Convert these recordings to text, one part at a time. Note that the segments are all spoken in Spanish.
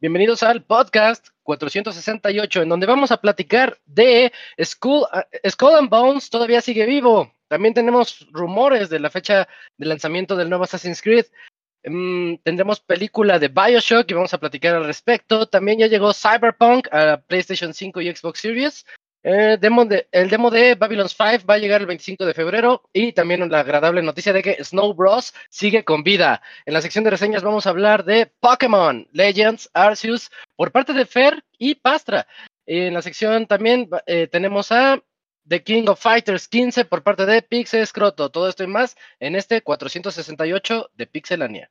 Bienvenidos al podcast 468, en donde vamos a platicar de Skull, uh, Skull and Bones, todavía sigue vivo. También tenemos rumores de la fecha de lanzamiento del nuevo Assassin's Creed. Mm, tendremos película de Bioshock y vamos a platicar al respecto. También ya llegó Cyberpunk a PlayStation 5 y Xbox Series. Eh, demo de, el demo de Babylon's 5 va a llegar el 25 de febrero y también la agradable noticia de que Snow Bros sigue con vida. En la sección de reseñas vamos a hablar de Pokémon Legends Arceus por parte de Fer y Pastra. En la sección también eh, tenemos a The King of Fighters 15 por parte de Pixel Scroto. Todo esto y más en este 468 de Pixelania.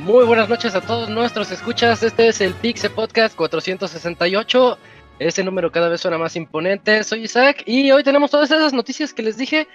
Muy buenas noches a todos nuestros escuchas. Este es el Pixe Podcast 468. Ese número cada vez suena más imponente. Soy Isaac y hoy tenemos todas esas noticias que les dije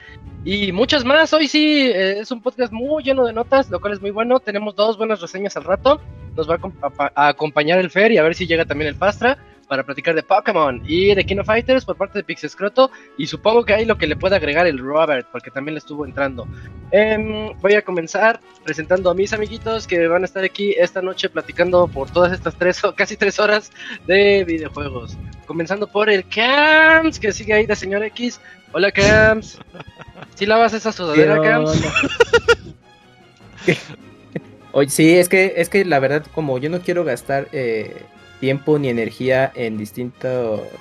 y muchas más. Hoy sí eh, es un podcast muy lleno de notas, lo cual es muy bueno. Tenemos dos buenas reseñas al rato. Nos va a, a acompañar el Fer y a ver si llega también el Pastra para platicar de Pokémon y de King of Fighters por parte de Pixescroto y supongo que hay lo que le puede agregar el Robert porque también le estuvo entrando. Eh, voy a comenzar presentando a mis amiguitos que van a estar aquí esta noche platicando por todas estas tres o casi tres horas de videojuegos. Comenzando por el Cams que sigue ahí de señor X. Hola Cams. ¿Sí lavas esa sudadera Cams? Oye, sí, es que, es que la verdad, como yo no quiero gastar eh, tiempo ni energía en distinta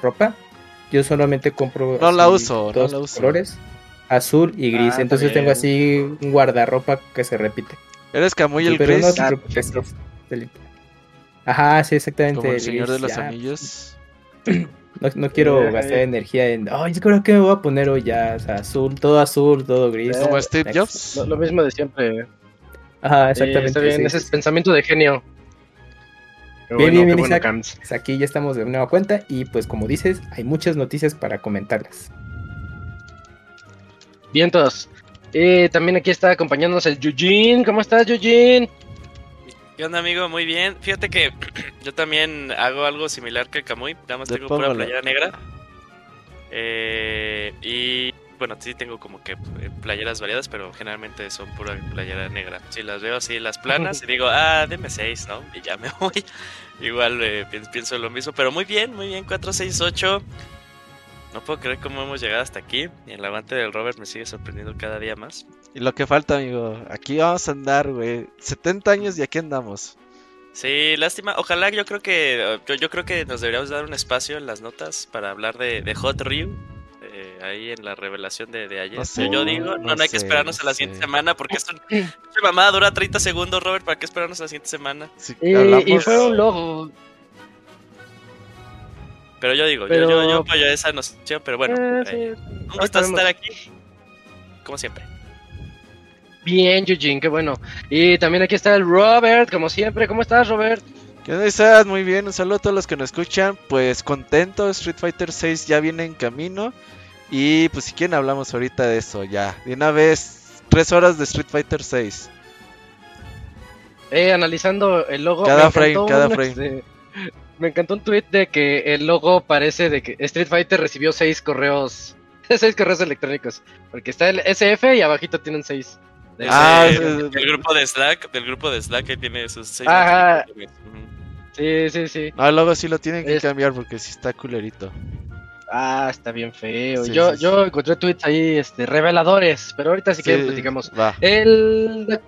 ropa. Yo solamente compro no la uso, dos no la uso. colores, azul y gris. Ah, Entonces bien. tengo así un guardarropa que se repite. Eres Camuy el Pero no Chris, te preocupes, es delito. Ajá, sí, exactamente. como el gris, señor de los ya. anillos. No, no quiero Eh, gastar energía en. Ay, yo creo que me voy a poner hoy ya. O sea, azul, todo azul, todo gris. Como Steve Next. Jobs. Lo, lo mismo de siempre. Ajá, exactamente. está bien, sí, ese es pensamiento de genio. Bien, bueno, bien, bien, bueno, Isaac. Cams. Pues aquí ya estamos de nueva cuenta y pues como dices, hay muchas noticias para comentarlas. Vientos. Eh, también aquí está acompañándonos el Eugene. ¿Cómo estás, Eugene? ¿Qué onda, amigo? Muy bien. Fíjate que yo también hago algo similar que el Camuy. Nada más tengo pura playera negra. Eh, y bueno, sí tengo como que eh, playeras variadas, pero generalmente son pura playera negra. Si las veo así, las planas, y digo, ah, deme seis, ¿no? Y ya me voy. Igual eh, pi- pienso lo mismo, pero muy bien, muy bien. 468. No puedo creer cómo hemos llegado hasta aquí. Y el avance del Robert me sigue sorprendiendo cada día más. Y lo que falta, amigo. Aquí vamos a andar, güey. 70 años y aquí andamos. Sí, lástima. Ojalá yo creo que yo, yo creo que nos deberíamos dar un espacio en las notas para hablar de, de Hot Ryu. Eh, ahí en la revelación de, de ayer. No sé, yo, digo, no, no no hay que esperarnos no a la sé. siguiente semana porque esto, esta mamada dura 30 segundos, Robert. ¿Para qué esperarnos a la siguiente semana? Y, hablamos- y fue un logo. Pero yo digo, Pero- yo, yo, yo apoyo esa noción, pero bueno, Eh, eh, sí. un ahorita gusto vemos. estar aquí. Como siempre. Bien, Eugene, qué bueno. Y también aquí está el Robert, como siempre. ¿Cómo estás, Robert? ¿Qué onda, Isaac? Muy bien, un saludo a todos los que nos escuchan. Pues contento, Street Fighter 6 ya viene en camino. Y pues si quieren hablamos ahorita de eso ya. De una vez, tres horas de Street Fighter 6. Eh, analizando el logo. Cada me frame, encantó cada un, frame. este, me encantó un tweet de que el logo parece de que Street Fighter recibió seis correos. Seis correos electrónicos. Porque está el SF y abajito tienen seis. De- Ah, del grupo de Slack, del grupo de Slack que tiene sus seis Ajá. Sí, sí, sí. No, luego sí lo tienen que Es- cambiar porque sí está culerito. Ah, está bien feo. Sí, yo, sí, sí. yo encontré tweets ahí, este, reveladores, pero ahorita si Sí, quieren platicamos. Va. El,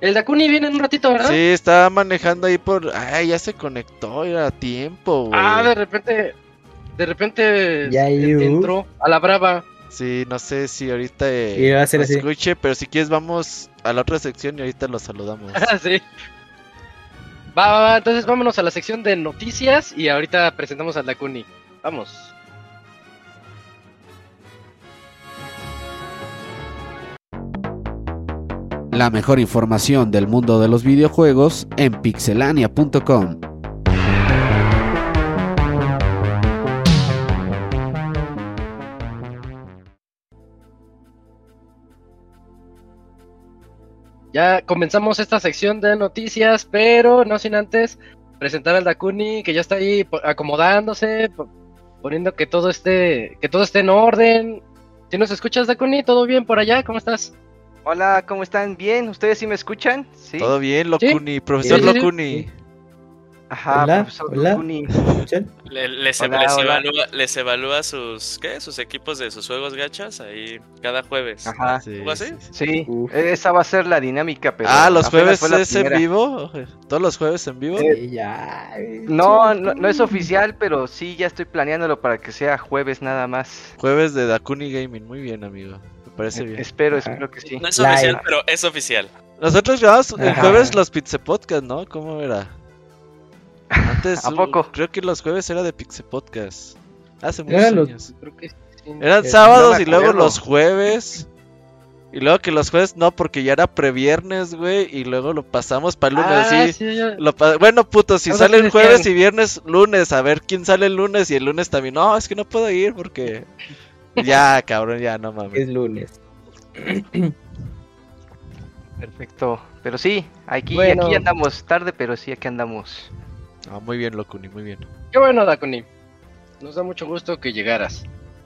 el Dakuni viene en un ratito, ¿verdad? Sí, estaba manejando ahí por. Ay, ya se conectó, era tiempo, güey. Ah, de repente, de repente Ya, entró a la brava. Sí, no sé si ahorita eh, va a ser escuche, pero si quieres vamos a la otra sección y ahorita lo saludamos. sí. Va, va, va, entonces vámonos a la sección de noticias y ahorita presentamos al Dakuni. Vamos. La mejor información del mundo de los videojuegos en pixelania.com. Ya comenzamos esta sección de noticias, pero no sin antes presentar al Dakuni que ya está ahí acomodándose, po- poniendo que todo esté, que todo esté en orden. Si nos escuchas, Dakuni, ¿todo bien por allá? ¿Cómo estás? Hola, ¿cómo están? ¿Bien? ¿Ustedes sí me escuchan? Sí. Todo bien, Locuni, profesor Sí, sí, sí. Locuni. Ajá, Hola, profesor hola. ¿Escuchan? Le- les, Hola, les hola. evalúa, les evalúa sus, ¿qué? sus equipos de sus juegos gachas ahí cada jueves. Ajá. Sí, ¿Algo así? sí, sí. Sí, Uf. esa va a ser la dinámica, pero Ah, los jueves es en vivo. Todos los jueves en vivo. Sí, ya. No, no, no es oficial, pero sí ya estoy planeándolo para que sea jueves nada más. Jueves de Dakuni Gaming. Muy bien, amigo. Parece bien. Espero, Ajá. espero que sí. No es Live. oficial, pero es oficial. Nosotros grabamos el Ajá. jueves los Pizza Podcast, ¿no? ¿Cómo era? Antes, ¿A poco? uh, creo que los jueves era de Pixel Podcast. Hace Eran muchos años. Creo que sí. Eran Eh, sábados no y luego los jueves. Y luego que los jueves no, porque ya era previernes, güey. Y luego lo pasamos para lunes, Ah, sí. sí, ya- Lo pa- bueno, puto, si Algo así salen jueves y viernes, lunes, a ver quién sale el lunes y el lunes también. No, es que no puedo ir porque. Ya, cabrón, ya, no mames. Es lunes. Perfecto. Pero sí, aquí, Bueno. aquí andamos tarde, pero sí, aquí andamos. Ah, muy bien, Locuni, muy bien. Qué bueno, Dakuni. Nos da mucho gusto que llegaras.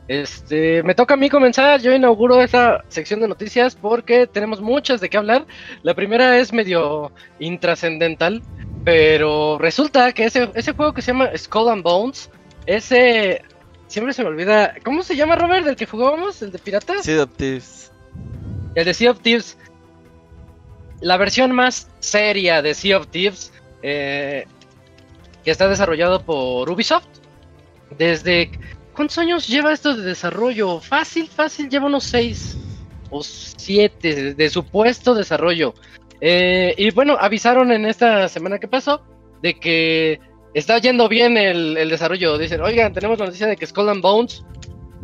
Este, me toca a mí comenzar. Yo inauguro esta sección de noticias porque tenemos muchas de qué hablar. La primera es medio intrascendental, pero resulta que ese, ese juego que se llama Skull and Bones, ese siempre se me olvida. ¿Cómo se llama, Robert? ¿Del que jugábamos? ¿El de piratas? Sí, Optives. El de Sea of Thieves. La versión más seria de Sea of Thieves. eh, que está desarrollado por Ubisoft. Desde. ¿Cuántos años lleva esto de desarrollo? Fácil, fácil, lleva unos 6 o 7 de, de supuesto desarrollo. Eh, y bueno, avisaron en esta semana que pasó de que está yendo bien el, desarrollo. Dicen, oigan, tenemos la noticia de que Skull and Bones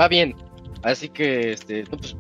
va bien. Así que, este, pues,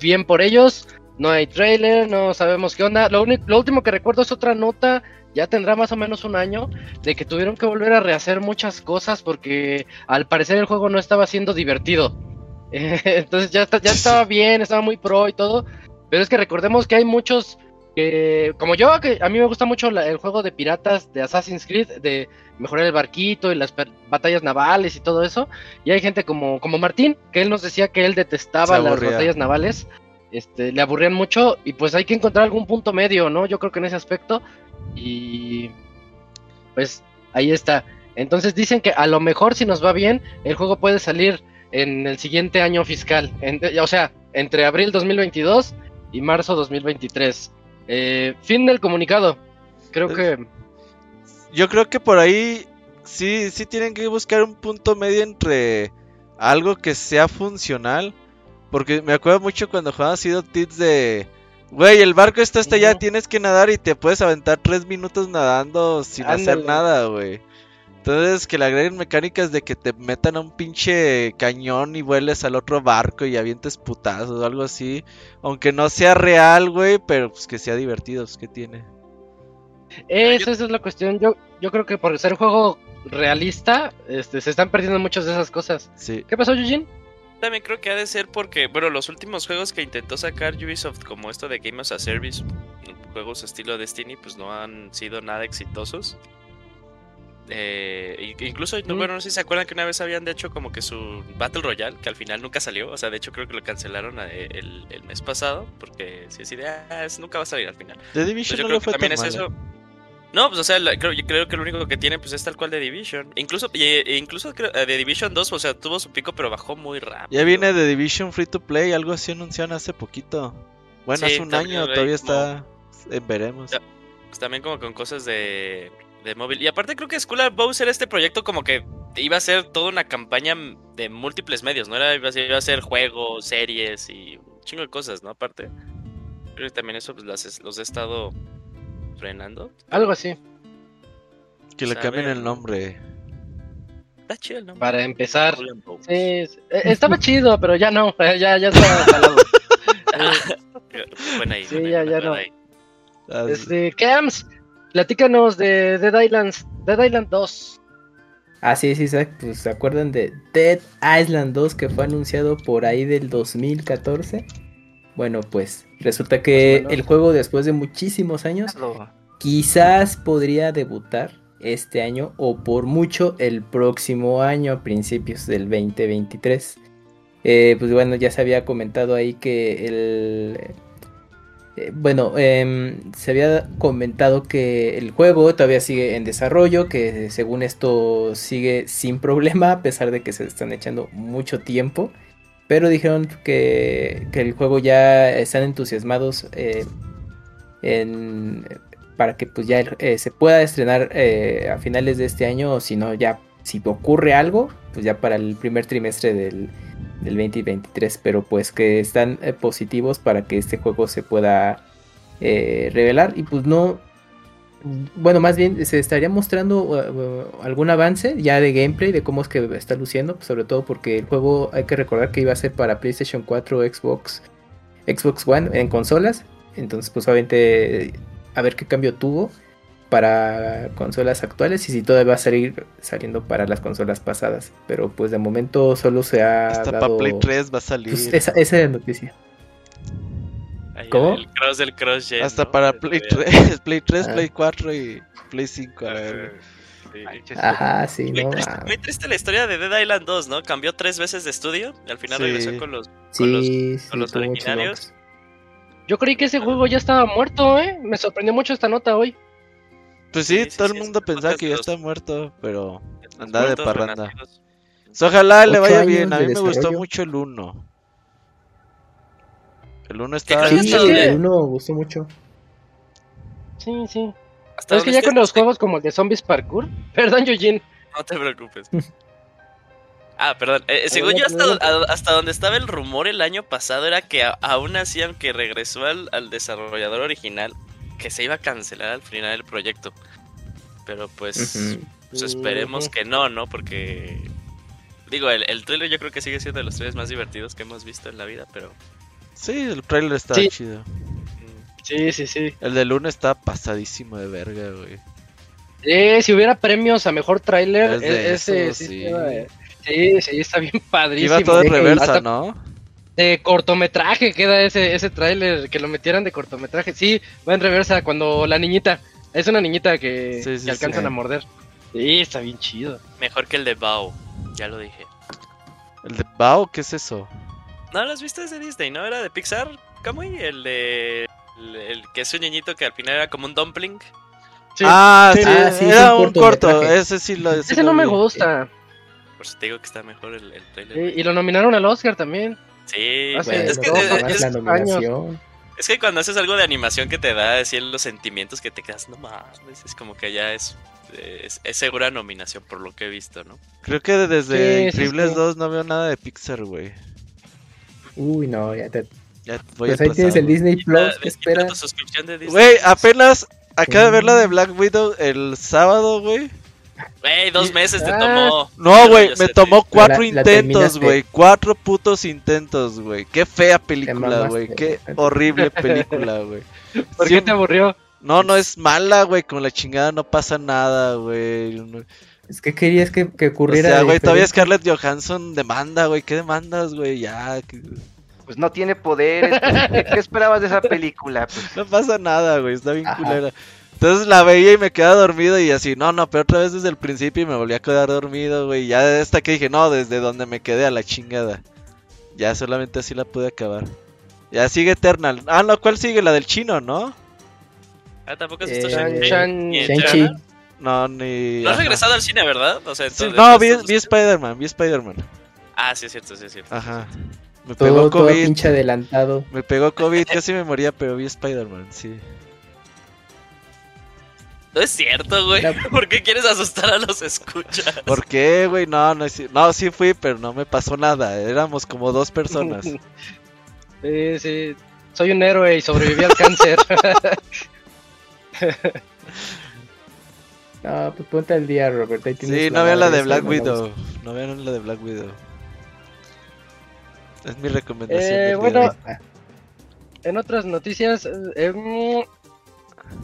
bien por ellos. No hay trailer, no sabemos qué onda. Lo, uni- lo último que recuerdo es otra nota, ya tendrá más o menos un año, de que tuvieron que volver a rehacer muchas cosas porque al parecer el juego no estaba siendo divertido. Entonces ya, está- ya estaba bien, estaba muy pro y todo. Pero es que recordemos que hay muchos que, como yo, que a mí me gusta mucho la- el juego de piratas de Assassin's Creed, de mejorar el barquito y las batallas navales y todo eso. Y hay gente como, como Martín, que él nos decía que él detestaba las batallas navales. Este, le aburrían mucho y pues hay que encontrar algún punto medio, ¿no? Yo creo que en ese aspecto. Y pues ahí está. Entonces dicen que a lo mejor si nos va bien, el juego puede salir en el siguiente año fiscal. En- o sea, entre abril 2022 y marzo 2023. Eh, fin del comunicado. Creo que... Yo creo que por ahí sí, sí tienen que buscar un punto medio entre algo que sea funcional. Porque me acuerdo mucho cuando jugaba Sea Tips de... Güey, el barco está hasta allá, Ujú. tienes que nadar y te puedes aventar tres minutos nadando sin hacer nada, güey. Entonces que le agreguen mecánicas de que te metan a un pinche cañón y vueles al otro barco y avientes putazos o algo así. Aunque no sea real, güey, pero pues que sea divertido, pues que tiene. Esa, esa es la cuestión. Yo, yo creo que por ser un juego realista, este, se están perdiendo muchas de esas cosas. Sí. ¿Qué pasó, Eugene? También creo que ha de ser porque, bueno, los últimos juegos que intentó sacar Ubisoft, como esto de Game as a Service, juegos estilo Destiny, pues no han sido nada exitosos. Eh, incluso, no, Mm. bueno, no sé si se acuerdan que una vez habían hecho como que su Battle Royale, que al final nunca salió. O sea, de hecho creo que lo cancelaron eh, el, el mes pasado, porque si así de, ah, es- nunca va a salir al final. The Pues Division yo no creo le que fue también tan es mal, eso. ¿eh? No, pues o sea, la- creo, yo creo que lo único que tiene pues es tal cual de Division. Incluso, e incluso creo, eh, de Division 2, o sea, tuvo su pico pero bajó muy rápido. Ya viene de Division Free to Play, algo así anunciaron hace poquito. Bueno, Sí, hace un año, todavía como- está. veremos. Pues también como con cosas de, de móvil. Y aparte creo que and Bones era este proyecto como que iba a ser toda una campaña de múltiples medios, ¿no? Era, iba, a ser, iba a ser juegos, series y un chingo de cosas, ¿no? Aparte. Creo que también eso pues las- los he estado frenando. Algo así. Que le cambien el nombre. Está chido el nombre. Para empezar. Sí, es- eh, estaba chido, pero ya no, ya, ya está jalado. Buena ahí, Sí, ya, ya no. Ah, Este, Cams, platícanos de Dead Islands, Dead Island 2. Ah, sí, sí, Isaac, pues se acuerdan de Dead Island 2 que fue anunciado por ahí del 2014. Bueno, pues resulta que el juego después de muchísimos años quizás podría debutar este año o por mucho el próximo año, a principios del 2023. Eh, pues bueno, ya se había comentado ahí que el... eh, bueno, em, se había comentado que el juego todavía sigue en desarrollo, que según esto sigue sin problema, a pesar de que se están echando mucho tiempo. Pero dijeron que, que el juego ya están entusiasmados eh, en, para que pues ya eh, se pueda estrenar eh, a finales de este año o si no ya si ocurre algo pues ya para el primer trimestre del, del 2023 pero pues que están eh, positivos para que este juego se pueda eh, revelar. Y pues no bueno más bien se estaría mostrando uh, uh, algún avance ya de gameplay de cómo es que está luciendo sobre todo porque el juego hay que recordar que iba a ser para PlayStation 4 Xbox Xbox One en consolas. Entonces pues obviamente a ver qué cambio tuvo para consolas actuales y si todavía va a salir saliendo para las consolas pasadas. Pero pues de momento solo se ha Hasta dado... para Play 3 va a salir. pues, esa, esa es la noticia. Ahí ¿Cómo? El cross del cross gen, Hasta ¿no? para Play todavía- 3, Play 3, Ah. Play 4 y Play 5. A ver. Sí. Ajá, sí, Muy, no. triste, muy triste la historia de Dead Island 2, ¿no? Cambió tres veces de estudio y al final Sí. regresó con los... con los- sí, los originarios. Yo creí que ese juego ya estaba muerto, ¿eh? Me sorprendió mucho esta nota hoy. Pues sí, todo sí, el mundo pensaba que ya está muerto, pero andaba de parranda. renacidos. So, ojalá le vaya bien. A mí me gustó mucho el 1. El 1 creo está. Sí, el uno gustó mucho. Sí, sí. Hasta es que ya con los juegos como el de Zombies Parkour. Perdón, Eugene. No te preocupes. Ah, perdón. Eh, según yo, hasta, a- hasta donde estaba el rumor el año pasado era que a- aún así, aunque regresó al, al desarrollador original, que se iba a cancelar al final el proyecto. Pero pues, pues esperemos que no, ¿no? Porque... Digo, el, el trailer yo creo que sigue siendo de los trailers más divertidos que hemos visto en la vida, pero... Sí, el trailer está Sí. chido. Sí, sí, sí. El del 1 está pasadísimo de verga, güey. Eh, si hubiera premios a mejor Es de e- ese esos, sí, sí. eh, sí, sí, está bien padrísimo. Iba todo en reversa, hasta- ¿no? De cortometraje queda ese, ese tráiler, que lo metieran de cortometraje. Sí, va en reversa cuando la niñita, es una niñita que, Sí, sí, que alcanzan sí. a morder. Sí, está bien chido. Mejor que el de Bao, ya lo dije. El de Bao, ¿qué es eso? ¿No lo has visto? Es de Disney, ¿no? Era de Pixar, Kamui, el de... El, el que es un niñito que al final era como un dumpling. Sí. ah, sí. sí, Ah, sí, es era un un corto. Ese sí lo sí ese lo no me gusta. Por eso te digo que está mejor el, el trailer. Sí, y lo nominaron al Oscar también. Sí, es, que, es- la nominación. es cuando haces algo de animación que te da así los sentimientos que te quedas, no mames, es como que ya es, es, es segura nominación por lo que he visto, ¿no? Creo que desde Sí, sí, Increíbles sí. 2 no veo nada de Pixar, güey. Uy, no, ya te... Ya voy Pues ahí tienes el. Disney Plus, Disney. Güey, apenas acabo de ver la de Black Widow el sábado, güey. Güey, dos meses te Ah. tomó. No, güey, me tomó cuatro la intentos, güey. Cuatro putos intentos, güey. Qué fea película, güey. Qué horrible película, güey. ¿Por Sí, qué te aburrió? No, no es mala, güey. Con la chingada no pasa nada, güey. Es que querías que, que O ocurriera... sea, güey, todavía. Scarlett Johansson demanda, güey. ¿Qué demandas, güey? Ya, que- Pues no tiene poderes. pues, ¿qué, qué esperabas de esa película? Pues, no pasa nada, güey. Está bien Ajá. culera. Entonces la veía y me quedaba dormido y así, no, no, pero otra vez desde el principio y me volví a quedar dormido, güey. Ya hasta que dije, no, desde donde me quedé a la chingada. Ya solamente así la pude acabar. Ya sigue Eternal. Ah, no, ¿cuál sigue? La del chino, ¿no? Ah, tampoco has visto Eh, Shang-Chi. Shang- Ni Shang-Chi. Eternal. No, ni. No has ajá. regresado al cine, ¿verdad? O sea, Sí, entonces, no, vi, vi Spider-Man, vi Spider-Man. Ah, sí, es cierto, sí, es cierto. Ajá. Me pegó Todo, todo COVID. pinche adelantado. Me pegó COVID, casi me moría, pero vi Spider-Man, sí. No es cierto, güey. La- ¿Por qué quieres asustar a los escuchas? ¿Por qué, güey? No, no, es- no, sí fui, pero no me pasó nada. Éramos como dos personas. Sí, sí. Soy un héroe y sobreviví al cáncer. No, pues ponte al día, Robert. ahí Sí, no vean la de Black Widow. No vean la de Black Widow. Es mi recomendación. Eh, bueno, en otras noticias, eh,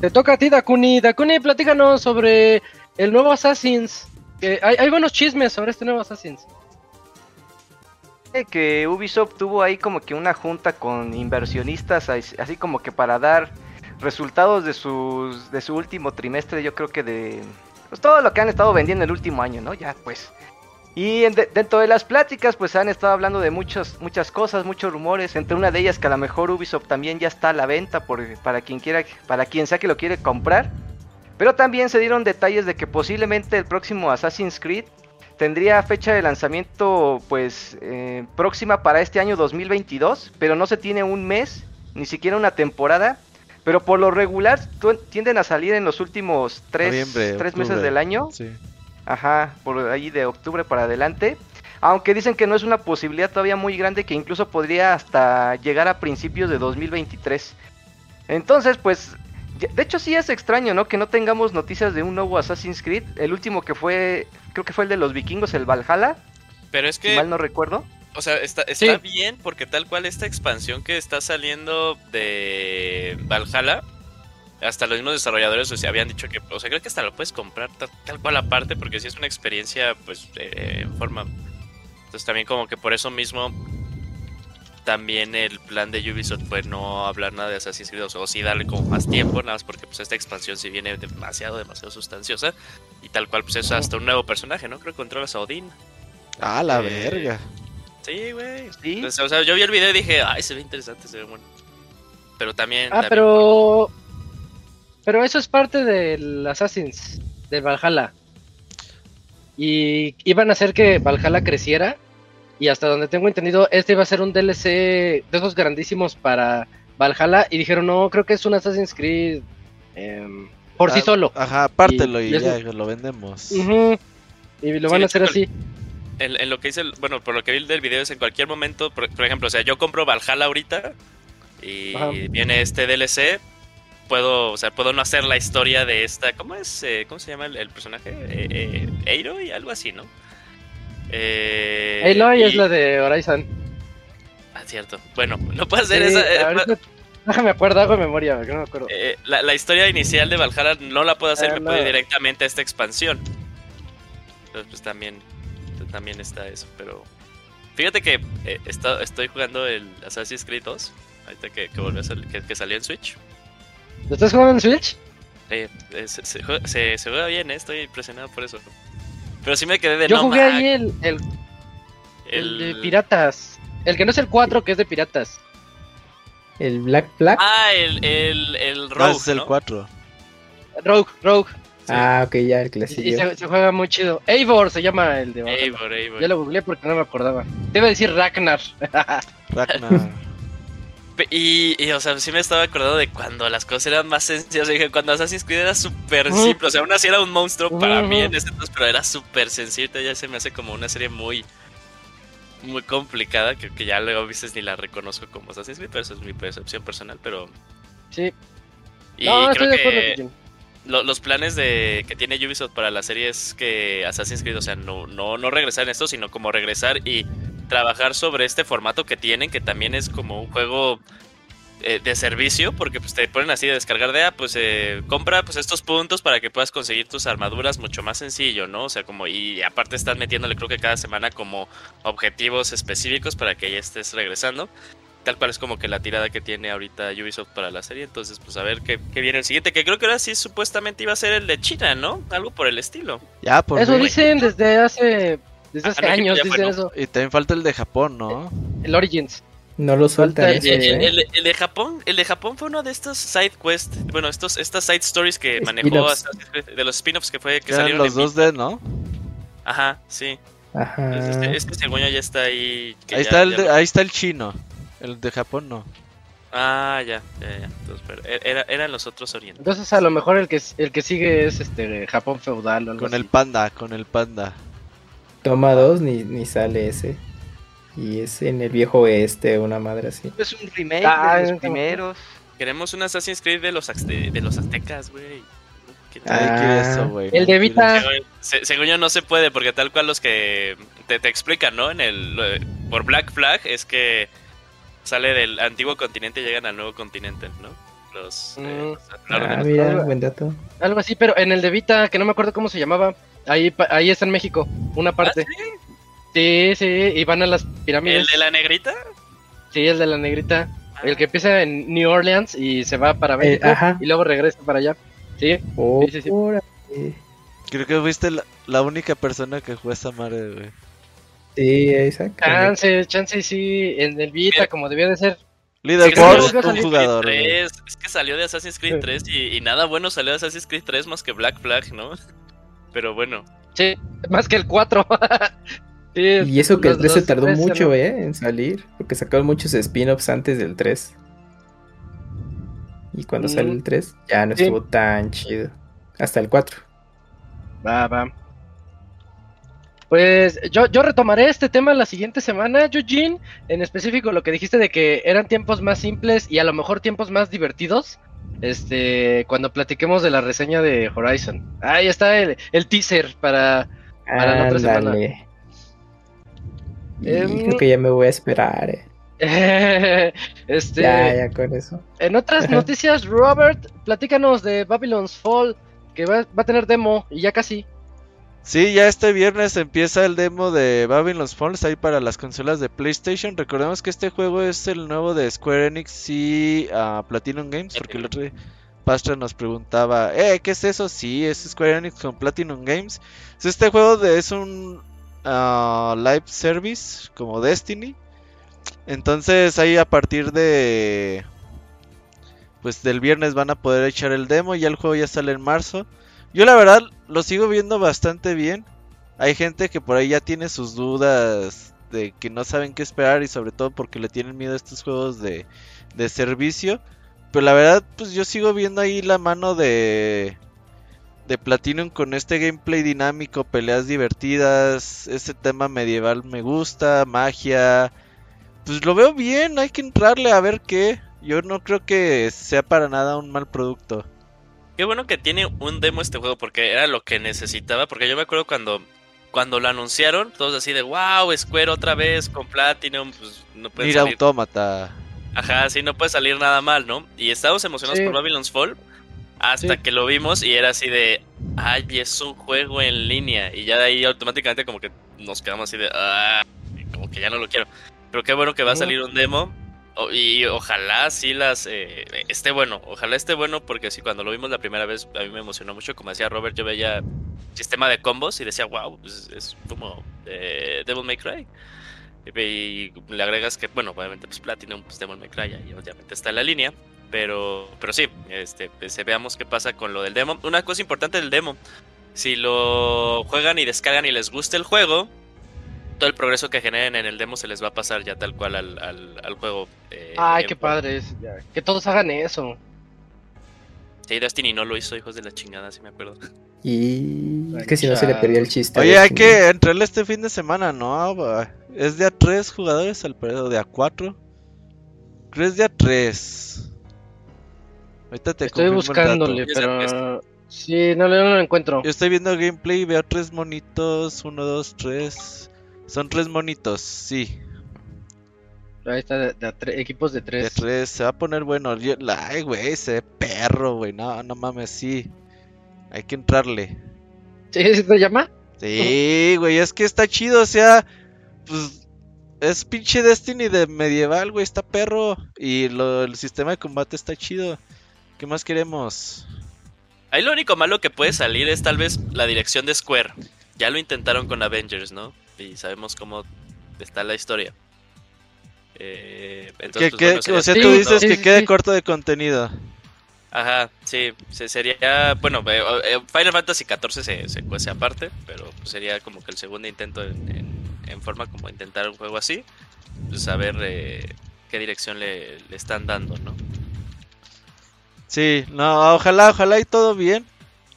te toca a ti, Dakuni. Dakuni, platícanos sobre el nuevo Assassin's. Hay, hay buenos chismes sobre este nuevo Assassin's. Eh, que Ubisoft tuvo ahí como que una junta con inversionistas, as- así como que para dar resultados de sus de su último trimestre, yo creo que de pues todo lo que han estado vendiendo el último año, ¿no? Ya pues. Y en de- dentro de las pláticas pues han estado hablando de muchos muchas cosas, muchos rumores, entre una de ellas que a lo mejor Ubisoft también ya está a la venta por, para quien quiera para quien sea que lo quiere comprar. Pero también se dieron detalles de que posiblemente el próximo Assassin's Creed tendría fecha de lanzamiento pues eh, próxima para este año 2022, pero no se tiene un mes, ni siquiera una temporada. Pero por lo regular tienden a salir en los últimos tres, tres meses del año. Sí. Ajá, por ahí de octubre para adelante. Aunque dicen que no es una posibilidad todavía muy grande que incluso podría hasta llegar a principios de 2023. Entonces, pues, de hecho sí es extraño, ¿no? Que no tengamos noticias de un nuevo Assassin's Creed. El último que fue, creo que fue el de los vikingos, el Valhalla, Pero es si que, mal no recuerdo. o sea, está, está Sí. bien porque tal cual esta expansión que está saliendo de Valhalla, hasta los mismos desarrolladores o sea, habían dicho que, o sea, creo que hasta lo puedes comprar tal, tal cual aparte porque si es una experiencia, pues, eh, en forma. Entonces también como que por eso mismo también el plan de Ubisoft fue no hablar nada de Assassin's Creed o sí darle como más tiempo, nada más porque pues esta expansión sí viene demasiado, demasiado sustanciosa y tal cual pues es hasta un nuevo personaje, ¿no? Creo que controlas a Odín. Ah, la Eh, verga. Sí, güey. Sí. Entonces, o sea, yo vi el video y dije, ay, se ve interesante, se ve bueno. Pero también. Ah, también- pero. Pero eso es parte del Assassin's, del Valhalla. Y iban a hacer que Valhalla creciera. Y hasta donde tengo entendido, este iba a ser un DLC de esos grandísimos para Valhalla. Y dijeron, no, creo que es un Assassin's Creed em, por sí Ah, solo. Ajá, pártelo y, y ya eso- lo vendemos. Y lo Sí, van a hacer así. En, en lo que hice, el- bueno, por lo que vi del video es en cualquier momento, por, por ejemplo, o sea, yo compro Valhalla ahorita y Ajá. viene este DLC. Puedo, o sea, puedo no hacer la historia de esta. ¿Cómo es? Eh, ¿Cómo se llama el, el personaje? Eh, eh, Eiro y algo así, ¿no? Eh, Aloy y- es la de Horizon. Ah, cierto. Bueno, no puedo hacer Sí, esa. eh, ahorita- déjame acuerdo, hago de memoria, porque no me acuerdo. Eh, la, la historia inicial de Valhalla no la puedo hacer, Ah, me no. ir directamente a esta expansión. Entonces, pues también, también está eso. Pero fíjate que eh, está- estoy jugando el Assassin's Creed 2, ahorita que, que, volvió a sal- que, que salió en Switch. ¿Lo estás jugando en Switch? Eh, eh, se, se juega, se- se juega bien, eh, estoy impresionado por eso. Pero sí me quedé de Yo no jugué ahí el, el, el el- de piratas. El que no es el 4, que es de piratas. El Black Flag. Ah, el, el, el No, Rogue, ese es el ¿no? 4. Rogue, Rogue. Ah, ok, ya, el Y, y clásico. se, se juega muy chido. Eivor se llama el de. Eivor, Eivor. Yo lo googleé porque no me acordaba. Debe decir Ragnar. Ragnar. Y, y, o sea, sí me estaba acordando de cuando las cosas eran más sencillas. Dije, cuando Assassin's Creed era súper simple. O sea, aún así era un monstruo para mí en ese entonces, pero era súper sencillo. Ya se me hace como una serie muy, muy complicada. Que, que ya luego a veces ni la reconozco como Assassin's Creed, pero eso es mi percepción personal. Pero. sí. Y no, creo que lo- los planes de que tiene Ubisoft para la serie es que Assassin's Creed, o sea, no, no, no regresar en esto, sino como regresar y trabajar sobre este formato que tienen, que también es como un juego eh, de servicio, porque pues te ponen así de descargar de, ah, pues eh, compra pues estos puntos para que puedas conseguir tus armaduras mucho más sencillo, ¿no? O sea, como, y aparte están metiéndole creo que cada semana como objetivos específicos para que ya estés regresando. Tal cual es como que la tirada que tiene ahorita Ubisoft para la serie. Entonces, pues a ver qué, qué viene el siguiente. Que creo que ahora sí supuestamente iba a ser el de China, ¿no? Algo por el estilo. Ya, por Eso dicen desde hace, desde Ah, hace eso. Y también falta el de Japón, ¿no? El Origins. No lo El, ¿eh? el- el de Japón, el de Japón fue uno de estos side quest, bueno, estos, estas side stories que manejó de los spin-offs que fue que salieron los en 2D, ¿no? Ajá, sí. Ajá. Entonces, Este, este según ya está ahí. que Ahí ya- está, el ya de- ahí está el chino. El de Japón no. Ah, ya, ya, ya. Entonces, pero e- era, eran los otros orientales. Entonces a lo mejor el que el que sigue es este Japón feudal o algo Con el panda, con el panda. Toma dos, ni, ni sale ese. Y es en el viejo oeste, una madre así. Es un remake Ah, de los primeros. Queremos un Assassin's Creed de los, azte- de los aztecas, güey. ¿Quién Ah, eso, güey. el de Vita. Según- se- según yo no se puede porque tal cual los que te, te explican, ¿no? En el por Black Flag es que sale del antiguo continente y llegan al nuevo continente, ¿no? Los, eh, Mm. los- orden Ah, mira, buen dato. Algo así, pero en el de Vita, que no me acuerdo cómo se llamaba. Ahí, pa- ahí está en México, una parte. ¿Ah, sí? sí, y van a las ¿El pirámides. de la negrita? Sí, el de la negrita. Ah, El que empieza en New Orleans y se va para México ajá. y luego regresa para allá. Sí, Oh, Sí, sí, sí. Creo que fuiste la, la única persona que jugó esa madre, güey. Sí, exacto. chance, chance sí, en el Vita Mira. como debía de ser. Leaderboard, Sí, sí, sí, un sí, jugador, güey. 3, es que salió de Assassin's Creed 3 y, y nada bueno salió de Assassin's Creed 3 más que Black Flag, ¿no? Pero bueno, Sí, más que el 4. Sí, Y eso que el los- 3 se tardó tres mucho, eh, en salir. Porque sacaron muchos spin-offs antes del 3. Y cuando Mm. sale el 3, ya no Sí. estuvo tan chido. Hasta el 4. Va, va. Pues yo, yo retomaré este tema la siguiente semana, Eugene. En específico lo que dijiste de que eran tiempos más simples y a lo mejor tiempos más divertidos. Este, cuando platiquemos de la reseña de Horizon. Ahí está el, el teaser para. Para la otra semana. Em, creo que ya me voy a esperar, eh. este. Ya, ya con eso. En otras noticias, Robert, platícanos de Babylon's Fall, que va, va a tener demo y ya casi. Sí, ya este viernes empieza el demo de Babylon's Falls ahí para las consolas de PlayStation. Recordemos que este juego es el nuevo de Square Enix y ah, Platinum Games, porque el otro Pastra nos preguntaba, eh, ¿qué es eso? Sí, es Square Enix con Platinum Games. Este juego de- es un ah, live service como Destiny. Entonces ahí a partir de pues del viernes van a poder echar el demo ya el juego ya sale en marzo. Yo la verdad lo sigo viendo bastante bien. Hay gente que por ahí ya tiene sus dudas de que no saben qué esperar y sobre todo porque le tienen miedo a estos juegos de, de servicio. Pero la verdad, pues yo sigo viendo ahí la mano de, de Platinum con este gameplay dinámico, peleas divertidas, ese tema medieval me gusta, magia. Pues lo veo bien, hay que entrarle a ver qué. Yo no creo que sea para nada un mal producto. Qué bueno que tiene un demo este juego porque era lo que necesitaba. Porque yo me acuerdo cuando, cuando lo anunciaron, todos así de wow, Square otra vez con Platinum. Pues no puede Mira salir. Autómata. Ajá, sí, no puede salir nada mal, ¿no? Y estábamos emocionados Sí. por Babylon's Fall hasta Sí. que lo vimos y era así de ay, es un juego en línea. Y ya de ahí automáticamente como que nos quedamos así de ah, como que ya no lo quiero. Pero qué bueno que va a salir un demo. Y ojalá sí las eh, esté bueno, ojalá esté bueno porque sí, cuando lo vimos la primera vez a mí me emocionó mucho, como decía Robert, yo veía sistema de combos y decía, wow, pues es como eh, Devil May Cry. Y, y le agregas que, bueno, obviamente pues Platinum, pues Devil May Cry, y obviamente está en la línea. Pero, pero sí, este, pues, veamos qué pasa con lo del demo. Una cosa importante del demo, si lo juegan y descargan y les gusta el juego, todo el progreso que generen en el demo se les va a pasar ya tal cual al, al, al juego. eh, Ay, qué padre es. ya, Que todos hagan eso. Sí, Destiny no lo hizo, hijos de la chingada, si me acuerdo. Y es que si no se le perdía el chiste. Oye, hay que entrarle este fin de semana, ¿no? Va. Es de a 3 jugadores al parecer, de a 4. Creo es de a 3. Ahorita te Estoy buscándole, pero. Sí, no, lo- no lo encuentro. Yo estoy viendo gameplay y veo tres monitos. 1, 2, 3. Son tres monitos, sí. Ahí está, de, de a tre- equipos de De tres. 3. Se va a poner bueno. Yo- Ay, güey, ese perro, güey. No, no mames, sí. Hay que entrarle. ¿Sí? ¿Sí te llama? Sí, güey, es que está chido, o sea, pues es pinche Destiny de medieval, güey, está perro. Y lo, el sistema de combate está chido. ¿Qué más queremos? Ahí lo único malo que puede salir es tal vez la dirección de Square. Ya lo intentaron con Avengers, ¿no? Y sabemos cómo está la historia. Eh, Que, entonces, pues, que- bueno, sería o sea, tú dices sí, que sí, quede sí. corto de contenido. Ajá, sí, se- sería, bueno, eh, eh, Final Fantasy XIV se, se cuece aparte, pero pues, sería como que el segundo intento en, en- en forma como intentar un juego así, pues saber eh, qué dirección le, le están dando, ¿no? Sí, no, ojalá, ojalá y todo bien.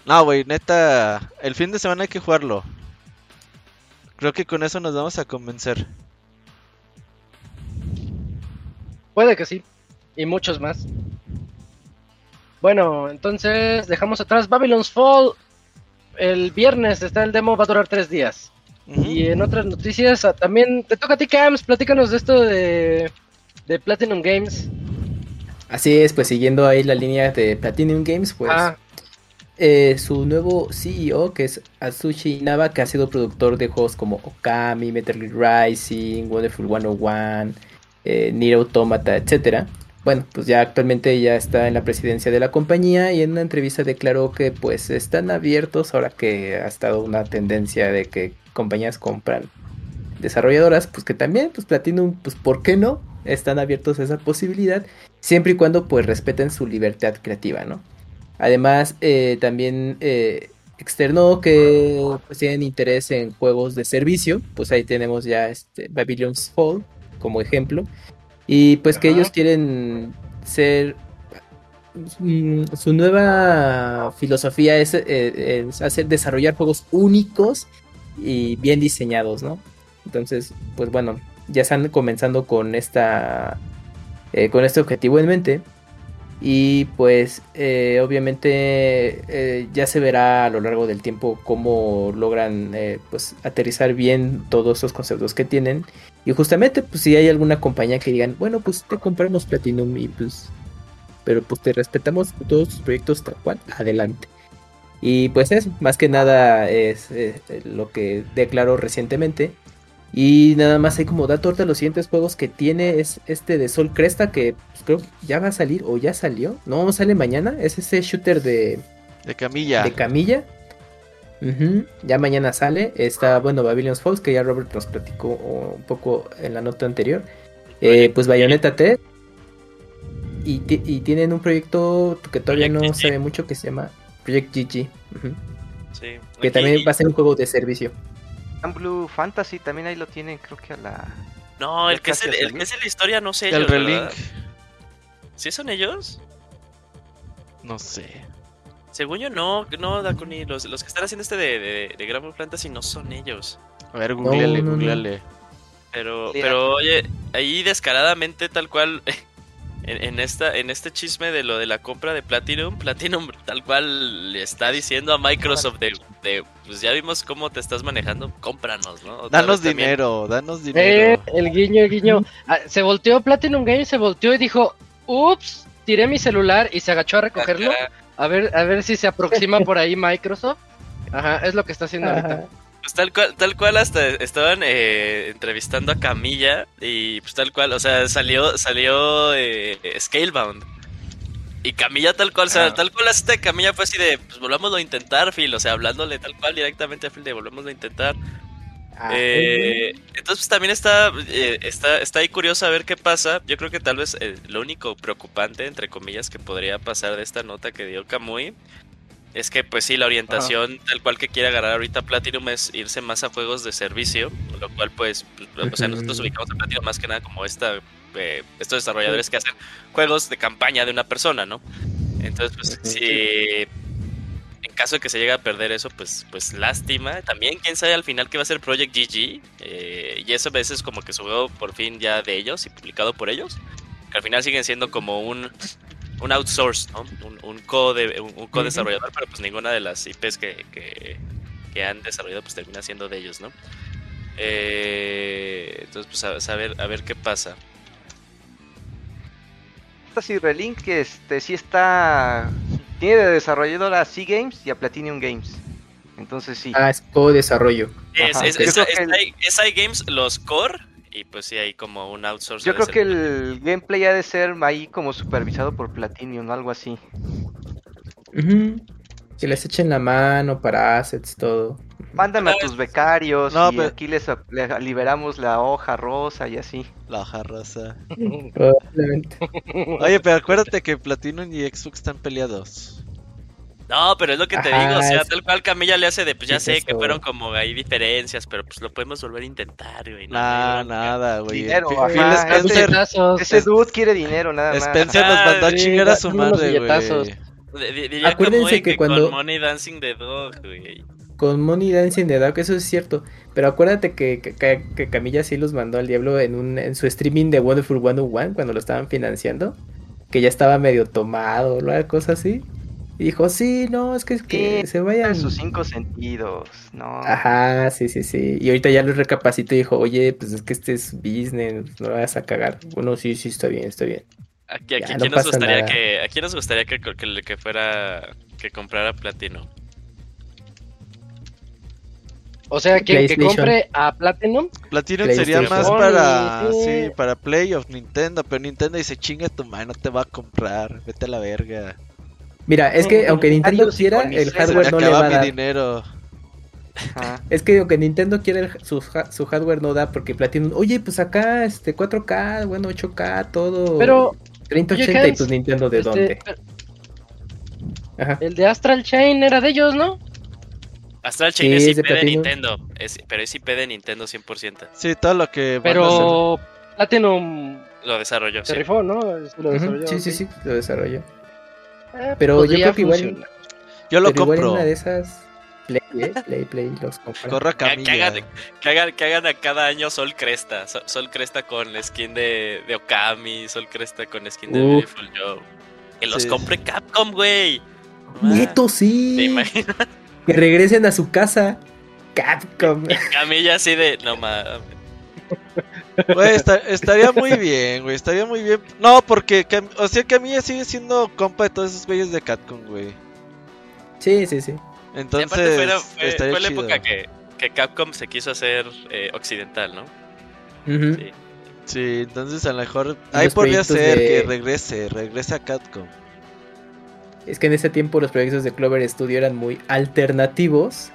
No, güey, neta, el fin de semana hay que jugarlo. Creo que con eso nos vamos a convencer. Puede que sí. Y muchos más. Bueno, entonces dejamos atrás Babylon's Fall. El viernes está el demo, va a durar tres días. Y en otras noticias, ah, también te toca a ti, Cams. Platícanos de esto de, de Platinum Games. Así es, pues siguiendo ahí la línea de Platinum Games, pues Ah, eh, su nuevo CEO, que es Atsushi Inaba, que ha sido productor de juegos como Okami, Metal Gear Rising, Wonderful 101, eh, Nier Automata, etcétera. Bueno, pues ya actualmente ya está en la presidencia de la compañía y en una entrevista declaró que pues están abiertos ahora que ha estado una tendencia de que compañías compran desarrolladoras, pues que también pues Platinum, pues ¿por qué no? Están abiertos a esa posibilidad, siempre y cuando pues respeten su libertad creativa, ¿no? Además, eh, también eh, externó que pues, tienen interés en juegos de servicio. Pues ahí tenemos ya este, Babylon's Fall como ejemplo. Y pues que ellos quieren ser... mm, Su nueva filosofía es, eh, es hacer desarrollar juegos únicos y bien diseñados, ¿no? Entonces, pues bueno, ya están comenzando con esta eh, con este objetivo en mente. Y pues eh, obviamente eh, ya se verá a lo largo del tiempo cómo logran eh, pues aterrizar bien todos esos conceptos que tienen. Y justamente pues si hay alguna compañía que digan, bueno pues te compramos Platinum y pues... Pero pues te respetamos todos tus proyectos tal cual, adelante. Y pues eso, más que nada es eh, lo que declaró recientemente. Y nada más hay como dato ahorita los siguientes juegos que tiene es este de Sol Cresta que pues, creo que ya va a salir o ya salió. No, sale mañana. Es ese shooter de, De camilla. de camilla. Ya mañana sale. Está, bueno, Babylon's Falls, que ya Robert nos platicó un poco en la nota anterior. Eh, pues Bayonetta 3. Y, y tienen un proyecto que todavía Project no se ve mucho que se llama Project GG. Sí. Que también va a ser un juego de servicio. Blue Fantasy también ahí lo tienen, creo que a la. No, el que, es el, que es la historia, no sé El ellos, relink. ¿verdad? ¿Sí son ellos? No sé. Según yo, no, no, Dakuni. Los, los que están haciendo este de, de, de Grand Blue Fantasy no son ellos. A ver, googleale, no, no. googleale. Pero, pero oye, ahí descaradamente tal cual en, en esta en este chisme de lo de la compra de Platinum, Platinum tal cual le está diciendo a Microsoft de, de, pues ya vimos cómo te estás manejando, cómpranos, ¿no? Otra Danos dinero, danos eh, dinero. el guiño, el guiño. Ah, se volteó Platinum Games, se volteó y dijo, ups, tiré mi celular y se agachó a recogerlo. Ajá. A ver, a ver si se aproxima por ahí Microsoft. Ajá, es lo que está haciendo ahorita. Pues tal cual, tal cual hasta estaban eh, entrevistando a Camilla y pues tal cual, o sea, salió, salió eh, Scalebound. Y Camilla tal cual, o sea, Ah. tal cual hasta Camilla fue así de, pues volvámoslo a intentar, Phil, o sea, hablándole tal cual directamente a Phil de volvámoslo a intentar. Ah, Eh, entonces pues, también está, eh, está, está ahí curioso a ver qué pasa. Yo creo que tal vez eh, lo único preocupante, entre comillas, que podría pasar de esta nota que dio Kamui es que pues sí, la orientación tal cual que quiere agarrar ahorita Platinum es irse más a juegos de servicio, lo cual pues, o sea, nosotros ubicamos a Platinum más que nada como esta, eh, estos desarrolladores que hacen juegos de campaña de una persona, ¿no? Entonces pues si en caso de que se llegue a perder eso, pues, pues lástima. También, quién sabe al final qué va a ser Project GG. eh, y eso a veces como que su juego por fin ya de ellos y publicado por ellos. Que al final siguen siendo como un, un outsource, ¿no? Un, un co-de- un, un co-desarrollador, pero pues ninguna de las IPs que, que, que han desarrollado pues termina siendo de ellos, ¿no? Eh, entonces, pues a, saber, a ver qué pasa. Fantasy Relink, que este sí está. Tiene de desarrolladora a C Games y a Platinum Games. Entonces sí. Ah, es co-desarrollo. Es, Ajá, es, es- es iGames los core y pues sí hay como un outsource. Yo creo que el gameplay ha de ser ahí como supervisado por Platinum o algo así. Ujú. Que les echen la mano para assets, todo. mándame a Una tus becarios No, y pero- aquí les, les liberamos la hoja rosa y así. La hoja rosa. Probablemente. Oye, pero acuérdate que Platinum y Xbox están peleados. No, pero es lo que te Ajá, digo, o sea, es- tal cual Camilla le hace de, pues ya es sé que fueron como ahí diferencias, pero pues lo podemos volver a intentar, güey. no, Nah, no, no, nada, güey. Dinero, ajá, Spencer. Ese dude quiere dinero nada más. Spencer nos Ah, mandó a sí, chingar a su madre, billetazos. güey. Acuérdense que que cuando- con Money Dancing the Dog, güey. Con Money Dancing the Dark, eso es cierto. Pero acuérdate que, que, Camilla sí los mandó al diablo en, un, en su streaming de Wonderful 101 cuando lo estaban financiando. Que ya estaba medio tomado, una cosa así. Y dijo, sí, no, es que, es que Sí, se vayan. En sus cinco sentidos, no. Ajá, sí, sí, sí. Y ahorita ya lo recapacito y dijo, oye, pues es que este es business, no lo vayas a cagar. Bueno, sí, sí, está bien, está bien. Aquí, aquí, Ya, ¿quién no nos gustaría que, ¿A quién nos gustaría que, que, que fuera, que comprara Platino? O sea, que PlayStation. compre a Platinum. Platinum sería más para, Sí. sí, para Play of Nintendo, pero Nintendo dice, chinga tu madre, no te va a comprar, vete a la verga. Mira, es que aunque Nintendo quiera, el hardware no le va a mi dar. dinero. Ajá. Es que aunque Nintendo quiera el- su, su hardware no da porque Platinum, oye, pues acá este 4K, bueno, 8K, todo Pero 3080 oye, y pues Nintendo de este, dónde? Ajá. el de Astral Chain era de ellos, ¿no? Astral Chain Sí, es es IP de. Nintendo, es, pero es IP de Nintendo 100%. Sí, todo lo que Pero Platinum Lo desarrolló, se sí. rifó, ¿no? Sí lo Sí, sí, sí, lo desarrolló. Eh, Pero yo creo que igual- funcionar. Yo lo Pero igual compro. una de esas Play, ¿eh? Play, Play los compra. Corra Que, hagan, que, hagan, que hagan a cada año Sol Cresta. Sol, Sol Cresta con la skin de, de Okami, Sol Cresta con skin de. Beautiful Joe. Que los Sí. compre Capcom, güey. Neto, ¿Te sí. imaginas? Que regresen a su casa. Capcom. Camilla así de. No mames. Güey, estaría muy bien, güey, estaría muy bien. No, porque, o sea, Camilla sigue siendo compa de todos esos güeyes de Catcom, güey. Sí, sí, sí. Entonces, fue, la- fue- la chido. época que, que Capcom se quiso hacer eh, occidental, ¿no? Sí. Sí, entonces a lo mejor ahí podría ser de- que regrese, regrese a Catcom. Es que en ese tiempo los proyectos de Clover Studio eran muy alternativos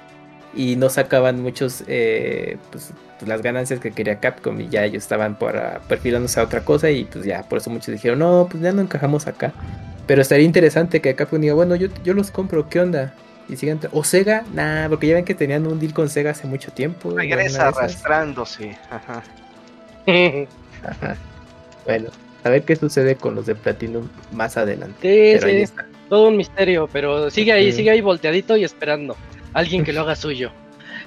y no sacaban muchos eh, pues, pues, las ganancias que quería Capcom y ya ellos estaban para perfilándose a otra cosa y pues ya por eso muchos dijeron no pues ya no encajamos acá pero estaría interesante que Capcom diga bueno yo, yo los compro qué onda y sigan o Sega nah porque ya ven que tenían un deal con Sega hace mucho tiempo Regresa arrastrándose. Ajá. Ajá. bueno a ver qué sucede con los de Platinum más adelante Sí, pero ahí sí, está. todo un misterio, pero sigue ahí, Sí. sigue ahí volteadito y esperando. Alguien que lo haga suyo.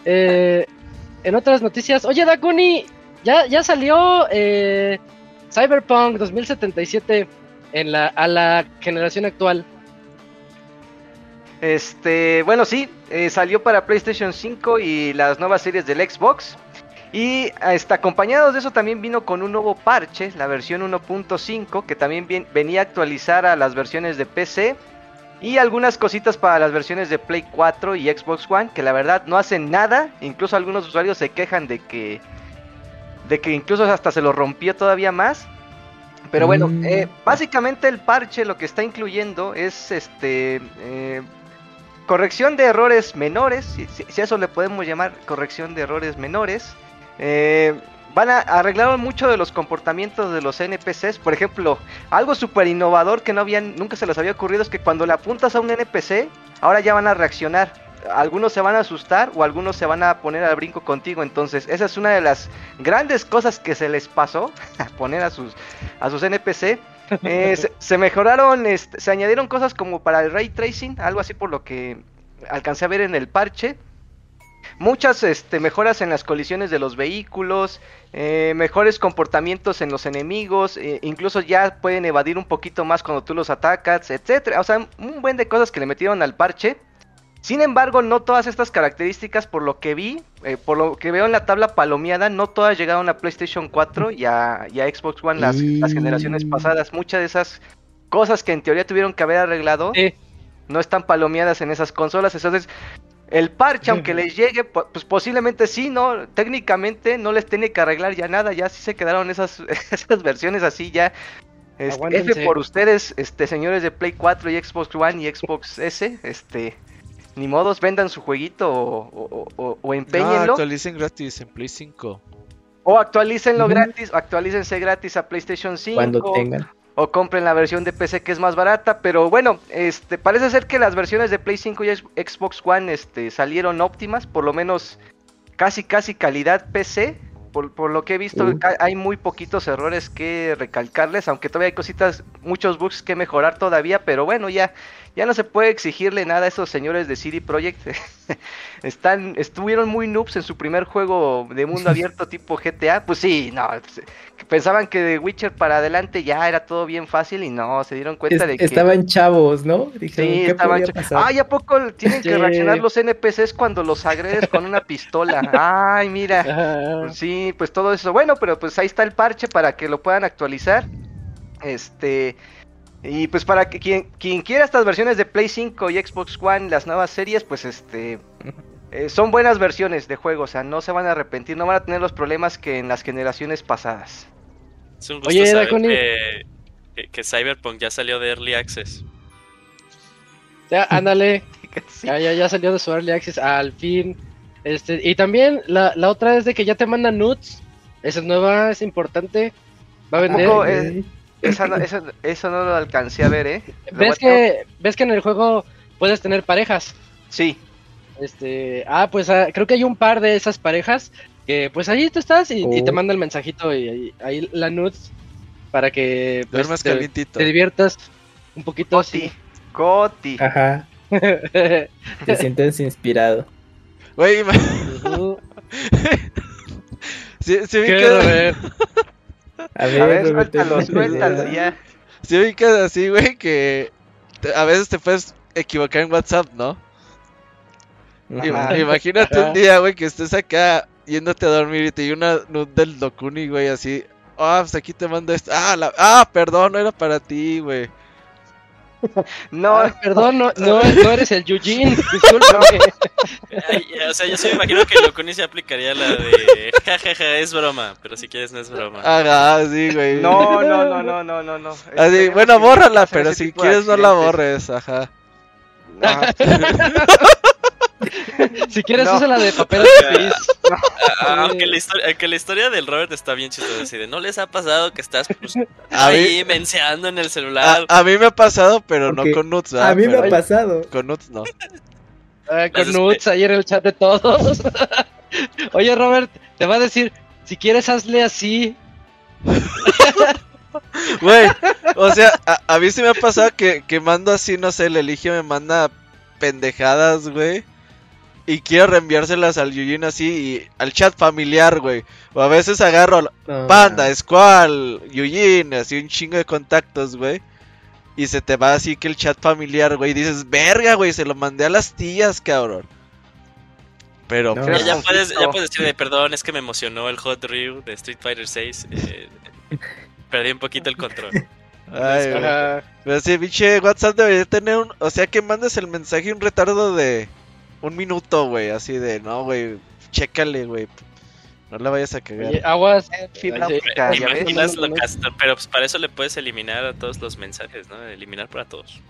Eh, en otras noticias, oye Dakuni, ya, ya salió eh, Cyberpunk 2077 en la, a la generación actual. Este, bueno, sí, eh, salió para PlayStation 5 y las nuevas series del Xbox. Y este, acompañados de eso también vino con un nuevo parche, la versión 1.5, que también venía a actualizar a las versiones de PC. Y algunas cositas para las versiones de Play 4 y Xbox One, que la verdad no hacen nada. Incluso algunos usuarios se quejan de que, de que incluso hasta se lo rompió todavía más. Pero bueno, Mm. eh, básicamente el parche lo que está incluyendo es este eh, corrección de errores menores, si, si- eso le podemos llamar corrección de errores menores. Eh, van a arreglar mucho de los comportamientos de los NPCs. Por ejemplo, algo súper innovador que no habían, nunca se les había ocurrido es que cuando le apuntas a un NPC, ahora ya van a reaccionar. Algunos se van a asustar o algunos se van a poner al brinco contigo. Entonces, esa es una de las grandes cosas que se les pasó poner a sus, a sus NPC. Eh, se, se mejoraron, este, se añadieron cosas como para el ray tracing, algo así por lo que alcancé a ver en el parche. Muchas este, mejoras en las colisiones de los vehículos, eh, mejores comportamientos en los enemigos, eh, incluso ya pueden evadir un poquito más cuando tú los atacas, etcétera. O sea, un buen de cosas que le metieron al parche. Sin embargo, no todas estas características, por lo que vi, eh, por lo que veo en la tabla palomeada, no todas llegaron a PlayStation 4 y a, y a Xbox One las, las generaciones pasadas. Muchas de esas cosas que en teoría tuvieron que haber arreglado no están palomeadas en esas consolas. Entonces, el parche, aunque les llegue, pues posiblemente sí, ¿no? Técnicamente no les tiene que arreglar ya nada, ya sí se quedaron esas, esas versiones así ya. Este. F por ustedes, este, señores de Play 4 y Xbox One y Xbox S, este, ni modos, vendan su jueguito o, o, o, o No, empeñenlo. actualicen gratis en Play 5. o actualícenlo Ujú. gratis, o actualícense gratis a PlayStation 5. Cuando tengan. O compren la versión de PC que es más barata, pero bueno, este parece ser que las versiones de Play 5 y Xbox One este salieron óptimas, por lo menos casi casi calidad PC. Por, por lo que he visto, hay muy poquitos errores que recalcarles, aunque todavía hay cositas, muchos bugs que mejorar todavía, pero bueno, ya, ya no se puede exigirle nada a esos señores de CD Projekt. Están, estuvieron muy noobs en su primer juego de mundo abierto tipo GTA. Pues sí, no, pues, pensaban que de Witcher para adelante ya era todo bien fácil y no, se dieron cuenta Es- de que... estaban chavos, ¿no? Dijeron, Sí, ¿qué estaban podía ch- pasar? Ay, ¿a poco tienen que reaccionar los NPCs cuando los agredes con una pistola? Ay, mira. Pues sí, pues todo eso. Bueno, pero pues ahí está el parche para que lo puedan actualizar. Este. Y pues para que quien, quien quiera estas versiones de Play 5 y Xbox One, las nuevas series, pues este. eh, son buenas versiones de juego, o sea, no se van a arrepentir, no van a tener los problemas que en las generaciones pasadas. Es un gusto Oye, saber Draconi. que, que- que Cyberpunk ya salió de Early Access. Ya, ándale. Sí. Ya, ya, ya salió de su Early Access al fin. Este, y también la, la otra es de que ya te mandan nudes. Esa es nueva, es importante. Va a vender. Esa no- eso, eso no lo alcancé a ver, ¿eh? Lo ¿Ves que, ves que en el juego puedes tener parejas. Sí, Este, ah, pues ah, creo que hay un par de esas parejas que pues ahí tú estás y, y te Oh. manda el mensajito y ahí, ahí la nudes para que pues, Duermas te, calientito. te diviertas un poquito. Coti. Coti. Ajá, te sientes inspirado. Güey, ima- Ujú. sí, sí ¿Qué, ubicas- Robert? A ver, A ver, suéltalo, ¿tienes suéltalo ya. sí ubicas así, güey, que te- a veces te puedes equivocar en WhatsApp, ¿no? Ajá. Imagínate un día, güey, que estés acá yéndote a dormir y te dio una nude del Dokuni, güey, así. Ah, pues aquí te mando esto. Ah, la... ah, perdón, no era para ti, güey. No, Ay, perdón, no, no, no eres el Yujin, discúlpame. Ay, o sea, yo sí me imagino que Locuni se aplicaría la de jajaja, es broma, pero si quieres no es broma. Ajá, sí, güey. no, no, no, no, no, no, no. Así, Esperemos bueno, que no bórrala, pero si quieres no la borres, ajá. Ajá. Si quieres, No. usa la de papel feliz. Ah, aunque, la historia, aunque la historia del Robert está bien chistosa, así de no les ha pasado que estás pues, A ahí menseando en el A, celular. a mí me ha pasado, pero no con nudes, A ¿verdad? mí me Pero ha pasado. Con nudes no. Ah, con nudes ahí en el chat de todos. Oye, Robert, te va a decir, si quieres, hazle así. Güey, o sea, a, a mí sí me ha pasado que, que mando así, no sé, el elige me manda pendejadas, güey. Y quiero reenviárselas al Yujin así y al chat familiar, güey. O a veces agarro al No, Panda, Squall, Yujin, así un chingo de contactos, güey. Y se te va así que el chat familiar, güey. Y dices, verga, güey, se lo mandé a las tías, cabrón. Pero, No. Ya, pues, ya puedes, ya puedes decir de perdón, es que me emocionó el Hot Ryu de Street Fighter 6. perdí un poquito el control. ay, güey. Pero sí, pinche WhatsApp debería tener un. O sea, que mandes el mensaje un retardo de un minuto, güey. Así de, no, güey, chécale, güey. No la vayas a cagar. Oye, aguas. Fibra Ay, sí. óptica, ¿Te ya ves. imaginas No, no, lo no. que- Pero pues para eso le puedes eliminar a todos los mensajes, ¿no? Eliminar para todos.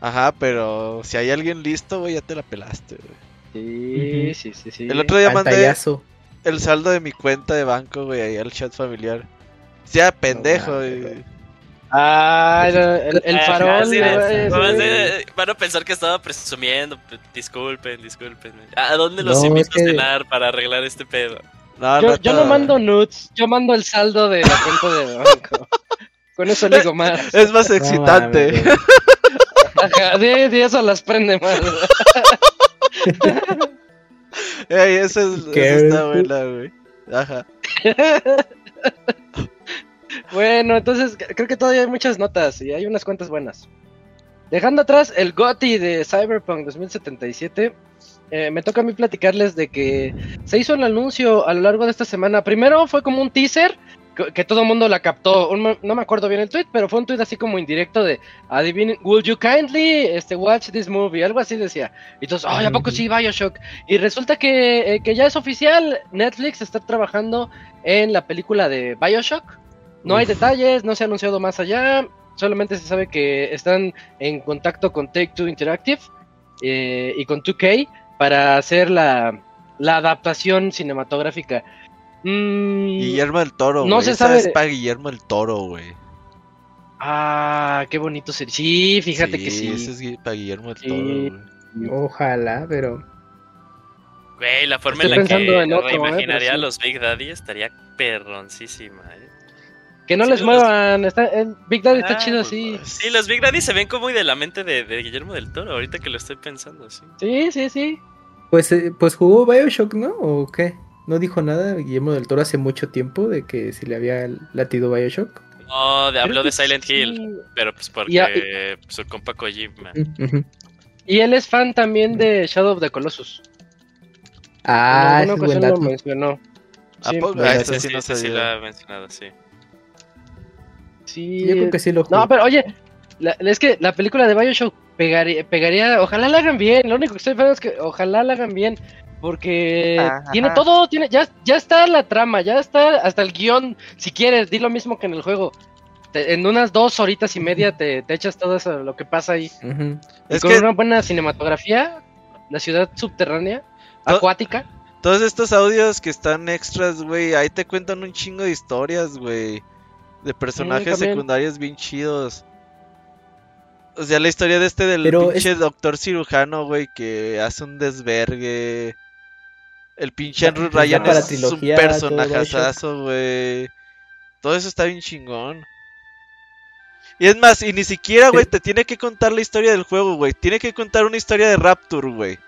Ajá, pero si hay alguien listo, güey, ya te la pelaste, güey. Sí, sí, sí, sí. El otro día mandé Pantallazo. el saldo de mi cuenta de banco, güey, ahí al chat familiar. Ya, pendejo, güey. Ah, el, el- el Ajá, farol. sí, güey, es- sí. van, a, van a pensar que estaba presumiendo. p- Disculpen, disculpen. ¿A dónde los No, invito es que- a cenar para arreglar este pedo? No, Yo, no, yo no mando nudes, yo mando el saldo de la cuenta de banco. Con eso le digo más. Es más No excitante. güey. Ajá, de, de eso las prende más. Ey, eso, es, está buena, güey. Ajá. Bueno, entonces creo que todavía hay muchas notas y hay unas cuantas buenas. Dejando atrás el GOTY de Cyberpunk 2077, eh, me toca a mí platicarles de que se hizo el anuncio a lo largo de esta semana. Primero fue como un teaser que, que todo el mundo la captó. Un no me acuerdo bien el tweet, pero fue un tweet así como indirecto de adivinen, will you kindly este, watch this movie? Algo así decía. Y entonces, ay, ¿a poco sí, Bioshock? Y resulta que, eh, que ya es oficial. Netflix está trabajando en la película de Bioshock. No hay detalles, no se ha anunciado más allá. Solamente se sabe que están en contacto con Take Two Interactive. eh, y con 2K para hacer la, la adaptación cinematográfica. Mm, Guillermo del Toro, no se Esa sabe- es para Guillermo del Toro, güey. Ah, qué bonito sería. Sí, fíjate que sí. Ese es para Guillermo Sí. Toro, güey. Ojalá, pero. Güey, la forma Estoy en la que en otro, eh, a los Big Daddy estaría perroncísima, eh. Que no Sí, les los- muevan. Está, el Big Daddy está Ah, chido así. Sí, los Big Daddy se ven como muy de la mente de, de Guillermo del Toro, ahorita que lo estoy pensando, sí. Sí, sí, sí. Pues, eh, pues jugó Bioshock, ¿no? ¿O qué? ¿No dijo nada Guillermo del Toro hace mucho tiempo de que se le había latido Bioshock? No, de- habló de Silent sí. Hill, pero pues porque Y su compa Kojima. Y él es fan también de Shadow of the Colossus. Ah, alguna es buen ocasión lo dato. mencionó. ¿A Sí, poco? pues, Ah, sí, sí, sí, no sí, sí lo ha mencionado, sí. Sí. Yo creo que sí lo jugó. No, pero oye, la- es que la película de Bioshock pegaría, pegaría, ojalá la hagan bien. Lo único que estoy esperando es que ojalá la hagan bien. Porque Ajá. tiene todo, tiene, ya, ya está la trama, ya está hasta el guion. Si quieres, di lo mismo que en el juego. Te- en unas dos horitas y media te, te echas todo eso, lo que pasa ahí. Es con que una buena cinematografía, la ciudad subterránea, To- acuática. todos estos audios que están extras, güey, ahí te cuentan un chingo de historias, güey. De personajes secundarios bien chidos. O sea, la historia de este del Pero pinche doctor cirujano, güey, que hace un desvergue. El pinche Andrew Ryan es un trilogía, personajazazo, güey. Todo eso está bien chingón. Y es más, y ni siquiera, güey, te tiene que contar la historia del juego, güey. Tiene que contar una historia de Rapture, güey.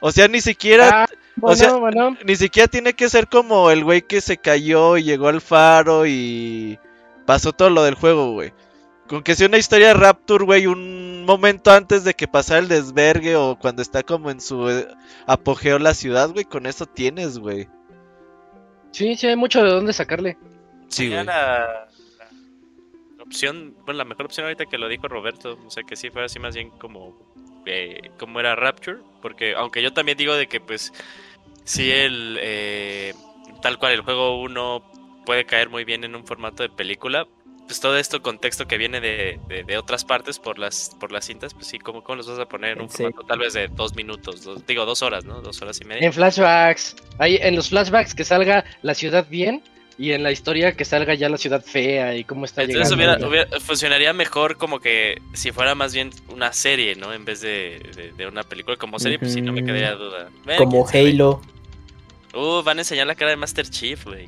O sea, ni siquiera Ah, bueno, sea, bueno. ni siquiera tiene que ser como el güey que se cayó y llegó al faro y pasó todo lo del juego, güey. Con que sea una historia de Rapture, güey, un momento antes de que pasara el desvergue o cuando está como en su eh, apogeo la ciudad, güey, con eso tienes, güey. Sí, sí, hay mucho de dónde sacarle. Sí, Sería güey. la, la opción, bueno, la mejor opción ahorita que lo dijo Roberto, o sea, que sí fuera así más bien como, eh, como era Rapture, porque aunque yo también digo de que pues sí el, eh, tal cual el juego 1 puede caer muy bien en un formato de película, pues todo esto contexto que viene de, de, de otras partes por las por las cintas, pues sí, ¿cómo, cómo los vas a poner en un Sí. formato tal vez de dos minutos, dos- digo dos horas, ¿no? Dos horas y media. En flashbacks. Hay, en los flashbacks que salga la ciudad bien y en la historia que salga ya la ciudad fea y cómo está Entonces llegando. hubiera, hubiera- funcionaría mejor como que si fuera más bien una serie, ¿no? En vez de, de- de una película como serie, pues sí, no me quedaría duda. Como sabe. Halo. Uh, van a enseñar la cara de Master Chief, güey.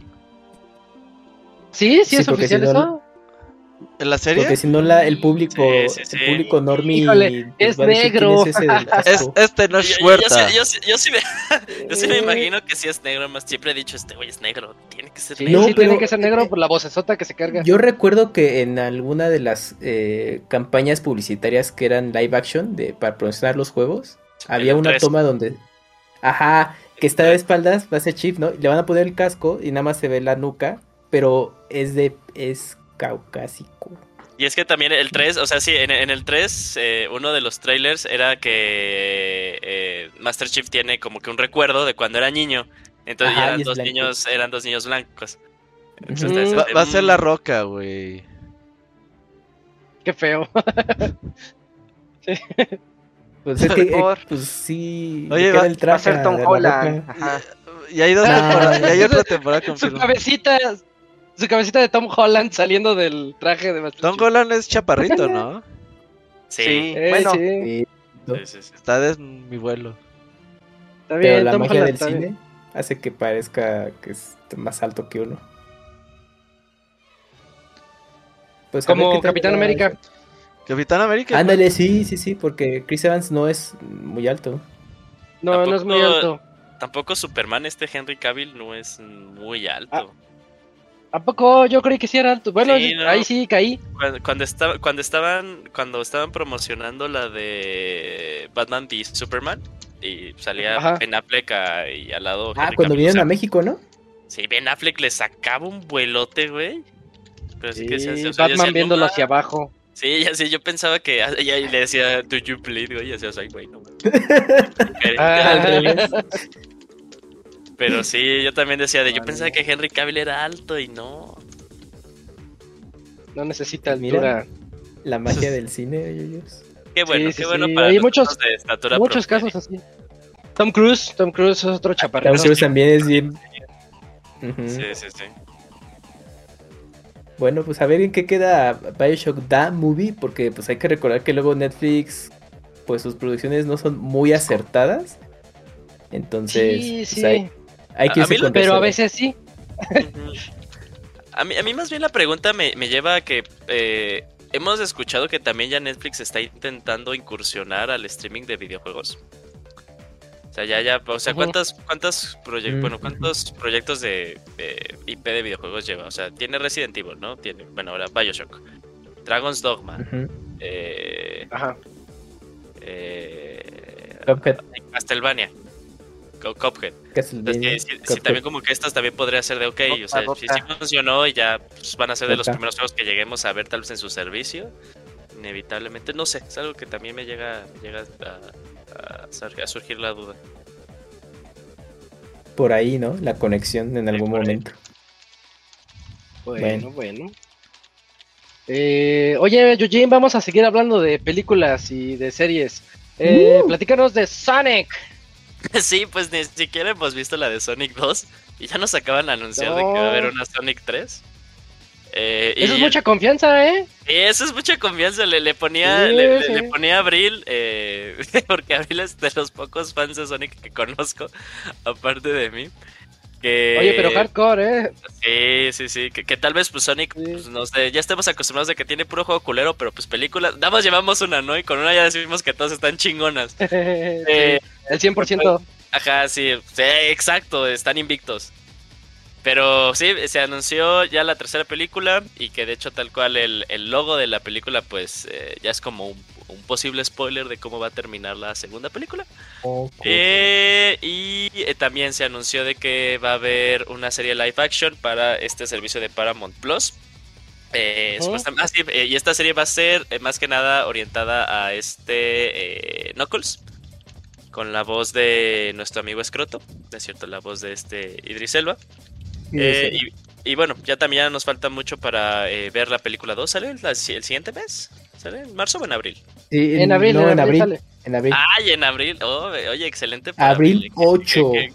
Sí, sí, Sí, es oficial si no- eso. ¿En la serie? Porque si no la, el público, Sí, sí, sí. el público normie Híjole, pues, es negro. Este no Yo, es yo- yo Huerta. sí- yo sí- yo sí me, yo sí me imagino que sí es negro, más siempre he dicho, este güey es negro, tiene que ser negro. No, sí pero- tiene que ser negro por la vocesota que se carga. Yo recuerdo que en alguna de las eh, campañas publicitarias que eran live action de, para promocionar los juegos, había una toma donde, ajá, que está de espaldas, va a ser Chief, ¿no? Le van a poner el casco y nada más se ve la nuca, pero es de, es caucásico. Y es que también el 3, o sea, sí, en, en el 3, eh, uno de los trailers era que eh, Master Chief tiene como que un recuerdo de cuando era niño. Entonces Ajá, eran dos blanco. niños, eran dos niños blancos. Entonces, Va, va a ser la roca, güey. Qué feo. Pues es que, eh, pues sí, Oye, va- el Va a ser Tom Holland. Ajá. Y hay dos temporadas, y hay otra temporada su confirmada. cabecita, su cabecita de Tom Holland saliendo del traje de Master Tom Chief. Holland es chaparrito, ¿no? Sí, Sí, Eh, bueno, sí, Sí, sí, sí, sí. Está de mi vuelo. está pero bien, la Tom magia Holland del está bien. cine hace que parezca que es más alto que uno. Pues Como Capitán América. eso. Capitán América. Ándale, sí, sí, sí, porque Chris Evans no es muy alto. No, no es muy alto. Tampoco Superman, este Henry Cavill, no es muy alto. ¿A poco yo creí que sí era alto? Bueno, Sí, no. ahí sí caí. Cuando, cuando, estaba, cuando estaban cuando estaban promocionando la de Batman v Superman y salía Ajá. Ben Affleck a- y al lado Ah, Henry cuando vinieron a México, ¿no? Sí, Ben Affleck le sacaba un vuelote, güey. Pero sí que se Sí, o sea, Batman viéndolo hacia abajo. Sí, ya sí, yo pensaba que ah, y ahí le decía, "Do you bleed?", güey, y hacía, "Ay, güey, no." mames". Ah, Al revés. Pero sí, yo también decía de, yo Vale. pensaba que Henry Cavill era alto y no. no necesita Mira. altura. La magia del cine, ellos. Qué bueno, Sí, sí, qué bueno sí. para Hay los muchos- de estatura Muchos promedio. casos así. Tom Cruise, Tom Cruise es otro chaparrito. Tom Cruise también es bien. Sí, sí, sí. Bueno, pues a ver en qué queda Bioshock Da Movie, porque pues hay que recordar que luego Netflix, pues sus producciones no son muy acertadas. Entonces, Sí, pues, hay, hay que A- mí lo- Pero a veces sí. A mí, a mí más bien la pregunta me, me lleva a que eh, hemos escuchado que también ya Netflix está intentando incursionar al streaming de videojuegos. O sea, ya, ya, o sea. ¿cuántas, cuántas proye- Mm, bueno, cuántos proyectos de, de IP de videojuegos lleva? O sea, tiene Resident Evil, ¿no? Tiene, bueno, ahora Bioshock, Dragon's Dogma, eh, Ajá. eh, Castlevania, Cuphead. Entonces, sí, sí, sí, Cuphead. también como que estas también podría ser de ok, o sea, si sí funcionó y ya pues, van a ser de los primeros juegos que lleguemos a ver tal vez en su servicio, inevitablemente, no sé, es algo que también me llega, me llega a, a sur- a surgir la duda. Por ahí, ¿no? La conexión en algún momento. Bueno, bueno. Eh, oye, Eugene, vamos a seguir hablando de películas y de series. Eh, Uh. Platícanos de Sonic. sí, pues ni siquiera hemos visto la de Sonic 2 y ya nos acaban de anunciar de que va a haber una Sonic 3. Eh, Eso y- es mucha confianza, ¿eh? Eso es mucha confianza. Le, le ponía, Sí, le, le- sí. le ponía a Abril, eh, porque Abril es de los pocos fans de Sonic que conozco, aparte de mí. Que, Oye, pero hardcore, ¿eh? Sí, sí, sí. Que, que tal vez, pues Sonic, Sí. pues, no sé, ya estemos acostumbrados de que tiene puro juego culero, pero pues películas. Nada más llevamos una, ¿no? Y con una ya decimos que todas están chingonas. Eh, El 100%. Ajá, sí, sí, exacto, están invictos. Pero sí, se anunció ya la tercera película y que de hecho tal cual el, el logo de la película pues eh, ya es como un, un posible spoiler de cómo va a terminar la segunda película. Eh, y eh, también se anunció de que va a haber una serie live action para este servicio de Paramount Plus. Eh, ah, sí, eh, y esta serie va a ser eh, más que nada orientada a este Knuckles. Con la voz de nuestro amigo Escroto. Es cierto, la voz de este Idris Elba. Eh, sí. y, y bueno, ya también nos falta mucho para eh, ver la película 2. ¿Sale la- el siguiente mes? ¿Sale en marzo o en abril? Sí, En abril, no, en abril sale. En abril. ¡Ay, en abril! Oh, oye, excelente. para Abril Qué- 8. Qué, qué-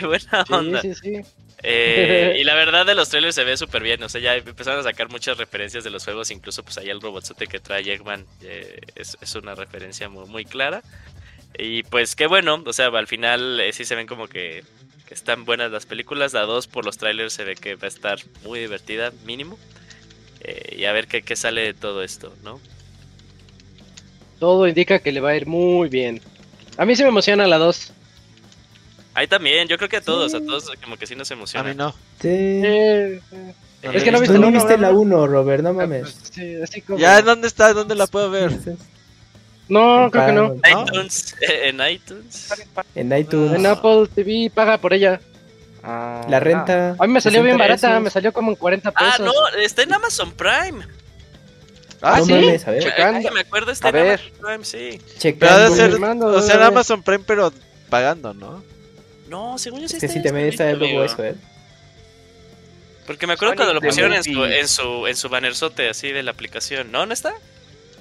qué buena onda. Sí, sí, sí. Eh, y la verdad de los trailers se ve súper bien. O sea, ya empezaron a sacar muchas referencias de los juegos. Incluso, pues ahí el robotzote que trae Eggman eh, es, es una referencia muy, muy clara. Y pues qué bueno. O sea, al final eh, sí se ven como que, que están buenas las películas. La 2 por los trailers se ve que va a estar muy divertida, mínimo. Eh, y a ver qué, qué sale de todo esto, ¿no? Todo indica que le va a ir muy bien. A mí sí me emociona la 2. Ahí también, yo creo que a todos, Sí. a todos como que sí nos A emociona. mí no. Sí. Eh, No es que no visto. viste no uno, viste la ¿verdad? 1, Robert, no mames. sí, así como... Ya, ¿dónde está? ¿Dónde la puedo ver? No, creo que no. ¿No? iTunes, en iTunes. En iTunes. En Apple TV paga por ella. Ah, La renta. A mí me salió bien 60 barata, pesos. me salió como en 40 pesos. Ah, no, está en Amazon Prime. Ah, no ¿sí? mames, a ver. Checando. Ay, me acuerdo, está A en ver. Amazon Prime, sí. Checando. de ser, Mando, o sea, en eh. Amazon Prime, pero pagando, ¿no? No, según yo sí Es que está sí, en también está luego amigo. eso, ¿eh? Porque me acuerdo cuando lo pusieron en su, en su, en su bannerzote así de la aplicación. ¿No? ¿No está?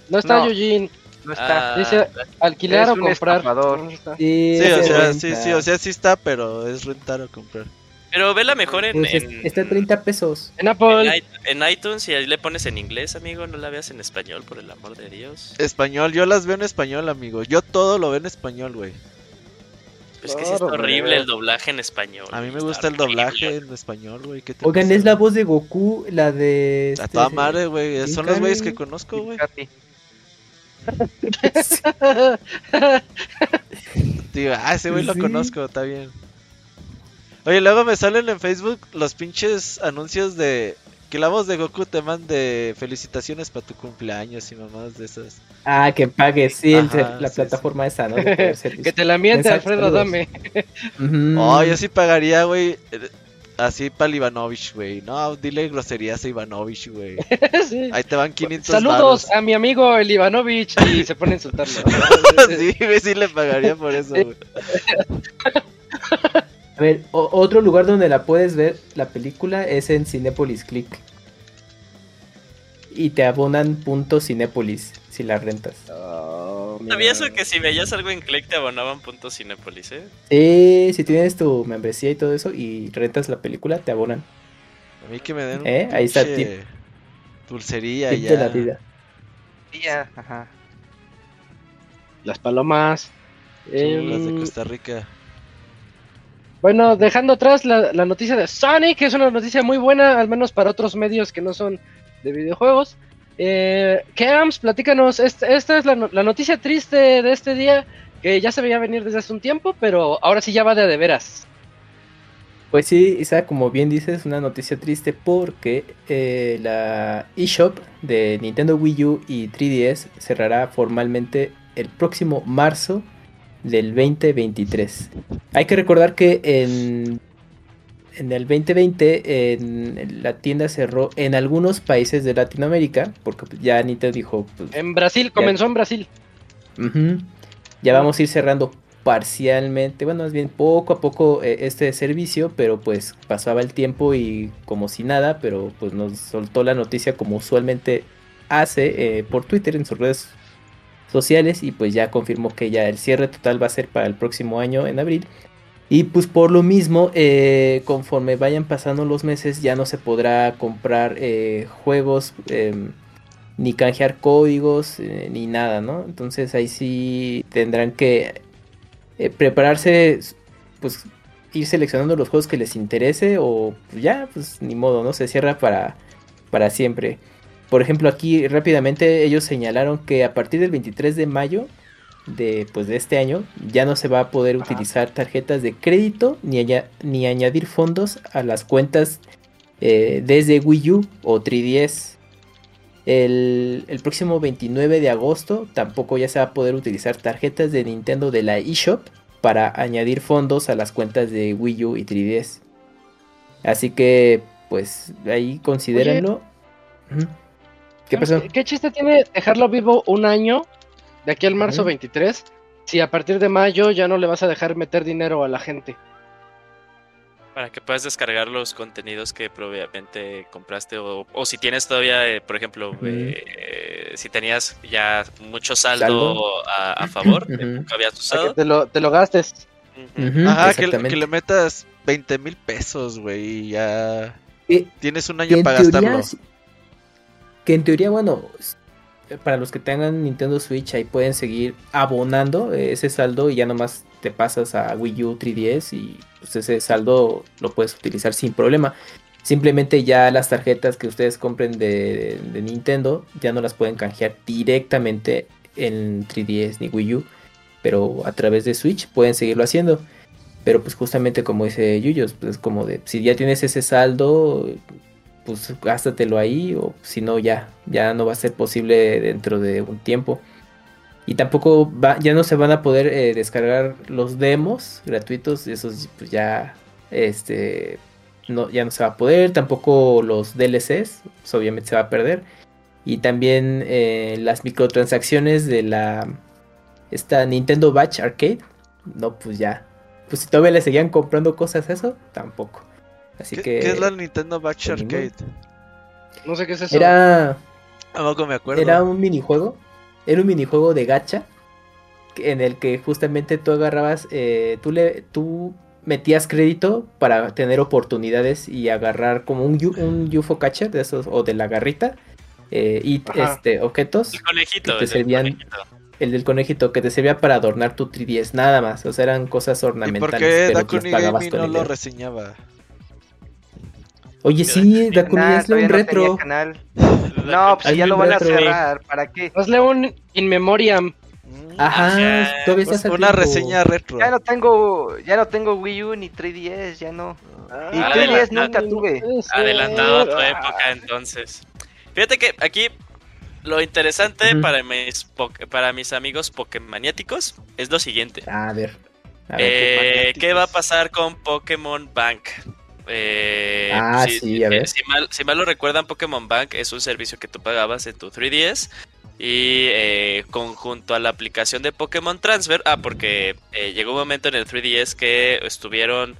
No está No. Eugene. No está. Ah, Dice alquilar Es o comprar. estafador. No está. Sí, Sí, o sea, sí, sí, o sea, sí está, pero es rentar o comprar. Pero vela mejor en, Pues es- en, está a 30 pesos. En Apple. en, en iTunes y ahí le pones en inglés, amigo. No la veas en español, por el amor de Dios. Español, yo las veo en español, amigo. Yo todo lo veo en español, güey. Es que sí está Claro, horrible el doblaje en español. A mí me gusta el horrible. doblaje en español, güey. ¿qué te Oigan, pasa? es la voz de Goku, la de. A este- toda madre, güey. Son los güeyes que conozco, güey. Tío, ah, ese güey lo conozco, está bien. Oye, luego me salen en Facebook los pinches anuncios de que la voz de Goku te mande felicitaciones para tu cumpleaños y mamadas de esas. Ah, que pagues, sí, el- la sí, plataforma esa, ¿no? Que te la miente Alfredo. Dame. Oh, yo sí pagaría, güey. Así para Ivanovich, güey. No, dile groserías a Ivanovich, güey. Sí. Ahí te van 500 Saludos a mi amigo el Ivanovich y se pone a insultarlo. sí, güey, sí le pagaría por eso, güey. A ver, otro lugar donde la puedes ver, la película, es en Cinepolis Click. y te abonan puntos Cinépolis si la rentas. Oh, ¿Sabías eso que si veías algo en Click te abonaban puntos Cinépolis, eh? Sí, si tienes tu membresía y todo eso y rentas la película, te abonan. A mí que me den un ¿Eh? Ahí está el tip. Dulcería Tip ya. de la vida. Ya, ajá. Las palomas. Son las de Em, Costa Rica. Bueno, dejando atrás la, la noticia de Sonic, que es una noticia muy buena, al menos para otros medios que no son de videojuegos. Eh, Camps, platícanos, esta, esta es la, no- la noticia triste de este día, que ya se veía venir desde hace un tiempo, pero ahora sí ya va de de veras. Pues sí, Isa, como bien dices, una noticia triste porque eh, la eShop de Nintendo Wii U y 3DS cerrará formalmente el próximo marzo del 2023. Hay que recordar que en, en el 2020 en- la tienda cerró en algunos países de Latinoamérica, porque ya Nintendo dijo, pues, En Brasil, comenzó en Brasil. Ya vamos a ir cerrando parcialmente, bueno, más bien poco a poco eh, este servicio, pero pues pasaba el tiempo y como si nada, pero pues nos soltó la noticia como usualmente hace eh, por Twitter en sus redes sociales y pues ya confirmó que ya el cierre total va a ser para el próximo año en abril. Y pues por lo mismo, eh, conforme vayan pasando los meses ya no se podrá comprar eh, juegos em, ni canjear códigos eh, ni nada, ¿no? Entonces ahí sí tendrán que prepararse, pues ir seleccionando los juegos que les interese o ya, pues ni modo, ¿no? Se cierra para, para siempre. Por ejemplo, aquí rápidamente ellos señalaron que a partir del 23 de mayo de, pues, de este año ya no se va a poder utilizar tarjetas de crédito ni, ni añadir fondos a las cuentas eh, desde Wii U o 3DS. El, el próximo 29 de agosto tampoco ya se va a poder utilizar tarjetas de Nintendo de la eShop para añadir fondos a las cuentas de Wii U y 3DS. Así que, pues, ahí considérenlo. Ujú. ¿Qué pasó? ¿Qué chiste tiene dejarlo vivo un año, de aquí al marzo Ujú. 23, si a partir de mayo ya no le vas a dejar meter dinero a la gente? Para que puedas descargar los contenidos que probablemente compraste o, o si tienes todavía, eh, por ejemplo, eh, si tenías ya mucho saldo, Saldo. A, a favor, que Ujú. nunca habías que usado. te lo, te lo gastes. Ajá, que, le metas 20 mil pesos, güey, y ya Eh, tienes un año para teoría gastarlo. Que en teoría, bueno, para los que tengan Nintendo Switch, ahí pueden seguir abonando ese saldo y ya nomás te pasas a Wii U 3DS y pues ese saldo lo puedes utilizar sin problema. Simplemente ya las tarjetas que ustedes compren de, de Nintendo ya no las pueden canjear directamente en 3DS ni Wii U, pero a través de Switch pueden seguirlo haciendo. Pero pues justamente como dice Yuyos, pues como de si ya tienes ese saldo, pues gástatelo ahí o si no ya, ya no va a ser posible dentro de un tiempo. Y tampoco va, ya no se van a poder eh, descargar los demos gratuitos, esos pues ya este no, ya no se va a poder, tampoco los DLCs, pues obviamente se va a perder. Y también eh, las microtransacciones de la esta Nintendo Batch Arcade, no pues ya. Pues si todavía le seguían comprando cosas eso, tampoco. Así ¿Qué, que qué es la Nintendo Batch pues. Arcade? No sé qué es eso. era Tampoco me acuerdo. Era un minijuego. Era un minijuego de gacha. En el que justamente tú agarrabas. eh, tú le. tú metías crédito para tener oportunidades y agarrar como un, un UFO catcher de esos. o de la garrita. eh, y Ajá. este objetos. El conejito, que te el del servían conejito. El del conejito que te servía para adornar tu 3DS, nada más. O sea, eran cosas ¿Y ornamentales. por qué pero que las Dakuni pagabas Gaming con no lo dinero. reseñaba? Oye, sí, Dakuni, hazle un no retro. tenía canal. No, pues ya lo van a cerrar. ¿Para qué? Hazle un in memoriam. Mm, Ajá, todavía pues, estás una tiempo. reseña retro. Ya no tengo, ya no tengo Wii U ni 3DS, ya no. Y Ah, 3DS adelanta- nunca tuve. Adelantado a tu época entonces. Fíjate que aquí lo interesante para mis para mis amigos Pokémaniáticos es lo siguiente. A ver. A ver. Eh. ¿Qué va a pasar con Pokémon Bank? Eh, Ah, sí, a ver. Si mal, si mal lo recuerdan, Pokémon Bank es un servicio que tú pagabas en tu 3DS y eh, conjunto a la aplicación de Pokémon Transfer, ah, porque eh, llegó un momento en el 3DS que estuvieron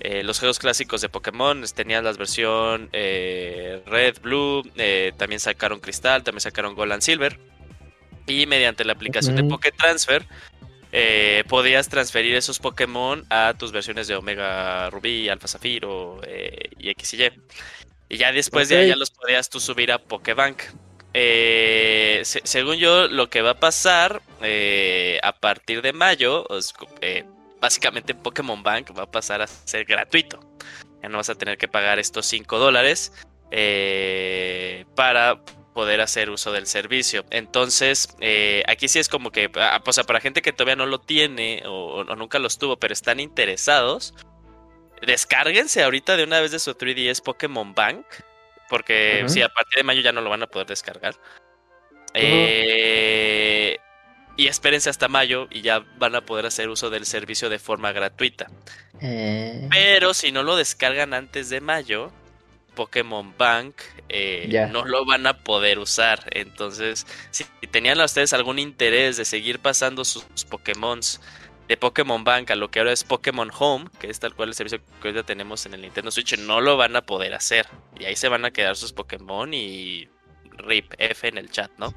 eh, los juegos clásicos de Pokémon, tenían la versión eh, Red, Blue, también sacaron Cristal, también sacaron Gold and Silver. Y mediante la aplicación de Poké Transfer, podías transferir esos Pokémon a tus versiones de Omega Rubí, Alpha Zafiro y X y Y. Y ya después de ahí ya los podías tú subir a Pokébank. según yo, lo que va a pasar a partir de mayo, básicamente Pokémon Bank va a pasar a ser gratuito. Ya no vas a tener que pagar estos 5 dólares eh, para poder hacer uso del servicio. Entonces, eh, aquí sí es como que, ah, o sea, para gente que todavía no lo tiene o, nunca los tuvo, pero están interesados, descárguense ahorita de una vez de su 3DS Pokémon Bank, porque si a partir de mayo ya no lo van a poder descargar. Eh, y espérense hasta mayo y ya van a poder hacer uso del servicio de forma gratuita. Eh. Pero si no lo descargan antes de mayo, Pokémon Bank eh, no lo van a poder usar. Entonces, si tenían ustedes algún interés de seguir pasando sus, Pokémon de Pokémon Bank a lo que ahora es Pokémon Home, que es tal cual el servicio que hoy ya tenemos en el Nintendo Switch, no lo van a poder hacer. Y ahí se van a quedar sus Pokémon y RIP F en el chat, ¿no?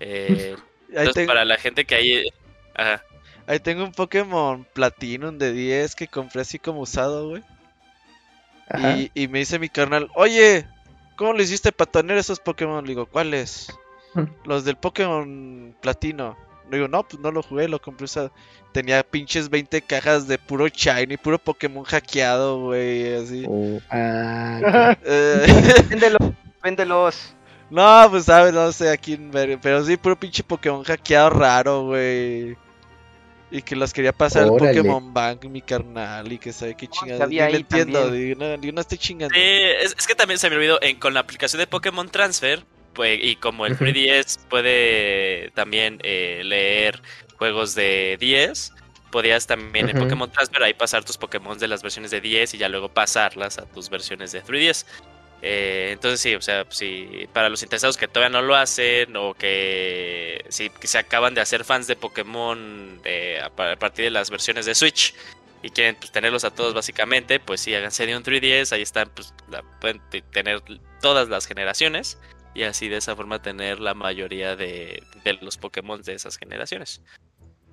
Eh, entonces, para la gente que hay. Ahí tengo un Pokémon Platinum de 10 que compré así como usado, güey. Y, me dice mi carnal, oye, ¿cómo le hiciste para tener esos Pokémon? Le digo, ¿cuáles? Los del Pokémon Platino. Le digo, no, pues no lo jugué, lo compré usado. Tenía pinches 20 cajas de puro Shiny, puro Pokémon hackeado, güey, así. Oh, ah, eh. véndelos, véndelos. No, pues sabes, no sé a quién ver. Pero sí, puro pinche Pokémon hackeado raro, güey. Y que los quería pasar al Pokémon Bank, mi carnal, y que sabe qué chingada. Yo no entiendo, yo no, estoy chingando. Sí, es, que también se me olvidó, en, con la aplicación de Pokémon Transfer, pues, y como el 3DS puede también eh, leer juegos de 10, podías también en Pokémon Transfer ahí pasar tus Pokémon de las versiones de 10 y ya luego pasarlas a tus versiones de 3DS. Eh, entonces sí, o sea, si para los interesados que todavía no lo hacen o que, si, se acaban de hacer fans de Pokémon eh, a, partir de las versiones de Switch y quieren pues, tenerlos a todos básicamente, pues sí, háganse de un 3DS, ahí están, pues pueden tener todas las generaciones y así de esa forma tener la mayoría de los Pokémon de esas generaciones.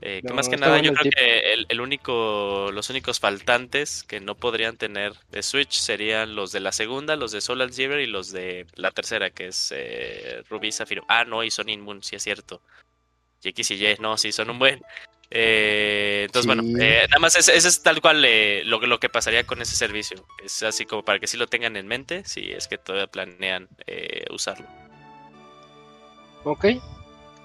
Eh, que más que nada yo creo que el, único, los únicos faltantes que no podrían tener de Switch serían los de la segunda, los de Soul Silver y los de la tercera, que es eh, Ruby Zafiro. Ah, no, y son Inmun, sí es cierto. Y X y Y, no, sí, son un buen. Eh, entonces, bueno, eh, nada más ese, es tal cual lo, lo que pasaría con ese servicio. Es así como para que sí lo tengan en mente, si es que todavía planean usarlo. Ok.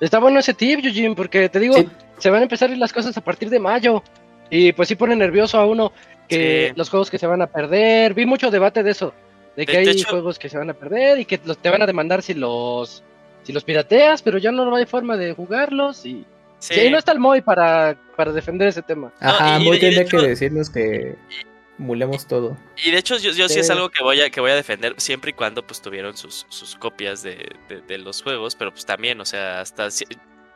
Está bueno ese tip, Eugene, porque te digo, se van a empezar las cosas a partir de mayo. Y pues sí pone nervioso a uno que los juegos que se van a perder. Vi mucho debate de eso, de que hay juegos que se van a perder y que los, te van a demandar si los si los pirateas, pero ya no hay forma de jugarlos y sí. no está el Moy para, para defender ese tema. Ajá, Moy tendría que decirnos que mulemos todo. Y de hecho yo, yo sí. es algo que voy a que voy a defender siempre y cuando pues tuvieron sus, sus copias de, de, los juegos, pero pues también, o sea, hasta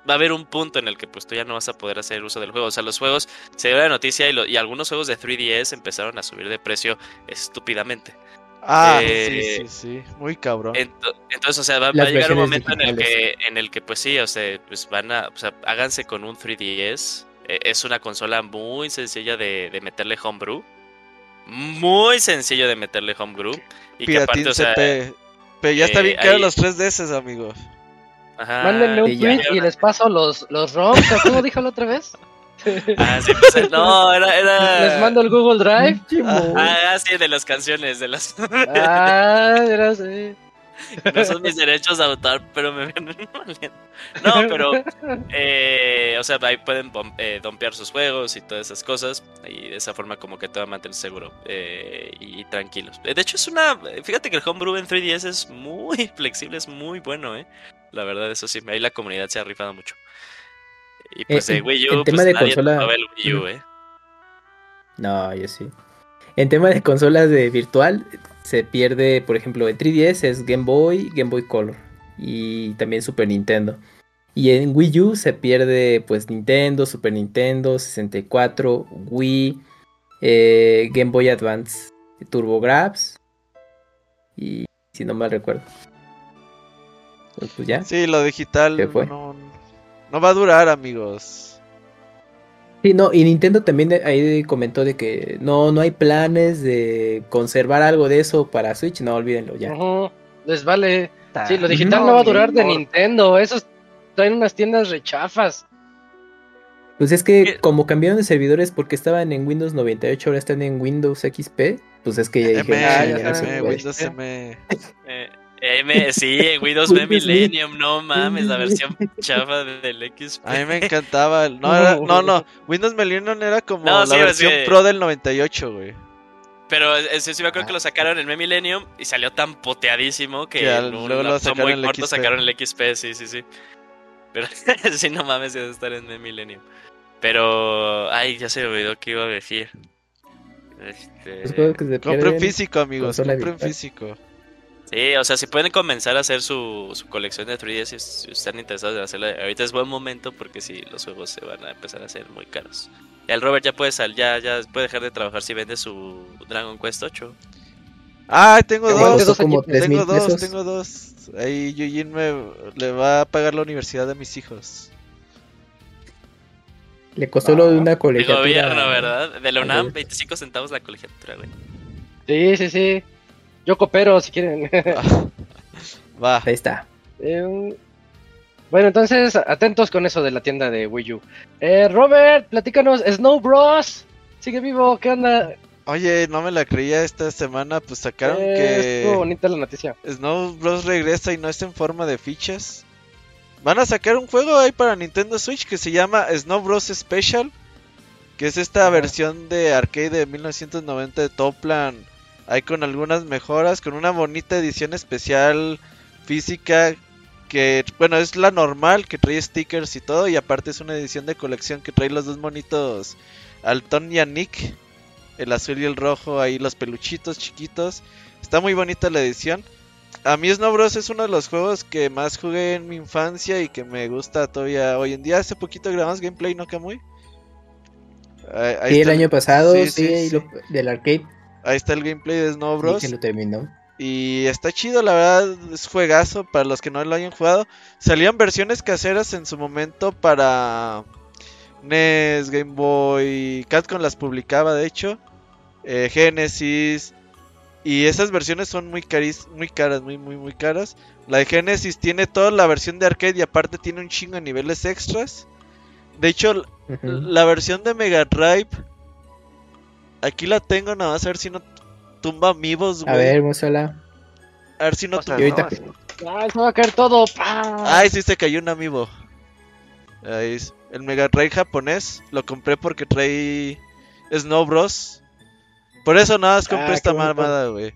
va a haber un punto en el que pues tú ya no vas a poder hacer uso del juego. O sea, los juegos, se dio la noticia y, y algunos juegos de 3DS empezaron a subir de precio estúpidamente. Ah, eh, sí, sí, sí, muy cabrón. entonces, o sea, va, a llegar un momento en el que, en el que, pues sí, o sea, pues van a, o sea, háganse con un 3DS. E, es una consola muy sencilla de, de meterle homebrew. Muy sencillo de meterle homebrew. Y que aparte, o sea, pero ya está bien eh, los 3DS, amigos. Mándenle un tweet y les paso los, los ROMs. ¿Cómo dijo la otra vez? Ah, sí, pues, no, era, era... Les mando el Google Drive. Ah, sí, de las canciones, de las... Ah, era así. No son mis derechos de autor, pero me vienen No, pero, eh, o sea, ahí pueden eh, dompear sus juegos y todas esas cosas. Y de esa forma, como que te va a mantener seguro eh, y tranquilos. De hecho, es una. Fíjate que el Homebrew en 3DS es muy flexible, es muy bueno, ¿eh? La verdad, eso sí, ahí la comunidad se ha rifado mucho. Y pues de Wii U, tema pues de consola... el Wii U, ¿eh? No, yo sí. En tema de consolas de virtual, se pierde, por ejemplo, en 3DS es Game Boy, Game Boy Color y también Super Nintendo. Y en Wii U se pierde pues Nintendo, Super Nintendo, 64, Wii, eh, Game Boy Advance, TurboGrafx y si no mal recuerdo. Pues, ya. Sí, lo digital no, no va a durar, amigos. Sí, no, y Nintendo también ahí comentó de que no, no hay planes de conservar algo de eso para Switch, no olvídenlo ya. Les vale. Sí, lo Ujú. digital no va a durar de ni Nintendo. Esos traen unas tiendas rechafas. Pues es que ¿Qué? como cambiaron de servidores porque estaban en Windows 98, ahora están en Windows XP, pues es que ya M, dijeron, Ah, "Sí, ya ya no se saben, M, puede". Windows M. Eh, M, sí, Windows Me. Millennium, no mames, la versión chafa del XP. A mí me encantaba. el- No, era- no, no. Windows Millennium era como No, la sí, versión sí. Pro del 98, güey. Pero ese sí me acuerdo que lo sacaron en M Millennium y salió tan poteadísimo que, Que al- en un luego lo sacaron muy en el corto XP. sacaron el XP, sí, sí, sí. Pero sí, no mames, debe estar en M Millennium. Pero, ay, ya se me olvidó que iba a decir. Este... Los juegos que se Compren pierden, físico, amigos. Compren virtual. físico. Sí, o sea, si pueden comenzar a hacer su, su colección de 3DS si, si están interesados en hacerlo, ahorita es buen momento porque si los juegos se van a empezar a hacer muy caros. El Robert ya puede sal, ya, ya puede dejar de trabajar si vende su Dragon Quest 8. Ah, tengo dos. que costó como equipos. 3 mil Tengo dos, pesos. tengo dos. Ahí Yujin me le va a pagar la universidad de mis hijos. Le costó lo de una De colegiatura. gobierno, ¿verdad? De la UNAM, gobierno. 25 centavos la colegiatura, güey. Sí, sí, sí. Yo coopero si quieren. Va. Ahí está. Eh, bueno, entonces, atentos con eso de la tienda de Wii U. Eh, Robert, platícanos, Snow Bros. Sigue vivo, ¿qué onda? Oye, no me la creía esta semana, pues sacaron Eh, estuvo que bonita la noticia. Snow Bros regresa y no está en forma de fichas. Van a sacar un juego ahí para Nintendo Switch que se llama Snow Bros Special, que es esta versión de arcade de 1990 de Toplan, ahí con algunas mejoras, con una bonita edición especial física que, bueno, es la normal, que trae stickers y todo, y aparte es una edición de colección que trae los dos monitos Alton y a Nick, el azul y el rojo, ahí los peluchitos chiquitos. Está muy bonita la edición. A mí Snow Bros es uno de los juegos que más jugué en mi infancia y que me gusta todavía hoy en día. Hace poquito grabamos gameplay, ¿no, Kamui? Ahí, Sí, el año pasado, sí, sí, sí, ahí sí. lo- del arcade, Ahí está el gameplay de Snow Bros. que lo terminó. Y está chido, la verdad, es juegazo para los que no lo hayan jugado. Salían versiones caseras en su momento para NES, Game Boy, Capcom las publicaba de hecho, eh, Genesis. Y esas versiones son muy, caris muy caras, muy, muy, muy caras. La de Genesis tiene toda la versión de arcade y aparte tiene un chingo de niveles extras. De hecho, la versión de Mega Drive, aquí la tengo, nada más a ver si no tumba amigos, A güey. ver, muéstrala. A ver si no Y ahorita-. ¡Ay, se va a caer todo! ¡pah! Ay, sí se cayó un amiibo. Ahí es. El Mega Drive japonés lo compré porque trae Snow Bros. Por eso nada más compré Ah, esta mamada, güey.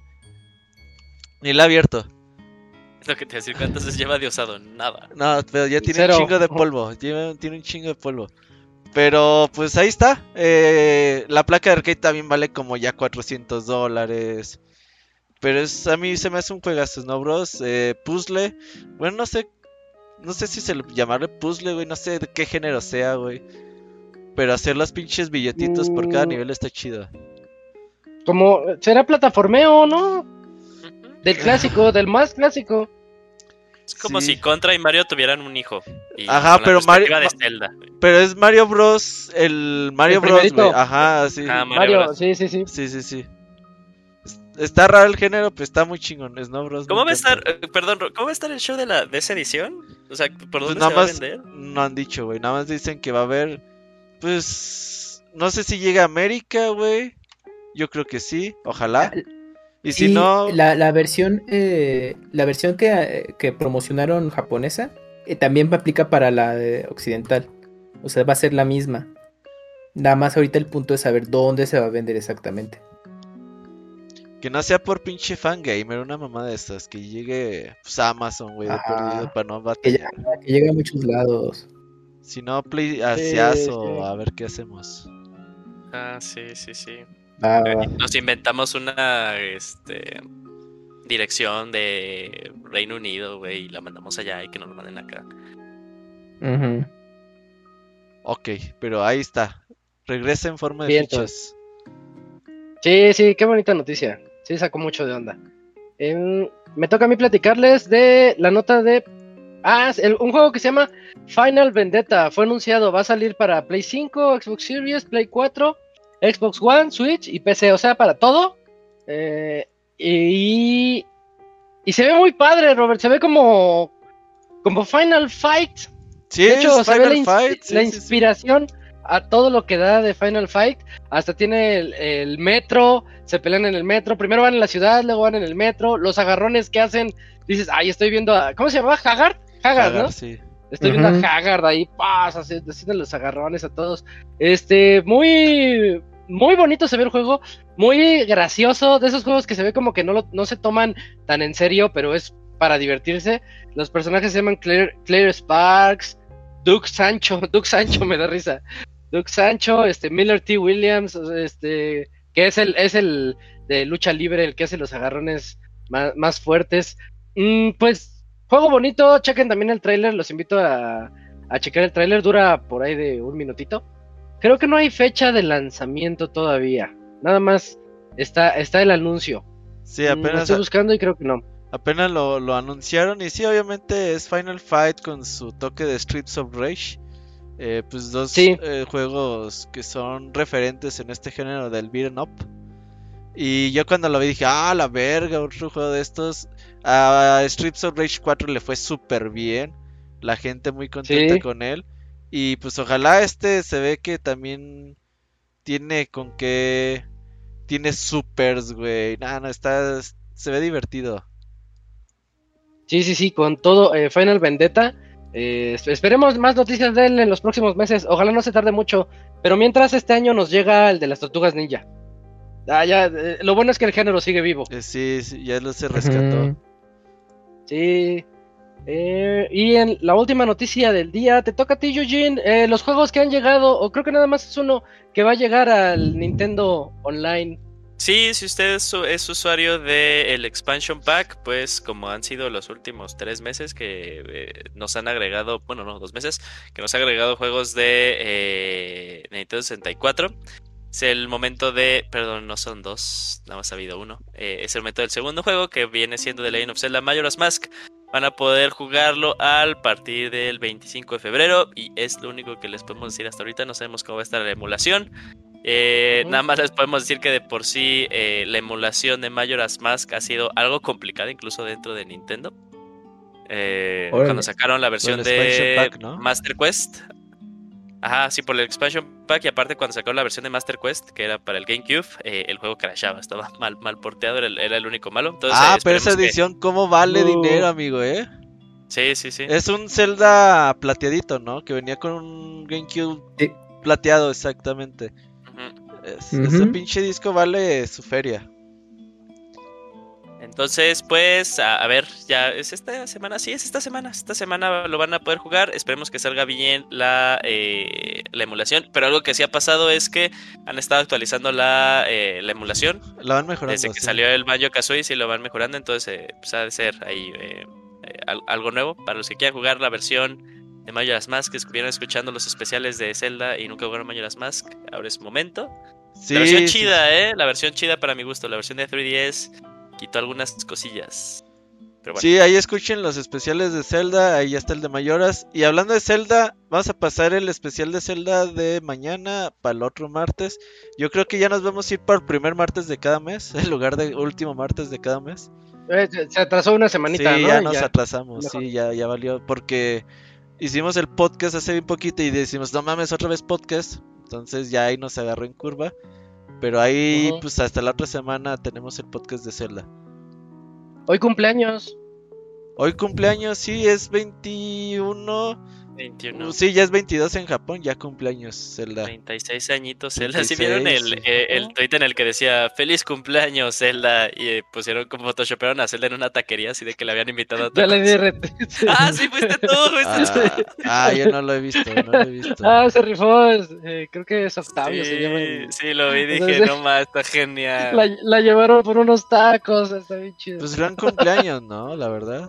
Ni la he abierto. Es lo que te decir, ¿cuántas se lleva de osado? Nada. No, pero ya tiene Cero. un chingo de polvo. Lleva- tiene un chingo de polvo. Pero pues ahí está. Eh, la placa de arcade también vale como ya 400 dólares. Pero es, a mí se me hace un juegazo, ¿no, bros? Eh, puzzle. Bueno, no sé. No sé si se le llamarle puzzle, güey. No sé de qué género sea, güey. Pero hacer los pinches billetitos por cada Mm. nivel está chido. Como, será plataformeo, ¿no? Del clásico, del más clásico. Es como Sí. si Contra y Mario tuvieran un hijo. Y Ajá, pero Mario- de Zelda. Pero es Mario Bros. El Mario El Bros, güey. primerito. Ajá, sí. Ah, Mario Mario, Bros. sí, sí, sí. Sí, sí, sí. Es- Está raro el género, pero está muy chingón. Snow Bros. ¿Cómo me va a estar, eh, perdón, cómo va a estar el show de, la, de esa edición? O sea, ¿por Pues dónde nada se va a más vender? no han dicho, güey. Nada más dicen que va a haber. Pues. No sé si llega a América, güey. Yo creo que sí. Ojalá. Y si Sí, no. la, la versión, eh, la versión que, eh, que promocionaron japonesa eh, también aplica para la eh, occidental. O sea, va a ser la misma. Nada más ahorita el punto es saber dónde se va a vender exactamente. Que no sea por pinche fangamer, una mamá de estas. Que llegue pues, a Amazon, güey, de perdido para no Que, ya- batallar. que llegue a muchos lados. Si no, play asiazo, sí. a ver qué hacemos. Ah, sí, sí, sí. Va, va, va. Nos inventamos una este, dirección de Reino Unido, güey, y la mandamos allá y que nos lo manden acá. Ujú. Ok, pero ahí está. Regresa en forma de Vientos. fichas. Sí, sí, qué bonita noticia. Sí, sacó mucho de onda. Em, me toca a mí platicarles de la nota de. Ah, un juego que se llama Final Vendetta. Fue anunciado, va a salir para Play 5, Xbox Series, Play 4, Xbox One, Switch y PC. O sea, para todo. Eh, y, y se ve muy padre, Robert. Se ve como, como Final Fight. Sí, de hecho, se ve la, inspiración a todo lo que da de Final Fight. Hasta tiene el, metro, se pelean en el metro. Primero van en la ciudad, luego van en el metro. Los agarrones que hacen, dices, ay, estoy viendo a. ¿Cómo se llama? Haggard. Haggard, ¿no? Sí. Estoy viendo a Haggard ahí, pasa, haciendo los agarrones a todos. Este, muy. Muy bonito se ve el juego, muy gracioso, de esos juegos que se ve como que no, no se toman tan en serio, pero es para divertirse. Los personajes se llaman Claire, Claire Sparks, Duke Sancho, Duke Sancho me da risa. Duke Sancho, este Miller T. Williams, este que es el, es el de lucha libre, el que hace los agarrones más, fuertes. Mm, pues, juego bonito, chequen también el trailer, los invito a, a checar el trailer, dura por ahí de un minutito. Creo que no hay fecha de lanzamiento todavía, nada más está, está el anuncio. Sí, mm, apenas. estoy buscando y creo que no. Apenas lo, lo, anunciaron y sí, obviamente es Final Fight con su toque de Streets of Rage. Eh, pues dos eh, juegos que son referentes en este género del beat'em up. Y yo cuando lo vi dije, ah, la verga, otro juego de estos. A Streets of Rage 4 le fue súper bien. La gente muy contenta con él. Y pues ojalá este se ve que también tiene con que... Tiene supers, güey. Nada, no, está... Se ve divertido. Sí, sí, sí, con todo eh, Final Vendetta. Eh, esperemos más noticias de él en los próximos meses. Ojalá no se tarde mucho. Pero mientras este año nos llega el de las tortugas ninja. Ah, ya, eh, lo bueno es que el género sigue vivo. sí, sí, ya lo se rescató. Sí. y en la última noticia del día, te toca a ti, Eugene. los juegos que han llegado, o creo que nada más es uno que va a llegar al Nintendo Online Sí, si usted es, usuario del expansion pack, pues como han sido los últimos tres meses que eh, nos han agregado, bueno, no, dos meses, que nos ha agregado juegos de eh, Nintendo 64. Es el momento de, perdón, no son dos, nada más ha habido uno. Eh, es el momento del segundo juego que viene siendo The Legend of Zelda Majora's Mask. Van a poder jugarlo al partir del 25 de febrero y es lo único que les podemos decir hasta ahorita. No sabemos cómo va a estar la emulación. Eh, nada más les podemos decir que de por sí eh, la emulación de Majora's Mask ha sido algo complicada incluso dentro de Nintendo. Eh, cuando sacaron la versión de Master Quest. Ajá, sí, por el expansion pack y aparte cuando sacaron la versión de Master Quest, que era para el GameCube, el juego crashaba, estaba mal, mal porteado, era el, único malo. ah, pero esa edición, ¿cómo vale uh. dinero, amigo, eh? Sí, sí, sí. Es un Zelda plateadito, ¿no? Que venía con un GameCube plateado, exactamente. Ese pinche disco vale su feria. Entonces, pues, a, ver, ya es esta semana, sí, es esta semana. Esta semana lo van a poder jugar. Esperemos que salga bien la, eh, la emulación. Pero algo que sí ha pasado es que han estado actualizando la, eh, la emulación. La van mejorando. Desde que salió el Banjo Kazooie, sí lo van mejorando. Entonces, eh, pues, ha de ser ahí algo nuevo. Para los que quieran jugar la versión de Majora's Mask, que estuvieron escuchando los especiales de Zelda y nunca jugaron Majora's Mask, ahora es momento. la versión chida, ¿eh? La versión chida para mi gusto. La versión de 3DS quitó algunas cosillas. Sí, ahí escuchen los especiales de Zelda, ahí ya está el de Mayoras. Y hablando de Zelda, vamos a pasar el especial de Zelda de mañana para el otro martes. Yo creo que ya nos vamos a ir para el primer martes de cada mes, en lugar de último martes de cada mes. Eh, se atrasó una semanita, sí, ya nos atrasamos, sí, ya, ya valió, porque hicimos el podcast hace bien poquito y decimos, no mames, otra vez podcast. Entonces ya ahí nos agarró en curva. Pero ahí, pues hasta la otra semana tenemos el podcast de Zelda. Hoy cumpleaños. Hoy cumpleaños, sí, es 21 21. Sí, ya es 22 en Japón, ya cumpleaños Zelda. 36 añitos Zelda. ¿Sí vieron el, eh, el, tweet en el que decía feliz cumpleaños Zelda? Y eh, pusieron como photoshoparon a Zelda en una taquería así de que le habían invitado a Ya le di Ah, sí, fuiste tú, fuiste ah, ah, yo no lo he visto, no lo he visto. Ah, se rifó, eh, creo que es Octavio sí, se llama. Sí, lo vi, dije, no más, está genial. La, la, llevaron por unos tacos, está bien chido. Pues gran cumpleaños, ¿no? La verdad.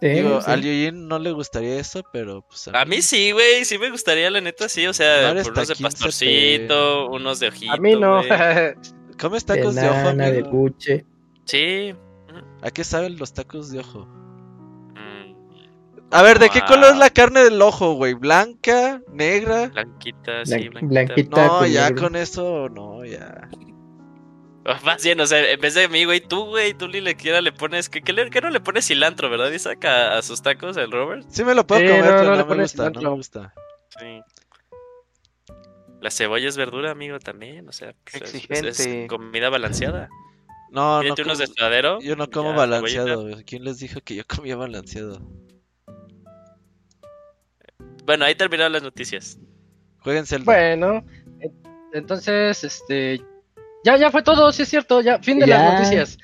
Digo, sí. al Yuyin no le gustaría eso, pero pues A mí sí, güey, sí me gustaría, la neta, sí. O sea, No por unos de pastorcito, unos de ojito. A mí no. ¿Comes De tacos de, ojo, nana, de amigo? buche. Sí. ¿A qué saben los tacos de ojo? Mm, A ver, ¿de qué Ah. color es la carne del ojo, güey? ¿Blanca? ¿Negra? blanquita, Blan- sí, blanquita. blanquita. No, con ya negro. con eso, no, ya. Más bien, o sea, en vez de mí, güey, tú, güey, tú ni le quiera le pones. ¿Qué, qué le- qué no le pones cilantro, verdad? Y saca a sus tacos el Robert. Sí me lo puedo Sí, comer, no, pero no no, le me pones gusta, no me gusta. Sí. La cebolla es verdura, amigo, también. O sea, pues, es- es, es Exigente. comida balanceada. No, no unos de como- yo no como ya, balanceado. cebollita. ¿Quién les dijo que yo comía balanceado? Bueno, ahí terminaron las noticias. Jueguen Zelda. Bueno, en- entonces, este. Ya, ya fue todo, sí es cierto, ya, fin de Ya. las noticias.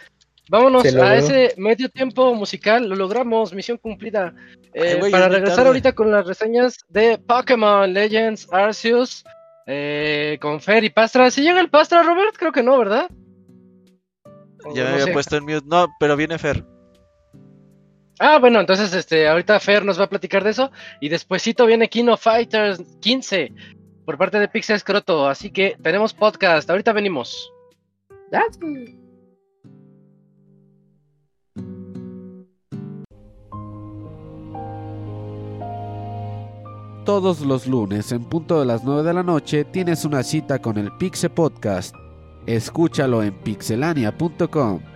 Vámonos a ese medio tiempo musical, lo logramos, misión cumplida. Eh, Ay, para regresar tarde. ahorita con las reseñas de Pokémon Legends Arceus, eh, con Fer y Pastra. ¿Si llega el Pastra, Robert? Creo que no, ¿verdad? O ya me había sé. puesto en mute. No, pero viene Fer. Ah, bueno, entonces este, ahorita Fer nos va a platicar de eso. Y despuesito viene Kino Fighters 15 por parte de Pixel Scroto. Así que tenemos podcast. Ahorita venimos. Todos los lunes en punto de las 9 de la noche tienes una cita con el Pixe Podcast. Escúchalo en pixelania.com.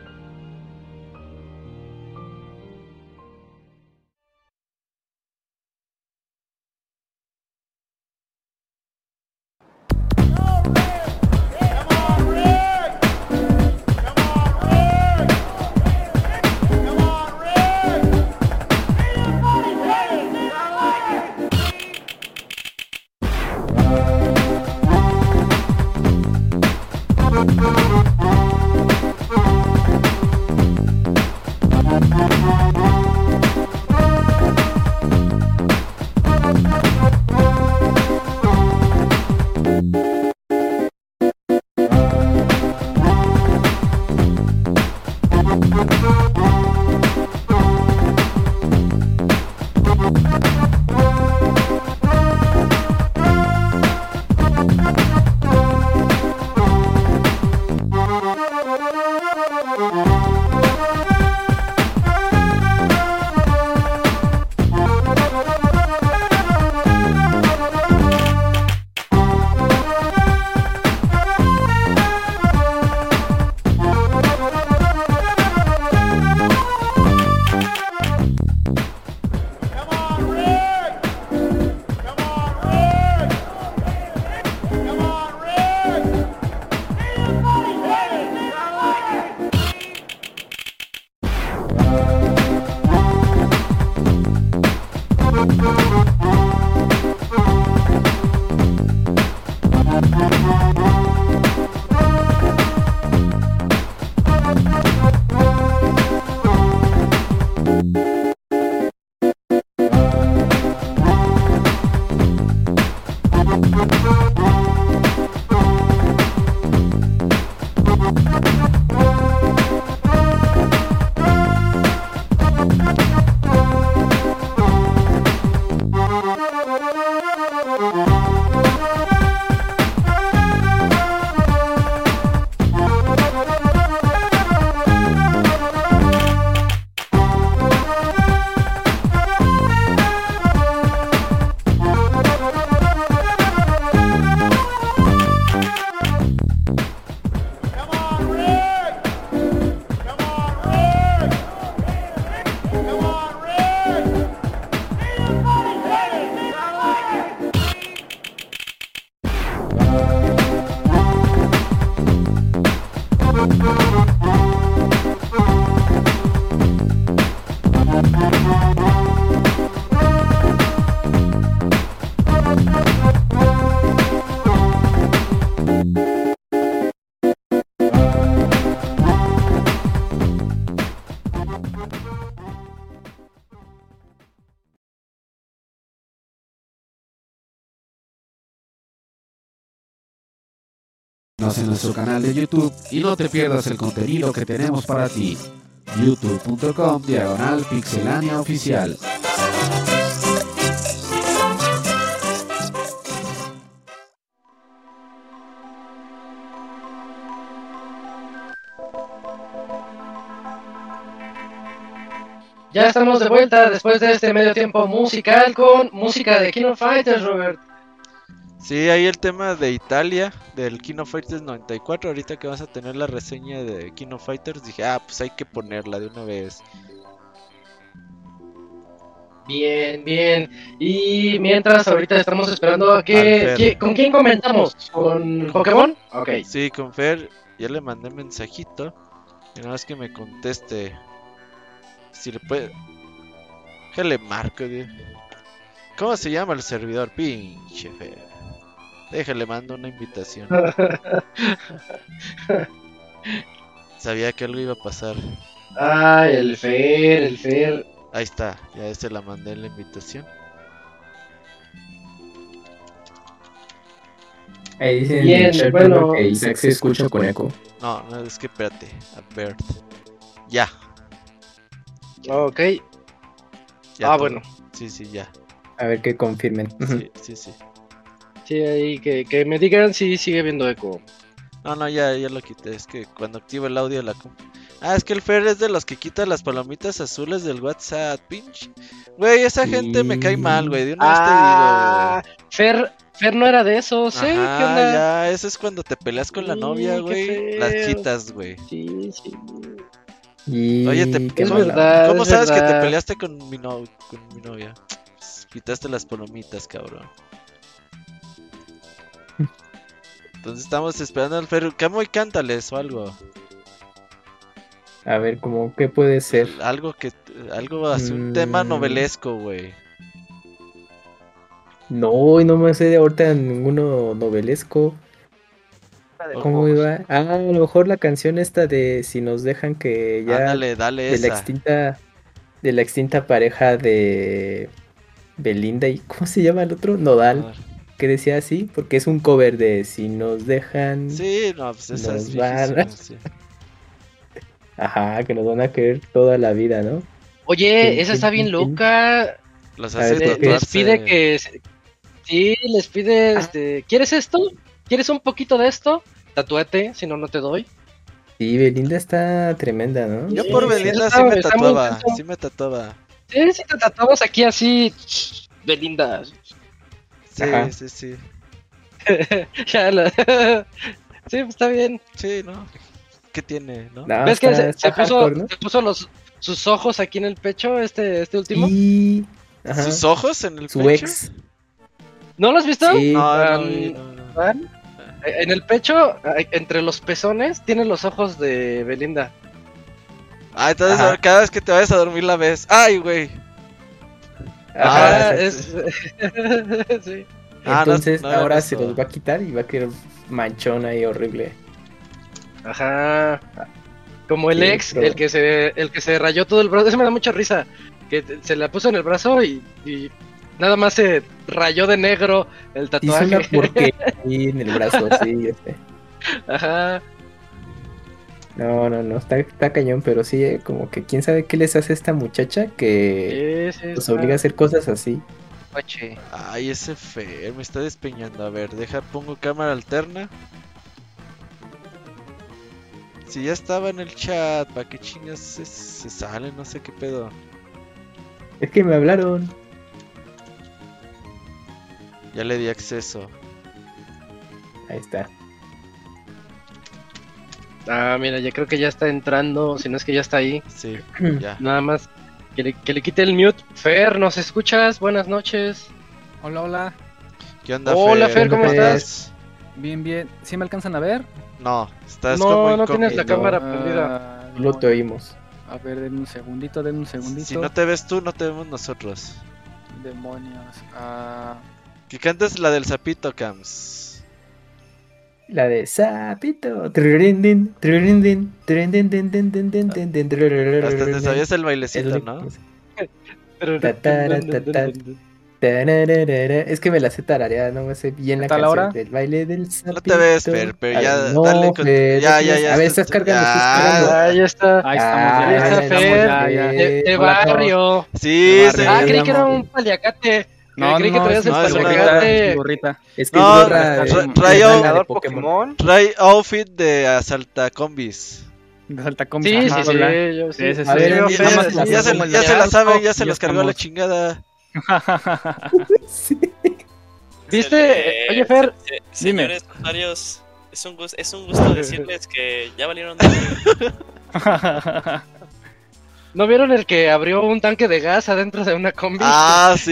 nuestro canal de YouTube y no te pierdas el contenido que tenemos para ti. youtube.com diagonal pixelania oficial. Ya estamos de vuelta después de este medio tiempo musical con música de Kino Fighters, Robert. Sí, ahí el tema de Italia, del Kino Fighters 94. Ahorita que vas a tener la reseña de Kino Fighters, dije, ah, pues hay que ponerla de una vez. Bien, bien. Y mientras ahorita estamos esperando a que... Al Fer. ¿qui- ¿Con quién comentamos? ¿Con Pokémon? Ok. Sí, con Fer, ya le mandé mensajito. Y nada más que me conteste. Si le puede. ¿Qué le marco, tío? ¿Cómo se llama el servidor? Pinche Fer. Déjale, mando una invitación. Sabía que algo iba a pasar. Ah, el Fer, el Fer. Ahí está, ya se la mandé la invitación. Ahí dicen Bien, en el bueno. Que Isaac se escucha con eco. No, no, es que espérate. A ver. Ya, Ok. ya. Ah, todo. bueno. Sí, sí, ya. A ver que confirmen. Sí, sí, sí. Sí, ahí que, que me digan si sigue viendo eco. No, no, ya, ya lo quité. Es que cuando activo el audio de la comp- Ah, es que el Fer es de los que quita las palomitas azules del WhatsApp, pinche. Güey, esa gente me cae mal, güey. De una Ah, Fer, Fer no era de esos, vez te ¿eh? digo. ¿Qué Ajá, onda? ya, eso es cuando te peleas con la Sí, novia, güey. Las quitas, güey. Sí, sí. Y Oye, te- Es verdad. ¿Cómo es sabes que te peleaste con mi, no- con mi novia? Pues, Quitaste las palomitas, cabrón. Entonces estamos esperando al Fer. Camo y cántales o algo. A ver, como qué puede ser. Algo que. Algo así, un tema Mm. novelesco, güey. No, y no me sé de ahorita ninguno novelesco. ¿Cómo iba? Ah, a lo mejor la canción esta de Si nos dejan que ya Ándale, dale de la extinta de la extinta pareja de Belinda y ¿cómo se llama el otro? Nodal, que decía así, porque es un cover de Si nos dejan, Sí, no, pues esa Nos es van- sí. ajá, que nos van a querer toda la vida, ¿no? Oye, esa está bien loca. Los A ver, hace ¿por Le- qué? les pide que. Sí, les pide, este. ¿Quieres esto? ¿Quieres un poquito de esto? Tatúate, si no, no te doy. Sí, Belinda está tremenda, ¿no? Yo Sí, por sí, Belinda está- sí me tatuaba, sí me tatuaba. Sí, sí, te tatuamos aquí así. Belinda. Sí, Ajá. sí, sí. ya la- Sí, pues, está bien. Sí, ¿no? ¿Qué tiene, no? No, ¿Ves que está- se, está se puso, hardcore, ¿no? se puso los, sus ojos aquí en el pecho, este, este último? Y ajá, ¿Sus ojos en el su pecho? ex. ¿No lo has visto? Sí. No, no, Um, no, no. ¿Van? En el pecho, entre los pezones, tiene los ojos de Belinda. Ah, entonces Ajá. cada vez que te vayas a dormir la ves. ¡Ay, güey! Ajá, Ah, es. sí. Ah, no- Entonces no ahora se los va a quitar y va a quedar manchón ahí horrible. Ajá. Como el Sí, ex, pero- el que se el que se rayó todo el brazo. Eso me da mucha risa. Que se la puso en el brazo y, y nada más se rayó de negro el Hizo tatuaje. una porquería ahí en el brazo, sí, sé. Ajá. No, no, no, está, está cañón, pero sí, eh, como que quién sabe qué les hace a esta muchacha que sí, los obliga a hacer cosas así. Ay, ese Fer me está despeñando. A ver, deja, pongo cámara alterna. Si ya estaba en el chat, ¿para qué chingas se, se sale? No sé qué pedo. Es que me hablaron. Ya le di acceso. Ahí está. Ah, mira, ya creo que ya está entrando. Si no es que ya está ahí. Sí, ya. Nada más que le, que le quite el mute. Fer, ¿nos escuchas? Buenas noches. Hola, hola. ¿Qué onda, Hola, Fer, ¿cómo estás? Bien, bien. ¿Sí me alcanzan a ver? No, estás No, como no tienes la cámara prendida. Ah, Solo te oímos. A ver, denme un segundito, denme un segundito. Si no te ves tú, no te vemos nosotros. Demonios. Ah, Que cantes la del sapito, Cams. La de Sapito. Trurindin, ah. Hasta te sabías el bailecito, ¿no? Es que me la sé tarareada, no me sé bien la canción del baile del sapito. No te ves, Fer, pero ya dale con... Ya, ya, ya. A ver, estás cargando. Ya, ah, ya está. Ahí estamos, ya, está, Fer. De barrio. Sí, sí. Ah, creí que era un paliacate. No, creí que no, traías es no, el es que No, tra- trae un- de Pokémon. Trae outfit de asaltacombis. De Saltacom. Sí, sí, Ajá, sí, ¿verdad? yo sí. Sí, sí, A ver, ya Fer, más Ya, la sí, ya se, ya se la sabe, ya se los cargó la chingada. Sí. ¿Viste? Oye, Fer. Dime. Señores usuarios, es un, gus- es un gusto decirles que ya valieron. ¿No vieron el que abrió un tanque de gas adentro de una combi? Ah, sí.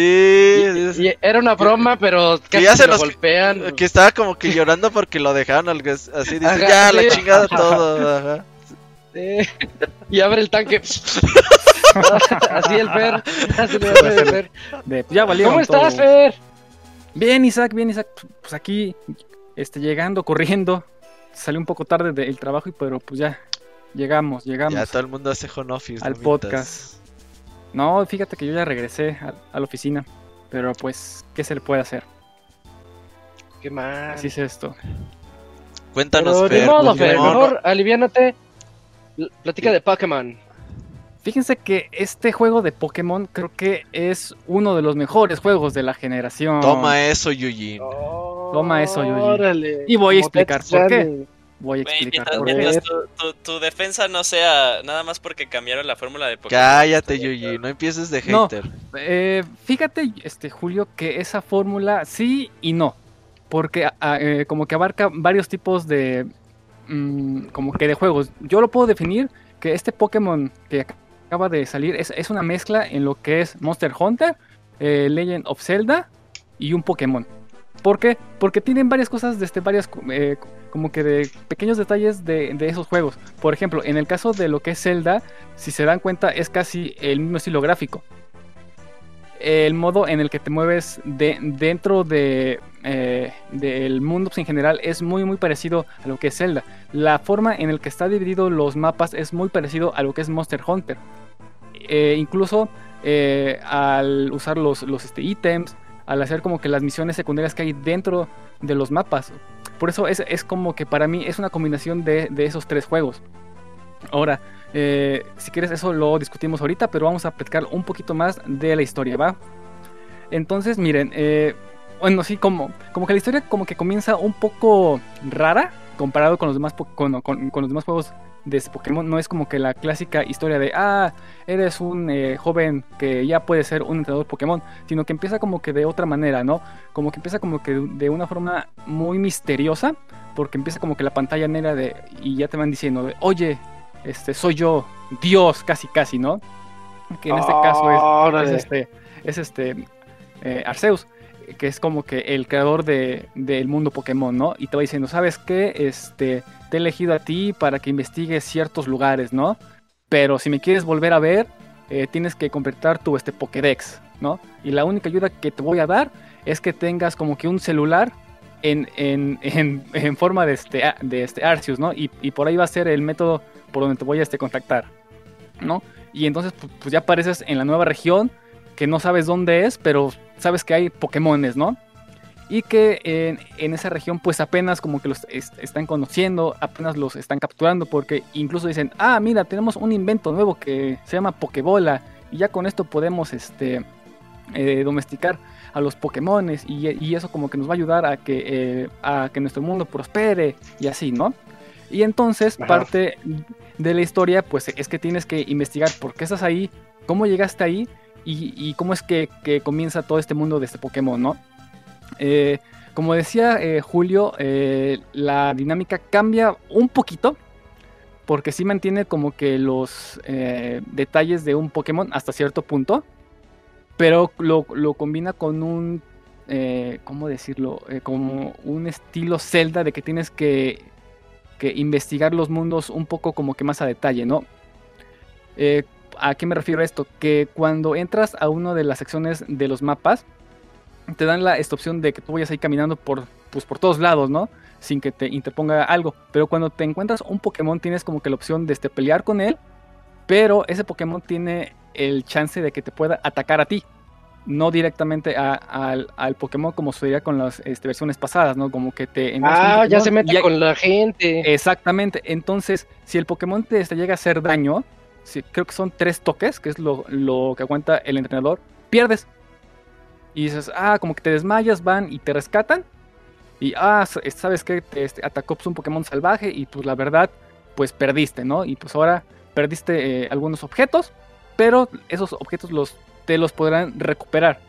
Y, y era una broma, pero casi ya se lo golpean. Que estaba como que llorando porque lo dejaron al gas- así dice, Ajá, ya la sí. chingada todo. Ajá. Sí. Y abre el tanque. Así el Fer. Así le hace el Fer. De- ya valieron ¿Cómo estás, todo. Fer? Bien, Isaac, bien, Isaac. Pues aquí, este, llegando, corriendo. Salí un poco tarde del trabajo, y pero pues ya, llegamos, llegamos. Ya todo el mundo hace home office. Al no mientas. podcast. No, fíjate que yo ya regresé a, a la oficina. Pero pues, ¿qué se le puede hacer? Qué mal. Así es esto. Cuéntanos, Pero Fer. de modo, Fer. Mejor aliviánate. L- Platica de Pokémon. Fíjense que este juego de Pokémon creo que es uno de los mejores juegos de la generación. Toma eso, Yuji. Toma eso, Yuji. Y voy a explicar por qué. Voy a explicar mientras, por qué. mientras tu, tu- tu defensa no sea nada más porque cambiaron la fórmula de Pokémon. Cállate, Yuji. No empieces de No. hater. Eh, fíjate, este Julio, que esa fórmula sí y no. Porque a- eh, como que abarca varios tipos de. mm, como que de juegos. Yo lo puedo definir que este Pokémon que acaba de salir es, es una mezcla en lo que es Monster Hunter, eh, Legend of Zelda y un Pokémon. ¿Por qué? Porque tienen varias cosas, desde varias, eh, como que de pequeños detalles de, esos juegos. Por ejemplo, en el caso de lo que es Zelda, si se dan cuenta, es casi el mismo estilo gráfico. El modo en el que te mueves de, dentro de, eh, del mundo pues, en general es muy muy parecido a lo que es Zelda. La forma en el que está dividido los mapas es muy parecido a lo que es Monster Hunter. Eh, incluso eh, al usar los, los este, ítems, al hacer como que las misiones secundarias que hay dentro de los mapas. Por eso es, es como que para mí es una combinación de, de esos tres juegos. Ahora, eh, si quieres eso lo discutimos ahorita, pero vamos a platicar un poquito más de la historia, ¿va? Entonces, miren, eh, bueno, sí, como, como que la historia como que comienza un poco rara comparado con los demás, con, con- con los demás juegos de este Pokémon. No es como que la clásica historia de, ah, eres un eh, joven que ya puede ser un entrenador Pokémon, sino que empieza como que de otra manera, ¿no? Como que empieza como que de- una forma muy misteriosa, porque empieza como que la pantalla negra de, y ya te van diciendo, de, oye, este, soy yo, Dios, casi casi, ¿no? Que en este caso es, es Órale. este, es este eh, Arceus, que es como que el creador de, del mundo Pokémon, ¿no? Y te va diciendo, ¿sabes qué? Este, te he elegido a ti para que investigues ciertos lugares, ¿no? Pero si me quieres volver a ver, eh, tienes que completar tu este, Pokédex, ¿no? Y la única ayuda que te voy a dar es que tengas como que un celular en, en, en, forma de este, de este Arceus, ¿no? Y, y por ahí va a ser el método por donde te voy a este, contactar, ¿no? Y entonces pu- pues ya apareces en la nueva región que no sabes dónde es, pero sabes que hay Pokémones, ¿no? Y que en, en esa región pues apenas como que los est- están conociendo, apenas los están capturando, porque incluso dicen, ah, mira, tenemos un invento nuevo que se llama Pokébola, y ya con esto podemos este, eh, domesticar a los Pokémones, y, y eso como que nos va a ayudar a que, eh, a que nuestro mundo prospere, y así, ¿no? Y entonces Ajá. parte de la historia pues es que tienes que investigar por qué estás ahí, cómo llegaste ahí, y, cómo es que, comienza todo este mundo de este Pokémon, ¿no? Eh, como decía eh, Julio, eh, la dinámica cambia un poquito, porque sí mantiene como que los detalles de un Pokémon hasta cierto punto, pero lo, combina con un, ¿cómo decirlo? Como un estilo Zelda de que tienes que, que investigar los mundos un poco como que más a detalle, ¿no? Eh, ¿A qué me refiero a esto? Que cuando entras a una de las secciones de los mapas, te dan la, esta opción de que tú vayas ahí caminando por, pues, por todos lados, ¿no? Sin que te interponga algo. Pero cuando te encuentras un Pokémon, tienes como que la opción de este, pelear con él, pero ese Pokémon tiene el chance de que te pueda atacar a ti. no directamente a- al, al Pokémon como sucedía con las este, versiones pasadas, ¿no? Como que te... Ah, ya se mete con la gente. Exactamente. Entonces, si el Pokémon te, te llega a hacer daño, si- creo que son tres toques, que es lo, lo que aguanta el entrenador, pierdes. Y dices, ah, como que te desmayas, van y te rescatan. Y, ah, s- sabes que te este, atacó pues, un Pokémon salvaje y pues la verdad, pues perdiste, ¿no? Y pues ahora perdiste eh, algunos objetos, pero esos objetos los, te los podrán recuperar.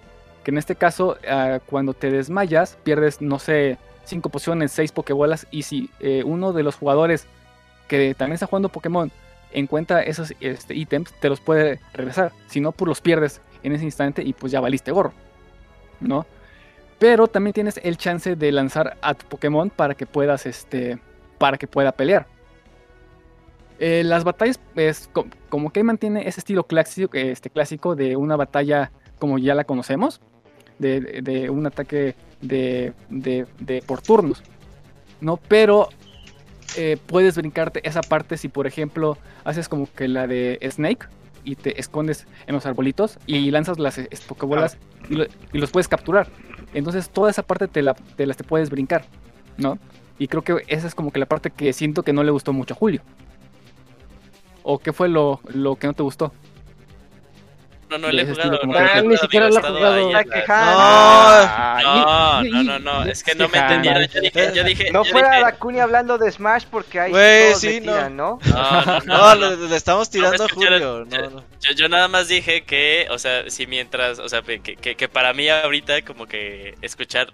Que en este caso, ah, cuando te desmayas, pierdes, no sé, 5 pociones, 6 Pokébolas. Y si eh, uno de los jugadores que también está jugando Pokémon encuentra esos este, ítems, te los puede regresar. Si no, pues los pierdes en ese instante y pues ya valiste gorro. ¿No? Pero también tienes el chance de lanzar a tu Pokémon para que puedas, este, para que pueda pelear. Eh, las batallas, es co- como que mantiene ese estilo clásico, este, clásico de una batalla como ya la conocemos, de, un ataque de- de por turnos, ¿no? Pero eh, puedes brincarte esa parte si, por ejemplo, haces como que la de Snake y te escondes en los arbolitos y lanzas las eh, lo- y los puedes capturar. Entonces toda esa parte te, la, te las te puedes brincar, ¿no? Y creo que esa es como que la parte que siento que no le gustó mucho a Julio. ¿O qué fue lo, lo que no te gustó? No, no le he jugado. no Ah, ni siquiera ha he jugado. la- No, no, no, no, es que no me entendieron. Yo dije, yo dije, No fuera dije- la cuña hablando de Smash porque ahí Güey, todos sí, no. tiran, ¿no? No, no, No, no, le, le estamos tirando a Julio. No, no. Yo, yo nada más dije que, o sea, si mientras, o sea, que, que, que para mí ahorita como que escuchar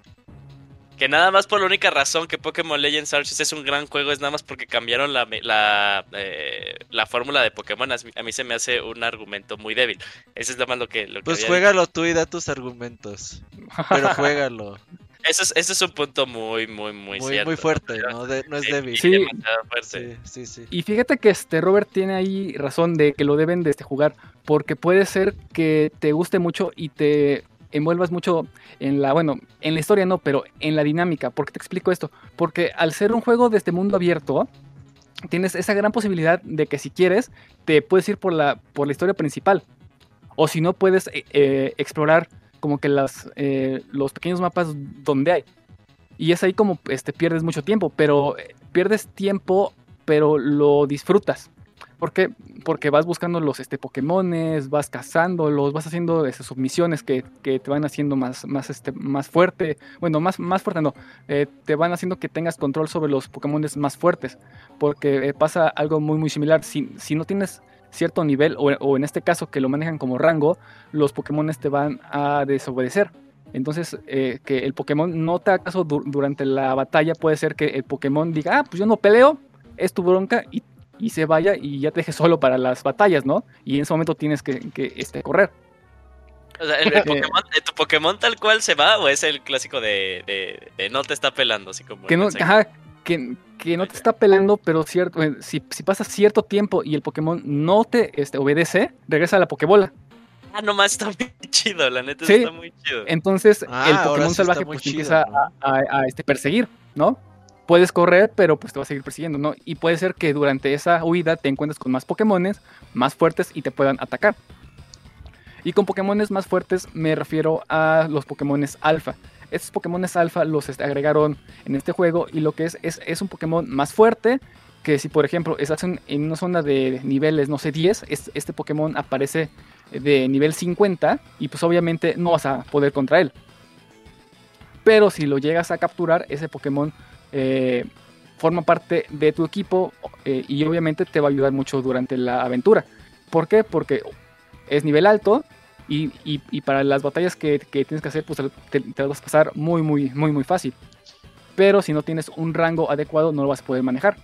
que nada más por la única razón que Pokémon Legends Arceus es un gran juego es nada más porque cambiaron la, la, eh, la fórmula de Pokémon. A mí- A mí se me hace un argumento muy débil. Ese es nada más lo que... Lo que Pues juégalo tú y da tus argumentos. Pero juégalo. Eso es, eso es un punto muy, muy, muy, Muy, cierto. muy fuerte, ¿no? De- no es Sí, débil. Sí. demasiado fuerte. Sí, sí, sí. Y fíjate que este Robert tiene ahí razón de que lo deben de este, jugar, porque puede ser que te guste mucho y te envuelvas mucho en la, bueno, en la historia no, pero en la dinámica. ¿Por qué te explico esto? Porque al ser un juego de este mundo abierto, tienes esa gran posibilidad de que si quieres, te puedes ir por la, por la historia principal. O si no, puedes eh, eh, explorar como que las, eh, los pequeños mapas donde hay. Y es ahí como este, pierdes mucho tiempo, pero eh, pierdes tiempo, pero lo disfrutas. ¿Por qué? Porque vas buscando los este, Pokémones, vas cazándolos, vas haciendo este, submisiones que, que te van haciendo más, más, este, más fuerte. Bueno, más, más fuerte no. eh, te van haciendo que tengas control sobre los Pokémones más fuertes. Porque eh, pasa algo muy, muy similar. Si, si no tienes cierto nivel, o, en este caso que lo manejan como rango, los Pokémones te van a desobedecer. Entonces, eh, que el Pokémon no te haga caso du- durante la batalla, puede ser que el Pokémon diga, ah, pues yo no peleo, es tu bronca, y, y se vaya y ya te deje solo para las batallas, ¿no? Y en ese momento tienes que, que, este, correr. O sea, ¿el, el Pokémon, eh, ¿tu Pokémon tal cual se va o es el clásico de, de, de no te está pelando? Así como Que no, ajá, que, que no te está pelando, pero cierto, eh, si, si pasa cierto tiempo y el Pokémon no te este, obedece, regresa a la Pokébola. Ah, nomás está muy chido, la neta Sí. está muy chido. Entonces Ah, el ahora Pokémon sí salvaje pues chido, empieza ¿no? a, a- a, este, perseguir, ¿no? Puedes correr, pero pues te va a seguir persiguiendo, ¿no? Y puede ser que durante esa huida te encuentres con más Pokémones, más fuertes y te puedan atacar. Y con Pokémones más fuertes me refiero a los Pokémones alfa. Estos Pokémones alfa los este, agregaron en este juego y lo que es, es es un Pokémon más fuerte que si por ejemplo estás en, en una zona de niveles, no sé, 10, es- este Pokémon aparece de nivel 50 y pues obviamente no vas a poder contra él. Pero si lo llegas a capturar, ese Pokémon eh, forma parte de tu equipo eh, y obviamente te va a ayudar mucho durante la aventura. ¿Por qué? Porque es nivel alto y, y- para las batallas que, que tienes que hacer, pues te, te las vas a pasar muy, muy, muy, muy fácil. Pero si no tienes un rango adecuado, no lo vas a poder manejar.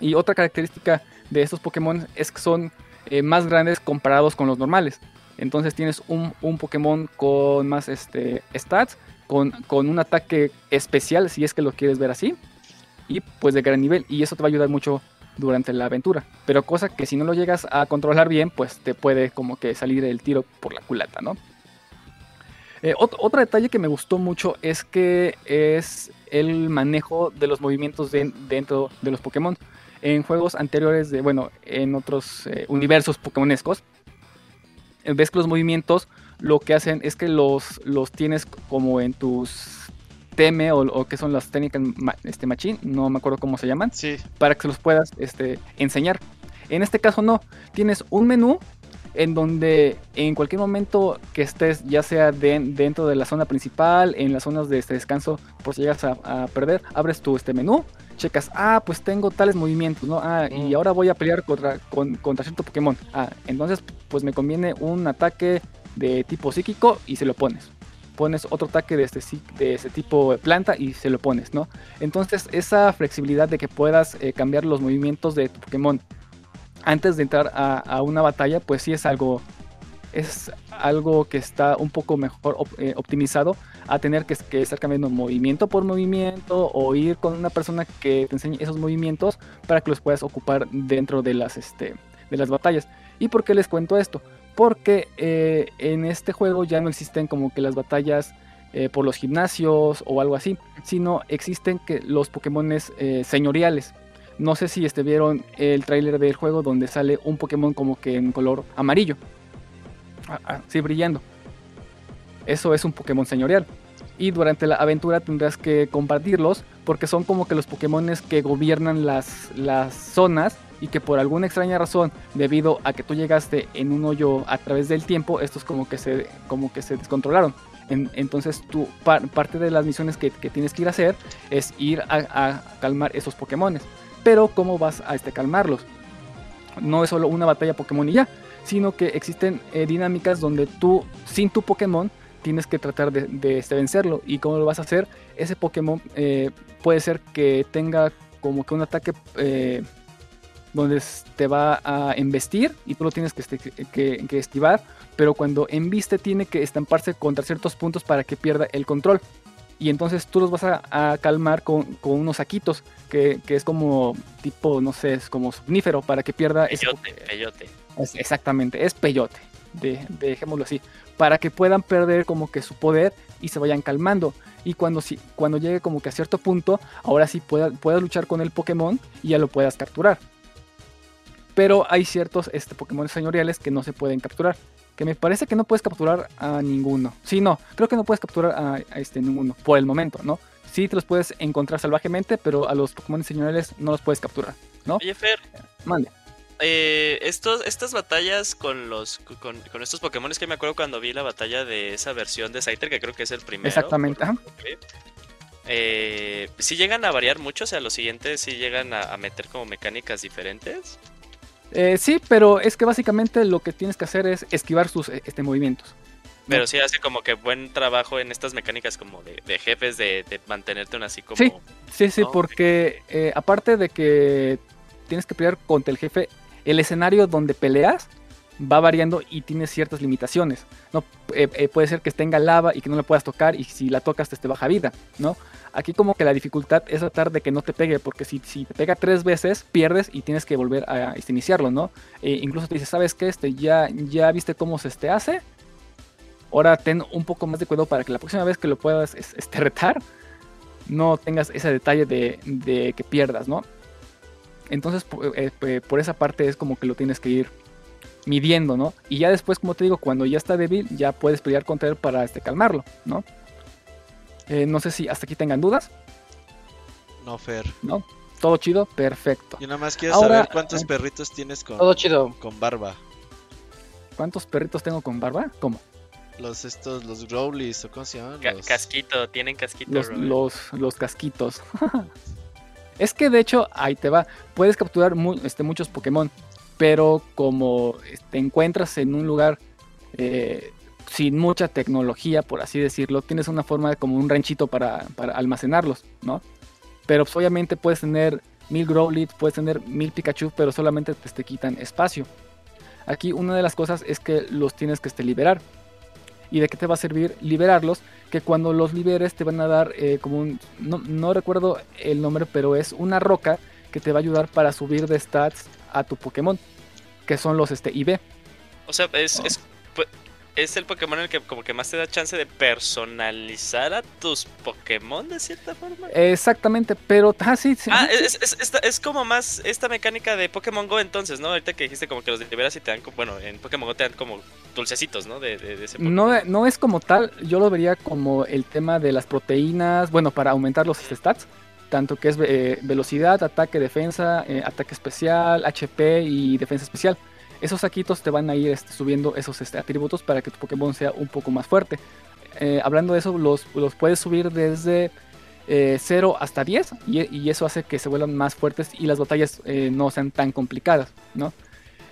Y otra característica de estos Pokémon es que son eh, más grandes comparados con los normales. Entonces tienes un, un Pokémon con más este, stats, con, con un ataque especial, si es que lo quieres ver así, y pues de gran nivel. Y eso te va a ayudar mucho durante la aventura. Pero cosa que si no lo llegas a controlar bien, pues te puede como que salir el tiro por la culata, ¿no? Eh, ot- otro detalle que me gustó mucho es que es el manejo de los movimientos de- dentro de los Pokémon. En juegos anteriores, de, bueno, en otros eh, universos Pokémonescos, ves que los movimientos lo que hacen es que los, los tienes como en tus teme o, que son las técnicas este, machine, no me acuerdo cómo se llaman, sí. para que se los puedas este, enseñar. En este caso no, tienes un menú en donde en cualquier momento que estés, ya sea dentro de la zona principal, en las zonas de este descanso, por si llegas a, perder, abres tu este menú, checas, ah, pues tengo tales movimientos, ¿no? Ah, y ahora voy a pelear contra, contra cierto Pokémon. Ah, entonces pues me conviene un ataque de tipo psíquico y se lo pones. Pones otro ataque de este, de ese tipo de planta y se lo pones, ¿no? Entonces esa flexibilidad de que puedas eh, cambiar los movimientos de tu Pokémon antes de entrar a, una batalla, pues sí es algo, es algo que está un poco mejor eh, optimizado a tener que, estar cambiando movimiento por movimiento o ir con una persona que te enseñe esos movimientos para que los puedas ocupar dentro de las, este, de las batallas. ¿Y por qué les cuento esto? Porque eh, en este juego ya no existen como que las batallas eh, por los gimnasios o algo así, sino existen que los Pokémones señoriales. No sé si este, vieron el tráiler del juego donde sale un Pokémon como que en color amarillo. Ah, ah, sí, brillando. Eso es un Pokémon señorial. Y durante la aventura tendrás que compartirlos porque son como que los Pokémones que gobiernan las, las zonas y que por alguna extraña razón, debido a que tú llegaste en un hoyo a través del tiempo, estos como que se, como que se descontrolaron. entonces tú, parte de las misiones que, tienes que ir a hacer es ir a, a calmar esos Pokémones pero ¿cómo vas a este, calmarlos? No es solo una batalla Pokémon y ya, sino que existen eh, dinámicas donde tú, sin tu Pokémon, tienes que tratar de, este, vencerlo. ¿Y cómo lo vas a hacer? Ese Pokémon eh, puede ser que tenga como que un ataque eh, donde te va a embestir y tú lo tienes que, este, que, que, esquivar, pero cuando embiste tiene que estamparse contra ciertos puntos para que pierda el control y entonces tú los vas a, calmar con, unos saquitos, que, es como tipo, no sé, es como somnífero para que pierda... Peyote, peyote. exactamente, es peyote, de, dejémoslo así, para que puedan perder como que su poder y se vayan calmando. Y cuando, si, cuando llegue como que a cierto punto, ahora sí puedas pueda luchar con el Pokémon y ya lo puedas capturar. Pero hay ciertos este, Pokémon señoriales que no se pueden capturar que me parece que no puedes capturar a ninguno. Sí, no, creo que no puedes capturar a, este ninguno por el momento, ¿no? Sí te los puedes encontrar salvajemente, pero a los Pokémon señoriales no los puedes capturar, ¿no? Oye, Fer. Mande. Eh, estos, estas batallas con los con, estos Pokémon es que me acuerdo cuando vi la batalla de esa versión de Scyther, que creo que es el primero. Exactamente. Eh, si llegan a variar mucho, o sea, los siguientes sí llegan a meter como mecánicas diferentes. Eh, sí, pero es que básicamente lo que tienes que hacer es esquivar sus eh, este, movimientos. Pero sí hace como que buen trabajo en estas mecánicas como de, jefes, de, mantenerte un así como... Sí, sí, sí, porque eh, aparte de que tienes que pelear contra el jefe, el escenario donde peleas va variando y tiene ciertas limitaciones. ¿no? puede ser que tenga lava y que no la puedas tocar y si la tocas te, te baja vida, ¿no? Aquí como que la dificultad es tratar de que no te pegue, porque si, si te pega tres veces, pierdes y tienes que volver a iniciarlo, ¿no? E incluso te dice, ¿sabes qué? Este, ya, ya viste cómo se este hace. Ahora ten un poco más de cuidado para que la próxima vez que lo puedas este, retar, no tengas ese detalle de, que pierdas, ¿no? Entonces, eh, por esa parte es como que lo tienes que ir midiendo, ¿no? Y ya después, como te digo, cuando ya está débil, ya puedes pelear contra él para este, calmarlo, ¿no? Eh, no sé si hasta aquí tengan dudas. No, Fer. No, todo chido, perfecto. Y nada más quiero saber cuántos eh, perritos tienes con, todo chido. con barba. ¿Cuántos perritos tengo con barba? ¿Cómo? Los estos, los growlies, o cómo se llaman? Casquito, tienen casquito. Los, los, casquitos. es que de hecho, ahí te va. Puedes capturar este, muchos Pokémon. Pero como te este, encuentras en un lugar eh, sin mucha tecnología, por así decirlo, tienes una forma de como un ranchito para, almacenarlos, ¿no? Pero pues, obviamente puedes tener mil Growlithe, puedes tener mil Pikachu, pero solamente te, quitan espacio. Aquí una de las cosas es que los tienes que este, liberar. ¿Y de qué te va a servir liberarlos? Que cuando los liberes te van a dar eh, como un... No, recuerdo el nombre, pero es una roca que te va a ayudar para subir de stats a tu Pokémon. Que son los este, IB. O sea, es, es el Pokémon el que como que más te da chance de personalizar a tus Pokémon de cierta forma. Exactamente, pero ah, sí, sí. Ah, es, es, es, es, como más esta mecánica de Pokémon Go entonces, ¿no? Ahorita que dijiste como que los liberas y te dan, bueno, en Pokémon Go te dan como dulcecitos, ¿no? De, de, ese no, no es como tal, yo lo vería como el tema de las proteínas, bueno, para aumentar los stats tanto que es eh, velocidad, ataque, defensa, eh, ataque especial, HP y defensa especial esos saquitos te van a ir este, subiendo esos este, atributos para que tu Pokémon sea un poco más fuerte. Eh, hablando de eso, los, los, puedes subir desde 0 eh, hasta 10 y, eso hace que se vuelvan más fuertes y las batallas eh, no sean tan complicadas, ¿no?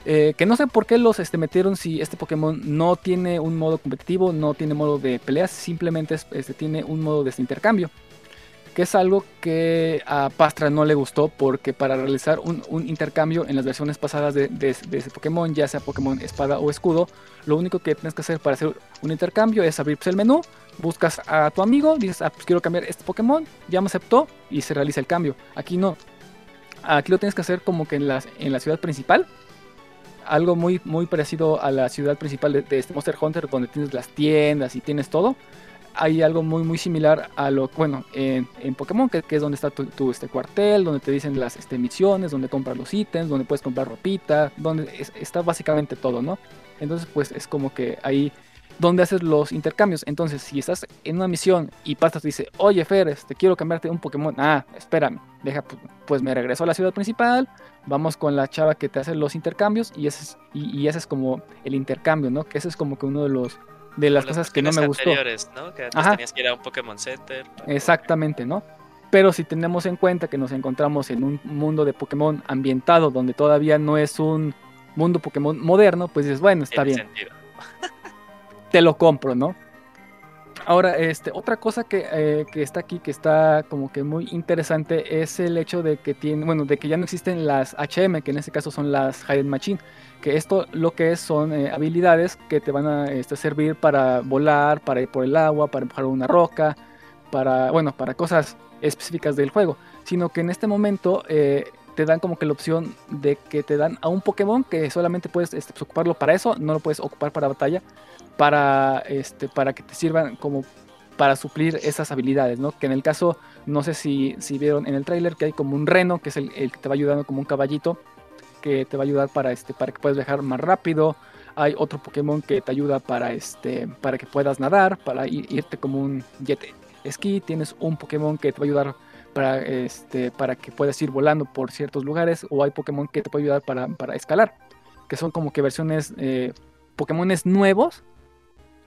que no sé por qué los este, metieron si este Pokémon no tiene un modo competitivo, no tiene modo de peleas, simplemente tiene un modo de intercambio que es algo que a Pastra no le gustó porque para realizar un, intercambio en las versiones pasadas de, ese Pokémon, ya sea Pokémon espada o escudo, lo único que tienes que hacer para hacer un intercambio es abrir pues, el menú, buscas a tu amigo, dices, ah, pues quiero cambiar este Pokémon, ya me aceptó y se realiza el cambio. Aquí no. Aquí lo tienes que hacer como que en la, en la ciudad principal, algo muy, muy parecido a la ciudad principal de, de, este Monster Hunter, donde tienes las tiendas y tienes todo hay algo muy muy similar a lo bueno en, Pokémon que, es donde está tu, este cuartel donde te dicen las este, misiones donde compras los ítems donde puedes comprar ropita donde está básicamente todo no entonces pues es como que ahí donde haces los intercambios. Entonces si estás en una misión y pasas te dice oye Fer te este, quiero cambiarte un Pokémon ah espérame deja pues me regreso a la ciudad principal vamos con la chava que te hace los intercambios y es, y, y ese es como el intercambio no que ese es como que uno de los de las cosas que no me gustó. ¿no? Que antes tenías que ir a un Pokémon Center. Exactamente, ¿no? Pero si tenemos en cuenta que nos encontramos en un mundo de Pokémon ambientado donde todavía no es un mundo Pokémon moderno, pues dices, bueno, está bien. Te lo compro, ¿no? Ahora, este, otra cosa que, eh, que, está aquí, que está como que muy interesante, es el hecho de que tiene, bueno, de que ya no existen las HM, que en este caso son las Hidden Machine que esto lo que es son eh, habilidades que te van a este, servir para volar, para ir por el agua, para empujar una roca, para, bueno, para cosas específicas del juego, sino que en este momento eh, te dan como que la opción de que te dan a un Pokémon que solamente puedes este, pues, ocuparlo para eso, no lo puedes ocupar para batalla, para, este, para que te sirvan como para suplir esas habilidades, ¿no? Que en el caso, no sé si, si vieron en el tráiler que hay como un reno, que es el, que te va ayudando como un caballito, que te va a ayudar para, este, para que puedas viajar más rápido. Hay otro Pokémon que te ayuda para, este, para que puedas nadar, para irte como un jet ski. Tienes un Pokémon que te va a ayudar para, este, para que puedas ir volando por ciertos lugares. O hay Pokémon que te puede ayudar para, para escalar. Que son como que versiones, eh, Pokémones nuevos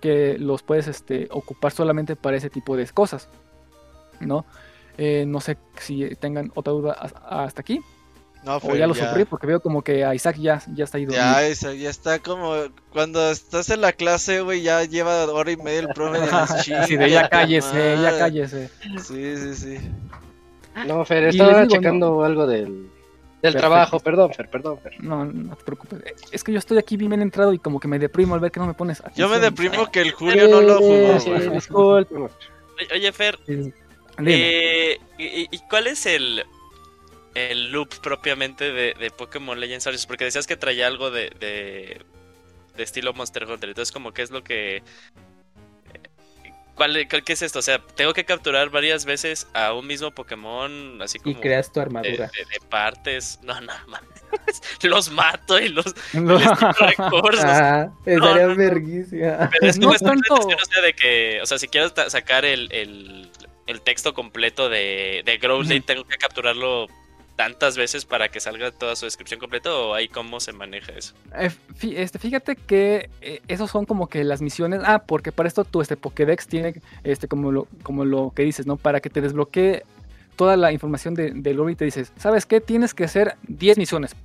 que los puedes este, ocupar solamente para ese tipo de cosas. ¿no? Eh, no sé si tengan otra duda hasta aquí. No, o ya lo sufrí porque veo como que a Isaac ya, ya está ido. Ya, Isaac, ya está como cuando estás en la clase, güey, ya lleva hora y media el profe de las Sí, de ya cállese, ya cállese. Sí, sí, sí. No, Fer, estaba checando algo del, del trabajo, perdón, Fer, perdón, Fer. No, no te preocupes. Es que yo estoy aquí bien entrado y como que me deprimo al ver que no me pones Yo me deprimo que el Julio no lo jugó. Sí, disculpe. Oye, Fer, eh, ¿y, ¿y cuál es el el loop propiamente de, de Pokémon Legends Arceus? Porque decías que traía algo de, de, estilo Monster Hunter. Entonces, como, ¿qué es lo que... ¿Cuál, ¿Qué es esto? O sea, tengo que capturar varias veces a un mismo Pokémon, así como... Y creas tu armadura. De, partes. No, no, man. los mato y los... No. ah, estaría no, verguísima. Pero es que no es tanto... O sea, de que... O sea, si quiero sacar el, el, el texto completo de, de Growlithe, tengo que capturarlo tantas veces para que salga toda su descripción completa o ahí cómo se maneja eso? Eh, este, fíjate que eh, esos son como que las misiones. Ah, porque para esto tu este Pokédex tiene este como lo, como lo que dices, ¿no? Para que te desbloquee toda la información de, de lore y te dices, ¿sabes qué? Tienes que hacer 10 misiones.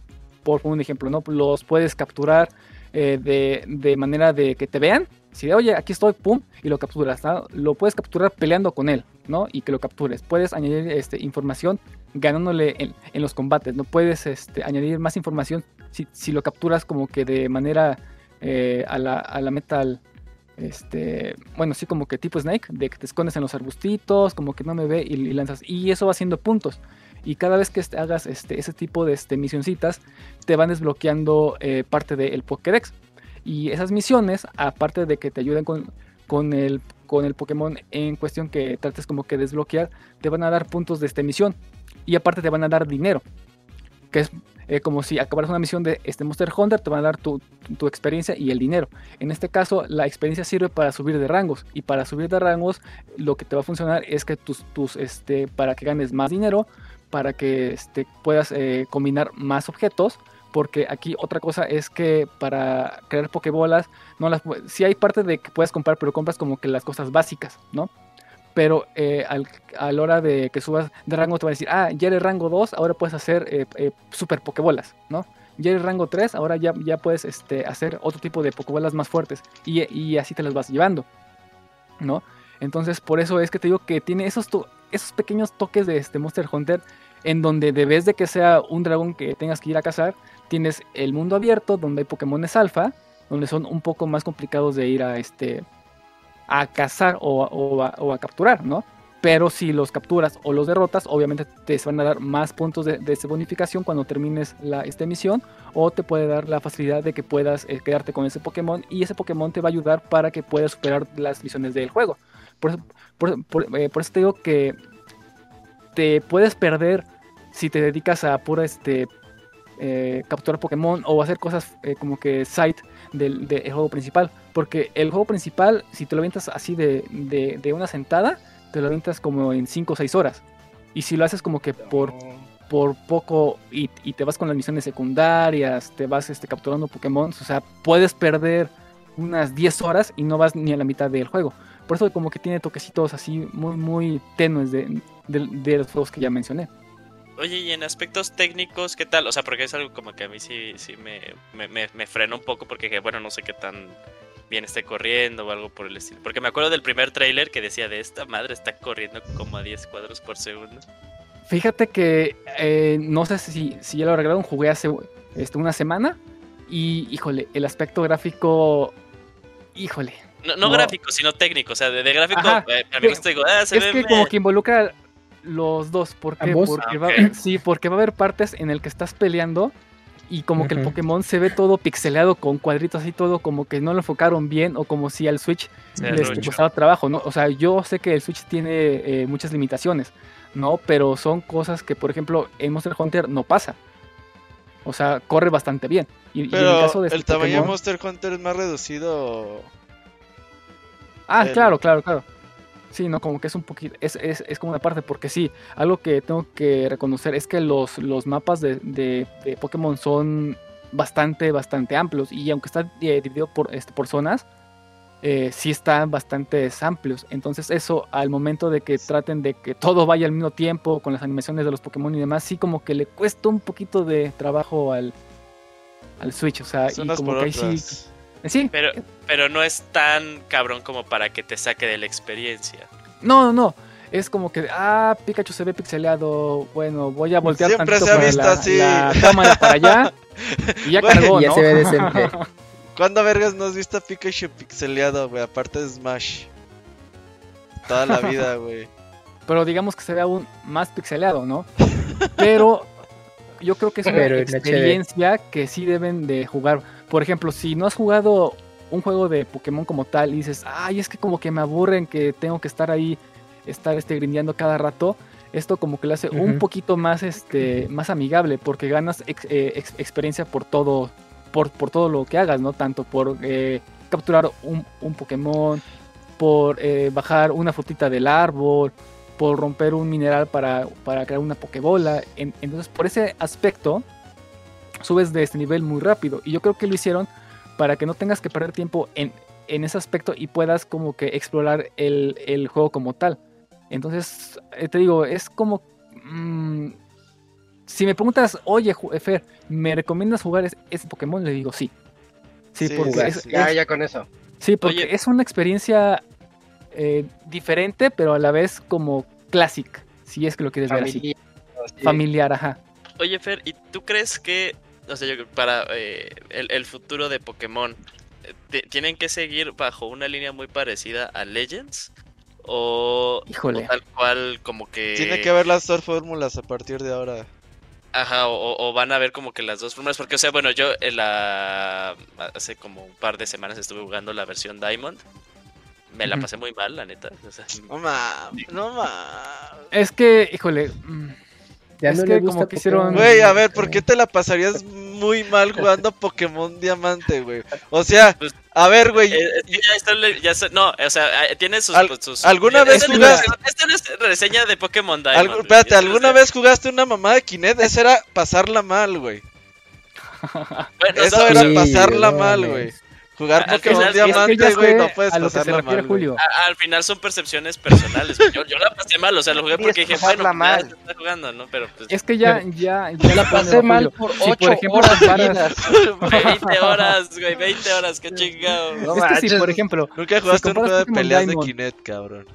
Por un ejemplo, ¿no? Los puedes capturar eh, de, de manera de que te vean si de, oye, aquí estoy, pum, y lo capturas, lo puedes capturar peleando con él, ¿no? Y que lo captures. Puedes añadir este, información ganándole en, los combates, ¿no? Puedes este, añadir más información si, lo capturas como que de manera eh, a, la, a la metal, este, bueno, sí como que tipo Snake, de que te escondes en los arbustitos, como que no me ve y, lanzas. Y eso va haciendo puntos. Y cada vez que este, hagas este, ese tipo de misioncitas, te van desbloqueando eh, parte del Pokédex. Y esas misiones, aparte de que te ayuden con, con, el, con el Pokémon en cuestión que trates como que desbloquear, te van a dar puntos de esta misión. Y aparte te van a dar dinero. Que es eh, como si acabaras una misión de este Monster Hunter, te van a dar tu, tu, experiencia y el dinero. En este caso, la experiencia sirve para subir de rangos. Y para subir de rangos, lo que te va a funcionar es que tus, tus este, para que ganes más dinero, para que este, puedas eh, combinar más objetos. Porque aquí otra cosa es que para crear pokebolas, no las, sí hay parte de que puedes comprar, pero compras como que las cosas básicas, ¿no? pero eh, al, a la hora de que subas de rango te va a decir, ah, ya eres rango 2, ahora puedes hacer eh, eh, super pokebolas, ¿no? Ya eres rango 3, ahora ya, ya puedes este, hacer otro tipo de pokebolas más fuertes y, y, así te las vas llevando, ¿no? Entonces por eso es que te digo que tiene esos, esos pequeños toques de este Monster Hunter en donde debes de que sea un dragón que tengas que ir a cazar, tienes el mundo abierto donde hay Pokémones alfa, donde son un poco más complicados de ir a este a cazar o, a, capturar, ¿no? Pero si los capturas o los derrotas, obviamente te van a dar más puntos de, bonificación cuando termines la, esta misión. O te puede dar la facilidad de que puedas eh, quedarte con ese Pokémon. Y ese Pokémon te va a ayudar para que puedas superar las misiones del juego. Por eso, eh, por, eso te digo que te puedes perder si te dedicas a pura este, eh, capturar Pokémon o hacer cosas como que site del, juego principal. Porque el juego principal, si te lo avientas así de, de, una sentada, te lo avientas como en 5 o 6 horas. Y si lo haces como que por, por poco y, te vas con las misiones secundarias, te vas este, capturando Pokémon, o sea, puedes perder unas 10 horas y no vas ni a la mitad del juego. Por eso como que tiene toquecitos así muy, muy tenues de, de los juegos que ya mencioné. Oye, y en aspectos técnicos, ¿qué tal? O sea, porque es algo como que a mí sí, sí me, me, me, frena un poco porque, bueno, no sé qué tan bien esté corriendo o algo por el estilo. Porque me acuerdo del primer tráiler que decía de esta madre está corriendo como a 10 cuadros por segundo. Fíjate que eh, no sé si, si ya lo arreglaron, jugué hace este, una semana y, híjole, el aspecto gráfico, híjole. No, gráfico, sino técnico, o sea, de, gráfico, eh, a mí digo, ah, se es que como que involucra los dos. ¿Por qué? Porque, va, sí, porque va a haber partes en el que estás peleando y como que el Pokémon se ve todo pixeleado con cuadritos así todo como que no lo enfocaron bien o como si al Switch les costaba trabajo, ¿no? O sea, yo sé que el Switch tiene eh, muchas limitaciones, ¿no? Pero son cosas que, por ejemplo, en Monster Hunter no pasa. O sea, corre bastante bien. Y, Pero en el, caso de este el tamaño de Monster Hunter es más reducido. Ah, claro, claro, claro. Sí, no, como que es un poquito, es, es, es, como una parte, porque sí, algo que tengo que reconocer es que los, los mapas de, de, Pokémon son bastante, bastante amplios y aunque está eh, dividido por, este, por zonas, eh, sí están bastante amplios. Entonces eso, al momento de que traten de que todo vaya al mismo tiempo con las animaciones de los Pokémon y demás, sí como que le cuesta un poquito de trabajo al, al Switch, o sea, y como que ahí sí Sí. Pero, pero no es tan cabrón como para que te saque de la experiencia. No, no. Es como que, ah, Pikachu se ve pixeleado. Bueno, voy a voltear Siempre se ha visto la, así. la cámara para allá. Y ya cargó, ya ¿no? se ve decente. ¿Cuándo vergas no has visto a Pikachu pixeleado, güey? Aparte de Smash. Toda la vida, güey. Pero digamos que se ve aún más pixeleado, ¿no? Pero yo creo que es una experiencia que sí deben de jugar. Por ejemplo, si no has jugado un juego de Pokémon como tal y dices, ay, es que como que me aburren que tengo que estar ahí, estar este, grindeando cada rato, esto como que lo hace un poquito más, este, más amigable porque ganas eh, experiencia por todo, por, por todo lo que hagas, ¿no? Tanto por eh, capturar un, un, Pokémon, por eh, bajar una frutita del árbol, por romper un mineral para, para crear una Pokébola. entonces, por ese aspecto, subes de este nivel muy rápido. Y yo creo que lo hicieron para que no tengas que perder tiempo en, en ese aspecto y puedas como que explorar el, el juego como tal. Entonces, eh, te digo, es como... Mmm, si me preguntas, oye, Fer, ¿me recomiendas jugar ese Pokémon? Le digo sí. Sí, porque es, ya, ya con eso. Sí, porque es una experiencia eh, diferente, pero a la vez como clásica, si es que lo quieres ver así. Familiar, ajá. Oye, Fer, ¿y tú crees que o sea, yo, para eh, el, futuro de Pokémon, ¿tienen que seguir bajo una línea muy parecida a Legends? O, Híjole. tal cual como que... Tiene que haber las dos fórmulas a partir de ahora. Ajá, o, o van a ver como que las dos formas, porque, o sea, bueno, yo en la... hace como un par de semanas estuve jugando la versión Diamond. Me la pasé muy mal, la neta. o sea, No mames, no mames. Es que, híjole. Ya Es no que le como gusta que hicieron-. Güey, a ver, ¿por qué te la pasarías muy mal jugando Pokémon Diamante, güey? O sea, Pues, a ver, güey. eh, eh, ya está, ya está- no, o sea, eh, tiene sus... Al- sus- ¿alguna esta vez no es- jugaste- Esta no es reseña de Pokémon Diamond. algu- espérate, ¿alguna vez jugaste una mamá de Kinect? Esa era pasarla mal, güey. Bueno, Eso era Sí, pasarla no mal, güey. Jugar Al Pokémon Diamante, güey, no puedes pasarla mal. Julio. a- al final son percepciones personales. Yo, yo la pasé mal, o sea, lo jugué porque dije, bueno, ya mal. está jugando, ¿no? Pero pues, Es que ya, ya, ya La pasé mal por Si, por 8 ejemplo, horas seguidas. 20 horas, güey, 20 horas, qué chingado. No es que si, por ejemplo, Nunca jugaste un comparas juego de Pokémon peleas de Diamond. Kinect, cabrón.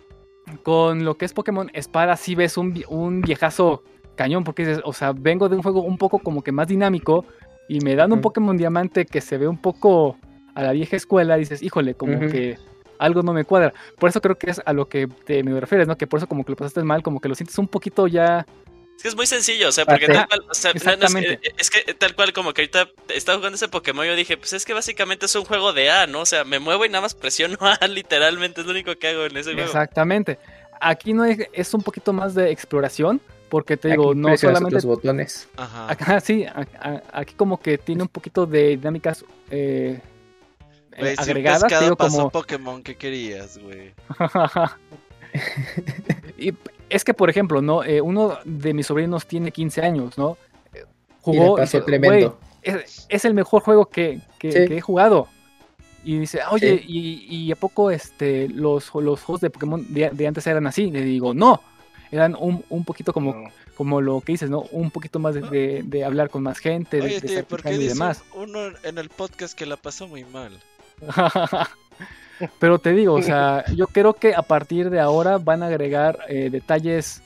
con lo que es Pokémon Espada, sí ves un, vie- un viejazo cañón, porque dices, o sea, vengo de un juego un poco como que más dinámico y me dan un. Pokémon Diamante que se ve un poco a la vieja escuela, dices, híjole, como que algo no me cuadra. Por eso creo que es a lo que te me refieres, ¿no? Que por eso como que lo pasaste mal, como que lo sientes un poquito ya... Es que es muy sencillo, o sea, porque tal cual, o sea, no, no, es, que, es que tal cual como que ahorita estaba jugando ese Pokémon, yo dije, pues es que básicamente es un juego de A, ¿no? O sea, me muevo y nada más presiono A, literalmente, es lo único que hago en ese juego. Exactamente. Aquí no es, es un poquito más de exploración, porque te digo, Aquí no solamente otros botones. Ajá. Acá sí, a- a- aquí como que tiene un poquito de dinámicas eh, eh, Güey, si un agregadas, te pescado digo pasó como... Pokémon, ¿qué querías, güey? y es que, por ejemplo, ¿no? Eh, uno de mis sobrinos tiene 15 años, ¿no? Y Jugó... pasó dice, tremendo. "Güey, es, es el mejor juego que, que- Sí. que he jugado. Y dice, oye, Sí. y, y a poco este, los, los juegos de Pokémon de, de antes eran así? Le digo, no, eran un, un poquito como, No. como lo que dices, ¿no? Un poquito más de, de- de hablar con más gente, de, Oye, de tío, ¿por qué y dice demás. uno en el podcast que la pasó muy mal? Pero te digo, o sea, yo creo que a partir de ahora van a agregar eh, detalles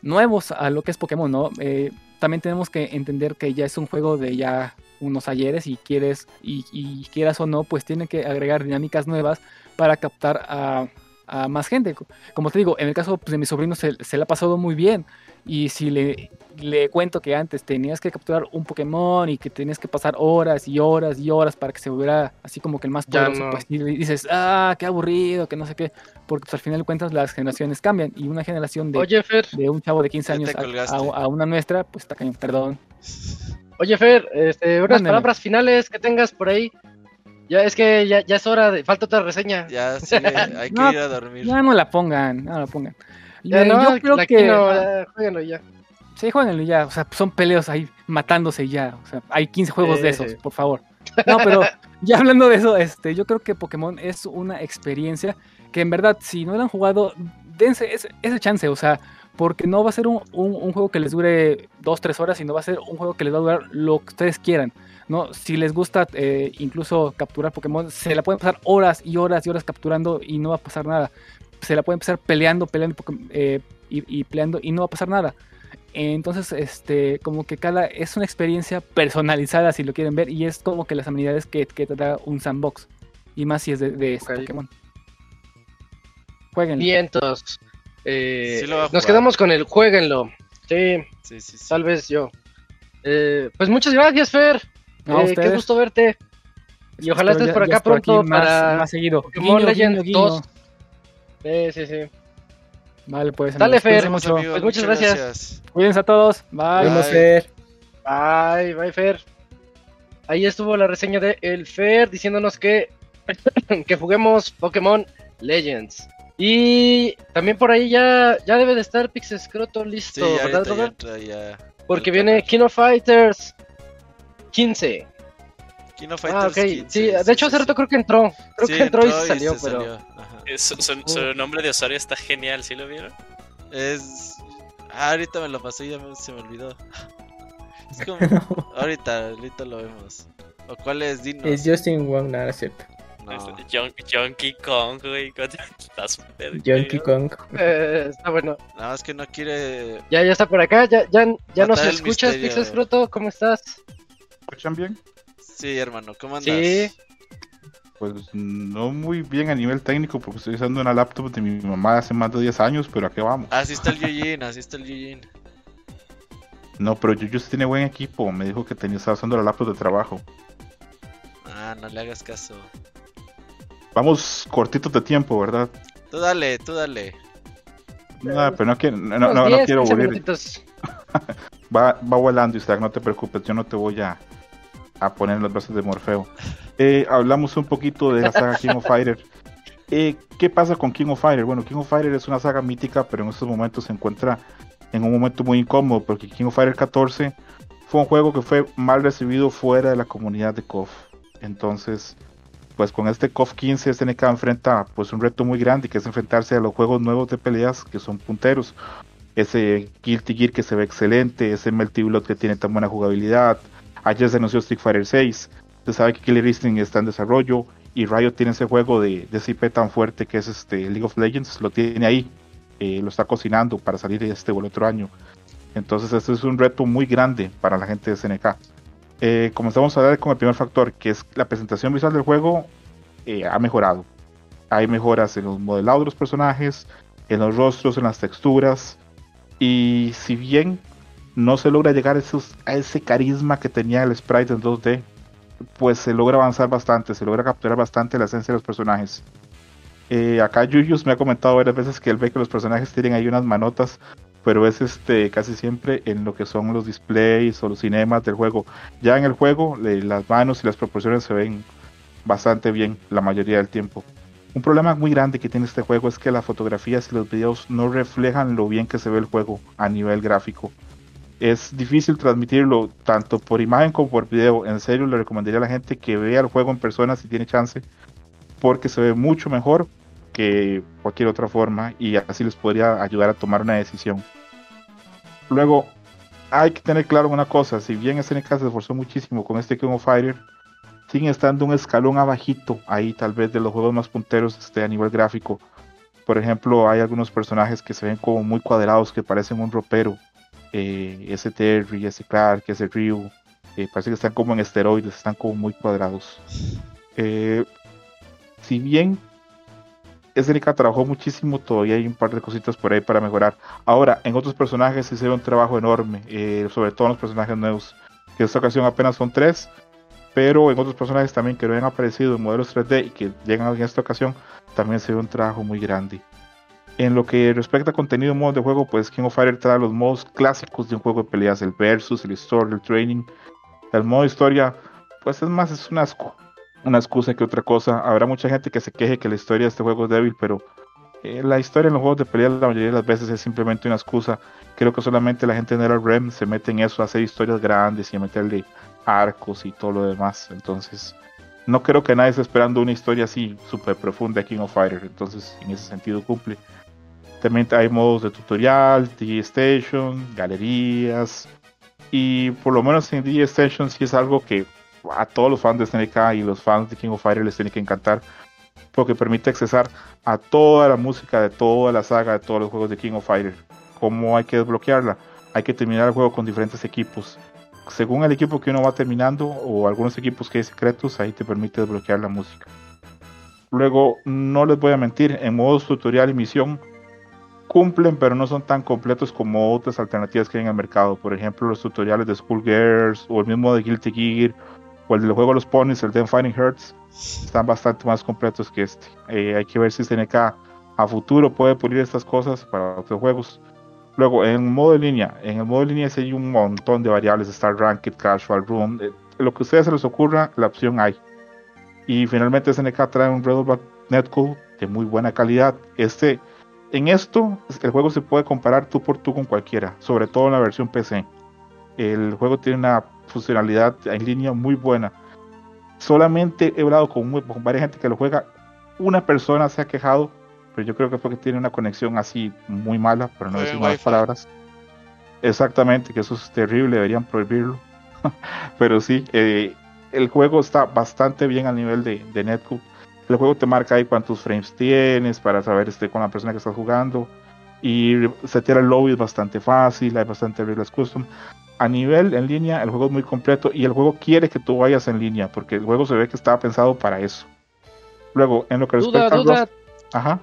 nuevos a lo que es Pokémon, ¿no? Eh, también tenemos que entender que ya es un juego de ya unos ayeres y quieres y, y quieras o no, pues tiene que agregar dinámicas nuevas para captar a, a más gente. Como te digo, en el caso pues, de mi sobrino se, se le ha pasado muy bien. Y si le, le cuento que antes tenías que capturar un Pokémon y que tenías que pasar horas y horas y horas para que se volviera así como que el más poderoso, no. pues y dices, ah, qué aburrido, que no sé qué. Porque pues, al final de cuentas las generaciones cambian y una generación de, Oye, Fer, de un chavo de 15 Ya años a, una nuestra, pues está cañón, perdón. oye, Fer, este, unas palabras finales que tengas por ahí. Ya es que ya, ya es hora de. Falta otra reseña. Ya, sí, hay que No, ir a dormir. Ya no la pongan, no la pongan. Ya Eh, no, yo creo que Kino, ya, jueguenlo ya. Sí, jueguenlo ya, o sea, son peleos ahí matándose y ya, o sea, hay 15 juegos de esos, por favor. No, pero ya hablando de eso, este, yo creo que Pokémon es una experiencia que en verdad, si no la han jugado, dense ese, ese chance, o sea, porque no va a ser un, un- un juego que les dure 2-3 horas, sino va a ser un juego que les va a durar lo que ustedes quieran, ¿no? Si les gusta eh, incluso capturar Pokémon, se la pueden pasar horas y horas y horas capturando y no va a pasar nada. Se la pueden pasar peleando, peleando eh, y, y peleando y no va a pasar nada. Entonces, este, como que cada es una experiencia personalizada si lo quieren ver y es como que las amenidades que, que te da un sandbox y más si es de, de este Ok. Pokémon. Jueguen. Vientos. Eh, Sí nos quedamos con el jueguenlo. Sí, Sí, sí, sí. tal vez yo. Eh, pues muchas gracias, Fer. No, Eh, qué gusto verte. Y ojalá estés ya- por acá pronto más, para más seguido. Pokémon Legends guiño, guiño. 2. Sí, sí, sí. Vale, pues. Dale, amigos, Fer. amigos, Pues muchas gracias. Cuídense a todos. Bye. Bye. ver. Bye, bye, Fer. Ahí estuvo la reseña de El Fer diciéndonos que, que juguemos Pokémon Legends. Y también por ahí ya, ya debe de estar Pixescroto Sí, listo, ya ¿verdad, ahorita ya. Porque viene of Fighters 15. King of Ah, Fighters ok. 15, Sí, de hecho sí, hace rato sí. creo que entró. Creo Sí, que entró, y entró salió, pero. salió. Eh, Su, su- su nombre de usuario está genial, ¿sí lo vieron? Es. Ah, ahorita me lo pasé y ya me- se me olvidó. Es como. ahorita, ahorita lo vemos. ¿O cuál es? Dinos. Es Justin Wong, nada, es cierto. No. Jon- Donkey Kong, güey. Está súper Donkey chido. Kong. Eh, está bueno. Nada más que no quiere. Ya, ya está por acá. Ya, ya, ya nos escuchas, misterio. Pixescroto. ¿Cómo estás? Escuchan bien? Sí, hermano, ¿cómo andas? Sí. Pues no muy bien a nivel técnico porque estoy usando una laptop de mi mamá hace más de 10 años, pero ¿a qué vamos? Así está el Yujin, así está el Yujin. No, pero Yuyus tiene buen equipo. Me dijo que tenía, estaba usando la laptop de trabajo. Ah, no le hagas caso. Vamos cortitos de tiempo, ¿verdad? Tú dale, tú dale. No, pero no, quiero- no, no, no 10, quiero 15 aburrir. minutitos. Va, va volando, Isaac, no te preocupes, yo no te voy a, a poner en los brazos de Morfeo. Eh, hablamos un poquito de la saga King of Fighter. Eh, ¿Qué pasa con King of Fighter? Bueno, King of Fighter es una saga mítica, pero en estos momentos se encuentra en un momento muy incómodo, porque King of Fighter 14 fue un juego que fue mal recibido fuera de la comunidad de KOF. Entonces, pues con este KOF 15 SNK enfrenta pues un reto muy grande, que es enfrentarse a los juegos nuevos de peleas que son punteros ese Guilty Gear que se ve excelente, ese Melty Blood que tiene tan buena jugabilidad. Ayer se anunció Street Fighter 6. Se sabe que Killer Instinct está en desarrollo y Riot tiene ese juego de, de IP tan fuerte que es este League of Legends, lo tiene ahí, eh, lo está cocinando para salir este o el otro año. Entonces este es un reto muy grande para la gente de SNK. Eh, comenzamos a hablar con el primer factor, que es la presentación visual del juego eh, ha mejorado. Hay mejoras en los modelados de los personajes, en los rostros, en las texturas. Y si bien no se logra llegar a, ese carisma que tenía el sprite en 2D, pues se logra avanzar bastante, se logra capturar bastante la esencia de los personajes. Eh, acá Yuyus me ha comentado varias veces que él ve que los personajes tienen ahí unas manotas, pero es este casi siempre en lo que son los displays o los cinemas del juego. Ya en el juego las manos y las proporciones se ven bastante bien la mayoría del tiempo. Un problema muy grande que tiene este juego es que las fotografías y los videos no reflejan lo bien que se ve el juego a nivel gráfico. Es difícil transmitirlo tanto por imagen como por video. En serio, le recomendaría a la gente que vea el juego en persona si tiene chance, porque se ve mucho mejor que cualquier otra forma y así les podría ayudar a tomar una decisión. Luego, hay que tener claro una cosa: si bien SNK se esforzó muchísimo con este King of Fighter, siguen estando un escalón abajito ahí tal vez de los juegos más punteros este, a nivel gráfico. Por ejemplo, hay algunos personajes que se ven como muy cuadrados, que parecen un ropero. Eh, ese Terry, ese Clark, ese Ryu. eh, parece que están como en esteroides, están como muy cuadrados. Eh, si bien SNK trabajó muchísimo, todavía hay un par de cositas por ahí para mejorar. Ahora, en otros personajes se hizo un trabajo enorme, eh, sobre todo en los personajes nuevos. Que en esta ocasión apenas son tres, pero en otros personajes también que no habían aparecido en modelos 3D y que llegan en esta ocasión, también se ve un trabajo muy grande. En lo que respecta a contenido modos de juego, pues King of Fighter trae los modos clásicos de un juego de peleas, el versus, el story, el training. El modo historia, pues es más, es una, excu- una excusa que otra cosa. Habrá mucha gente que se queje que la historia de este juego es débil, pero eh, la historia en los juegos de pelea la mayoría de las veces es simplemente una excusa. Creo que solamente la gente de NetherRealm se mete en eso, a hacer historias grandes y a meterle arcos y todo lo demás. Entonces, no creo que nadie esté esperando una historia así súper profunda de King of Fighter. Entonces, en ese sentido cumple. También hay modos de tutorial, D-Station, galerías. Y por lo menos en D-Station sí es algo que a todos los fans de SNK y los fans de King of Fighter les tiene que encantar. Porque permite accesar a toda la música de toda la saga de todos los juegos de King of Fighter. ¿Cómo hay que desbloquearla? Hay que terminar el juego con diferentes equipos según el equipo que uno va terminando o algunos equipos que hay secretos, ahí te permite desbloquear la música. Luego, no les voy a mentir, en modos tutorial y misión cumplen, pero no son tan completos como otras alternativas que hay en el mercado. Por ejemplo, los tutoriales de Schoolgirls o el mismo de Guilty Gear o el del juego de los ponies, el de Fighting Hearts, están bastante más completos que este. Eh, hay que ver si SNK a futuro puede pulir estas cosas para otros juegos. Luego, en modo de línea, en el modo de línea hay un montón de variables, Star Ranked, Casual Room, eh, lo que a ustedes se les ocurra, la opción hay. Y finalmente SNK trae un Red Netcode de muy buena calidad. Este, en esto, el juego se puede comparar tú por tú con cualquiera, sobre todo en la versión PC. El juego tiene una funcionalidad en línea muy buena. Solamente he hablado con, muy- con varias gente que lo juega. Una persona se ha quejado pero yo creo que fue que tiene una conexión así muy mala, pero no decir malas palabras. Exactamente, que eso es terrible, deberían prohibirlo. pero sí, eh, el juego está bastante bien al nivel de, de Netcode. El juego te marca ahí cuántos frames tienes para saber este, con la persona que estás jugando. Y setear el lobby es bastante fácil, hay bastante reglas custom. A nivel en línea, el juego es muy completo y el juego quiere que tú vayas en línea, porque el juego se ve que estaba pensado para eso. Luego, en lo que Duda, respecta duda. roster- Ajá.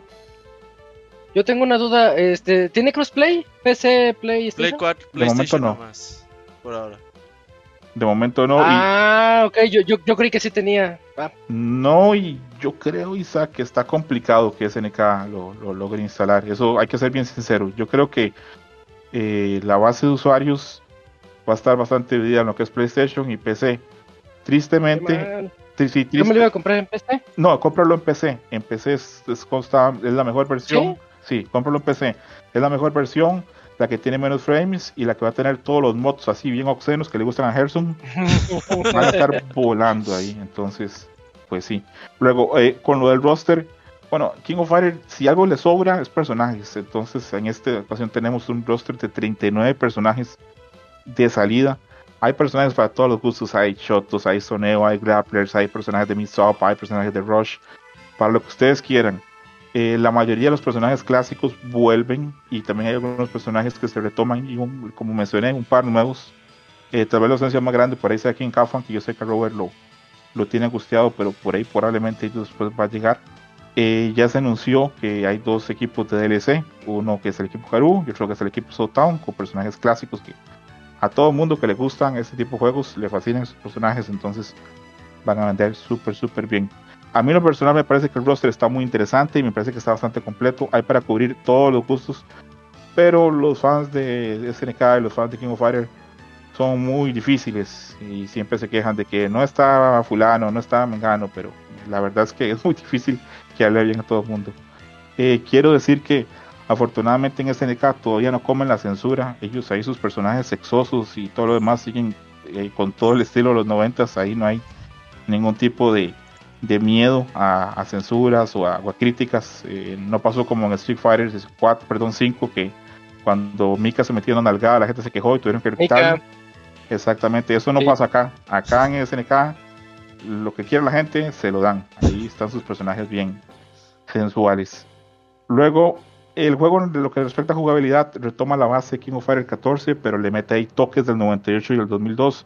Yo tengo una duda. Este, ¿Tiene crossplay? PC, Play PlayStation? 4, De momento PlayStation no. nomás. por ahora. De momento no. Ah, ok, yo, yo, yo creí que sí tenía. Ah. No, y yo creo, Isaac, que está complicado que SNK lo, lo logre instalar. Eso hay que ser bien sincero. Yo creo que eh, la base de usuarios va a estar bastante dividida en lo que es PlayStation y PC. Tristemente, tri- sí, ¿Yo me lo iba a comprar en PC? No, cómpralo en PC. En PC es, es, costa, es la mejor versión. ¿Sí? sí, cómpralo en PC. Es la mejor versión, la que tiene menos frames y la que va a tener todos los mods así bien obscenos que le gustan a Gerson. Van a estar volando ahí. Entonces, pues sí. Luego, eh, con lo del roster, bueno, King of Fighters, si algo le sobra, es personajes. Entonces, en esta ocasión tenemos un roster de 39 personajes de salida. Hay personajes para todos los gustos. Hay Shotos, hay Soneo, hay Grapplers, hay personajes de Mizop, hay personajes de Rush. Para lo que ustedes quieran. Eh, la mayoría de los personajes clásicos vuelven y también hay algunos personajes que se retoman y como mencioné, un par nuevos. Eh, tal vez la ausencia más grande por ahí sea en Kafan, que yo sé que Robert lo, lo tiene angustiado, pero por ahí probablemente después va a llegar. Eh, ya se anunció que hay dos equipos de DLC, uno que es el equipo Haru y otro que es el equipo Soul Town, con personajes clásicos que a todo mundo que le gustan este tipo de juegos le fascinan esos personajes, entonces van a vender súper, súper bien. A mí lo personal me parece que el roster está muy interesante y me parece que está bastante completo, hay para cubrir todos los gustos, pero los fans de SNK y los fans de King of Fighters son muy difíciles y siempre se quejan de que no está fulano, no está mengano, pero la verdad es que es muy difícil que hable bien a todo el mundo. Eh, quiero decir que afortunadamente en SNK todavía no comen la censura, ellos ahí sus personajes sexosos y todo lo demás siguen eh, con todo el estilo de los noventas, ahí no hay ningún tipo de, de miedo a, a, censuras o a, o a críticas, eh, no pasó como en Street Fighter 4, perdón 5 que cuando Mika se metió en una nalgada la gente se quejó y tuvieron que gritar. Exactamente, eso no sí. pasa acá. Acá en SNK lo que quiere la gente se lo dan. Ahí están sus personajes bien sensuales. Luego, el juego de lo que respecta a jugabilidad retoma la base King of Fighters 14, pero le mete ahí toques del 98 y del 2002,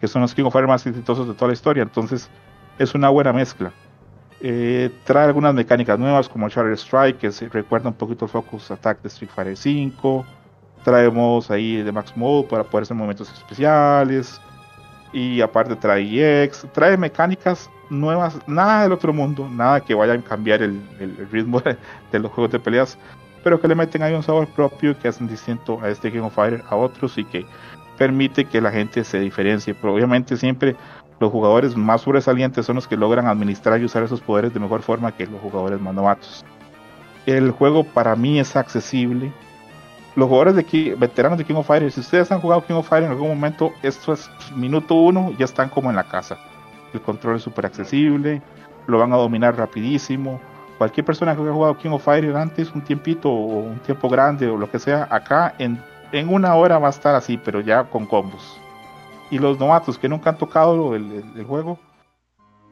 que son los King of Fighters más exitosos de toda la historia. Entonces, es una buena mezcla. Eh, trae algunas mecánicas nuevas como Charter Strike, que se recuerda un poquito el Focus Attack de Street Fighter 5. Traemos ahí de Max Mode para poder hacer momentos especiales. Y aparte trae EX, trae mecánicas nuevas, nada del otro mundo, nada que vaya a cambiar el, el, el ritmo de, los juegos de peleas, pero que le meten ahí un sabor propio que hacen distinto a este King of Fighters a otros y que permite que la gente se diferencie. Pero obviamente siempre los jugadores más sobresalientes son los que logran administrar y usar esos poderes de mejor forma que los jugadores más novatos. El juego para mí es accesible. Los jugadores de aquí, veteranos de King of Fighters, si ustedes han jugado King of Fighters en algún momento, esto es minuto uno, ya están como en la casa. El control es súper accesible, lo van a dominar rapidísimo. Cualquier persona que haya jugado King of Fighters antes, un tiempito o un tiempo grande o lo que sea, acá en, en una hora va a estar así, pero ya con combos y los novatos que nunca han tocado el, el, el, juego,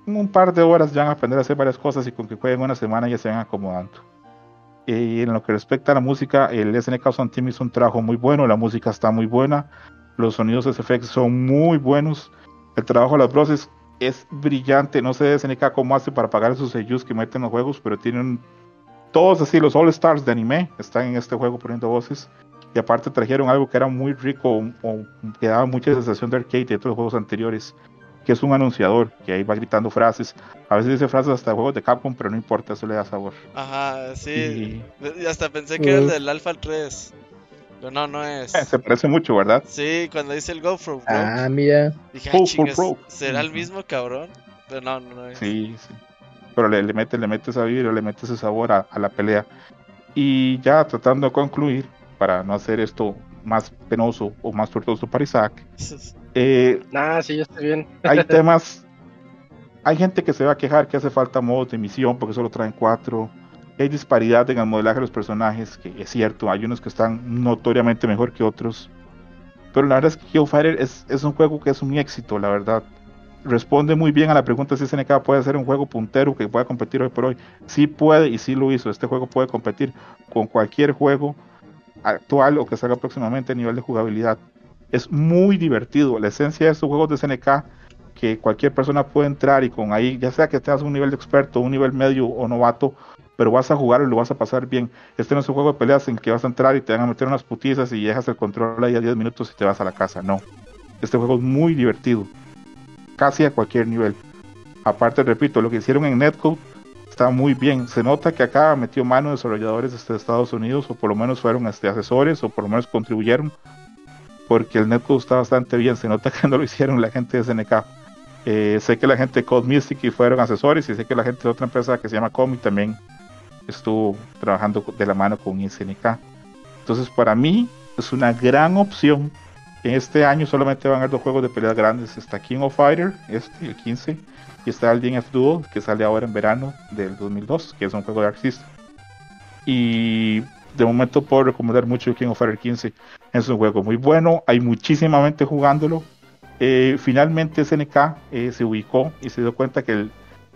en un par de horas ya van a aprender a hacer varias cosas y con que jueguen una semana ya se van acomodando. Y en lo que respecta a la música, el SNK Sound Team hizo un trabajo muy bueno, la música está muy buena, los sonidos SFX son muy buenos, el trabajo de las voces es brillante, no sé SNK cómo hace para pagar esos sellos que meten en los juegos, pero tienen todos así, los All Stars de anime están en este juego poniendo voces y aparte trajeron algo que era muy rico o, o, que daba mucha sensación de arcade de otros juegos anteriores que es un anunciador que ahí va gritando frases. A veces dice frases hasta juegos de Capcom pero no importa eso le da sabor. Ajá sí. Y... hasta pensé que era el del Alpha 3 pero no no es. Se parece mucho verdad sí cuando dice el Go for Broke ah mira. Dije ah, chingas, será el mismo cabrón pero no no, no es. Sí sí. Pero le, le mete le mete esa vibra le mete ese sabor a, a la pelea. Y ya tratando de concluir para no hacer esto más penoso o más tortuoso para Isaac. Eh, nah, sí, ya está bien. hay temas, hay gente que se va a quejar que hace falta modos de misión porque solo traen cuatro. Hay disparidad en el modelaje de los personajes, que es cierto, hay unos que están notoriamente mejor que otros. Pero la verdad es que Hellfire es, es un juego que es un éxito, la verdad. Responde muy bien a la pregunta si SNK puede ser un juego puntero que pueda competir hoy por hoy. Sí puede y sí lo hizo. Este juego puede competir con cualquier juego actual o que salga próximamente a nivel de jugabilidad. Es muy divertido. La esencia de estos juegos de SNK que cualquier persona puede entrar y con ahí, ya sea que tengas un nivel de experto, un nivel medio o novato, pero vas a jugar y lo vas a pasar bien. Este no es un juego de peleas en que vas a entrar y te van a meter unas putizas y dejas el control ahí a 10 minutos y te vas a la casa. No. Este juego es muy divertido, casi a cualquier nivel. Aparte, repito, lo que hicieron en Netcode está muy bien. Se nota que acá metió mano desarrolladores de Estados Unidos, o por lo menos fueron este, asesores, o por lo menos contribuyeron, porque el netcode está bastante bien. Se nota que no lo hicieron la gente de SNK. Eh, sé que la gente de Code Mystic fueron asesores, y sé que la gente de otra empresa que se llama Comic también estuvo trabajando de la mano con SNK. Entonces, para mí, es una gran opción. En este año solamente van a haber dos juegos de peleas grandes. Está King of Fighter, este, el 15, y está el DNF Duel, que sale ahora en verano del 2002, que es un juego de Arc. Y de momento puedo recomendar mucho King of Fighters 15. Es un juego muy bueno, hay muchísima gente jugándolo. Eh, finalmente SNK eh, se ubicó y se dio cuenta que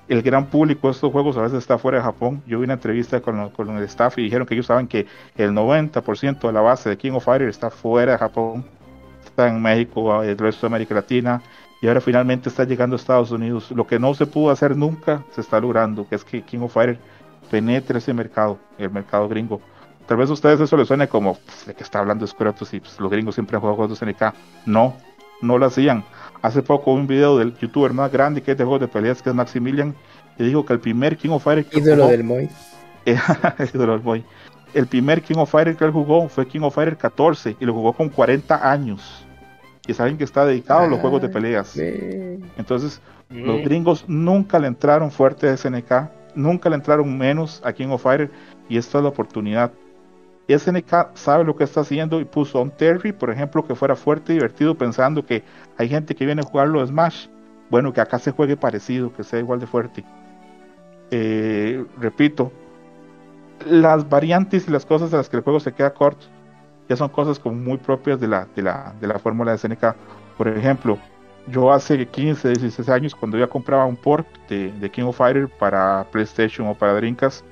el, gran público de estos juegos a veces está fuera de Japón. Yo vi una entrevista con, con el staff y dijeron que ellos saben que el 90% de la base de King of Fighters está fuera de Japón. Está en México, el resto de América Latina, y ahora finalmente está llegando a Estados Unidos. Lo que no se pudo hacer nunca se está logrando, que es que King of Fighters penetre ese mercado, el mercado gringo. Tal vez a ustedes eso les suene como pues, de que está hablando y pues, los gringos siempre han jugado juegos de SNK. No, no lo hacían. Hace poco un video del youtuber más grande que es de juegos de peleas, que es Maximilian, y dijo que el primer King of que ídolo del Moy. ídolo del Moy. El primer King of Fighters que él jugó fue King of Fighters 14 y lo jugó con 40 años y saben que está dedicado a los juegos de peleas. Entonces, los gringos nunca le entraron fuerte a SNK, nunca le entraron menos a King of Fighters y esta es la oportunidad. SNK sabe lo que está haciendo y puso a un Terry, por ejemplo, que fuera fuerte y divertido, pensando que hay gente que viene a jugarlo de Smash. Bueno, que acá se juegue parecido, que sea igual de fuerte. Eh, repito, las variantes y las cosas de las que el juego se queda corto ya son cosas como muy propias de la, de la, de la fórmula de SNK. Por ejemplo, yo hace 15, 16 años, cuando ya compraba un port de, King of Fighter para PlayStation o para Dreamcast,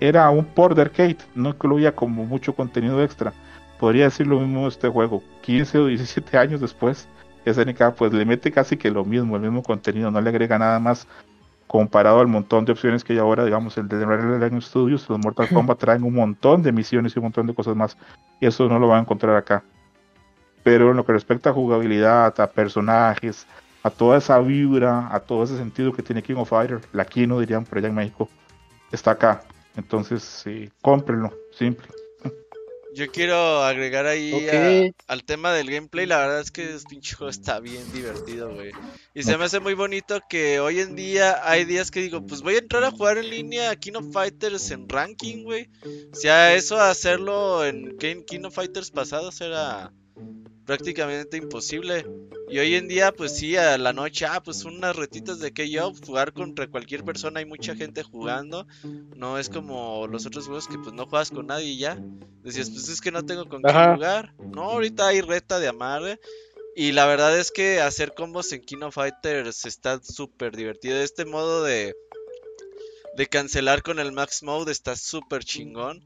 era un port de arcade, no incluía como mucho contenido extra. Podría decir lo mismo de este juego. 15 o 17 años después, SNK pues le mete casi que lo mismo, el mismo contenido, no le agrega nada más comparado al montón de opciones que hay ahora, digamos, el de Realm Studios, los Mortal Kombat traen un montón de misiones y un montón de cosas más, y eso no lo van a encontrar acá. Pero en lo que respecta a jugabilidad, a personajes, a toda esa vibra, a todo ese sentido que tiene King of Fighters, la Kino dirían por allá en México, está acá. Entonces, sí, cómprenlo, simple. Yo quiero agregar ahí al tema del gameplay. La verdad es que este pinche juego está bien divertido, güey. Y se me hace muy bonito que hoy en día hay días que digo, pues voy a entrar a jugar en línea a King of Fighters en ranking, güey. O sea, eso hacerlo en King of Fighters pasados era prácticamente imposible. Y hoy en día, pues sí, a la noche, ah, pues unas retitas de que yo jugar contra cualquier persona, hay mucha gente jugando. No es como los otros juegos que pues no juegas con nadie y ya. Decías, pues es que no tengo con quién jugar. No, ahorita hay reta de amarre. Y la verdad es que hacer combos en Kino Fighters está súper divertido. Este modo de de cancelar con el Max Mode está súper chingón.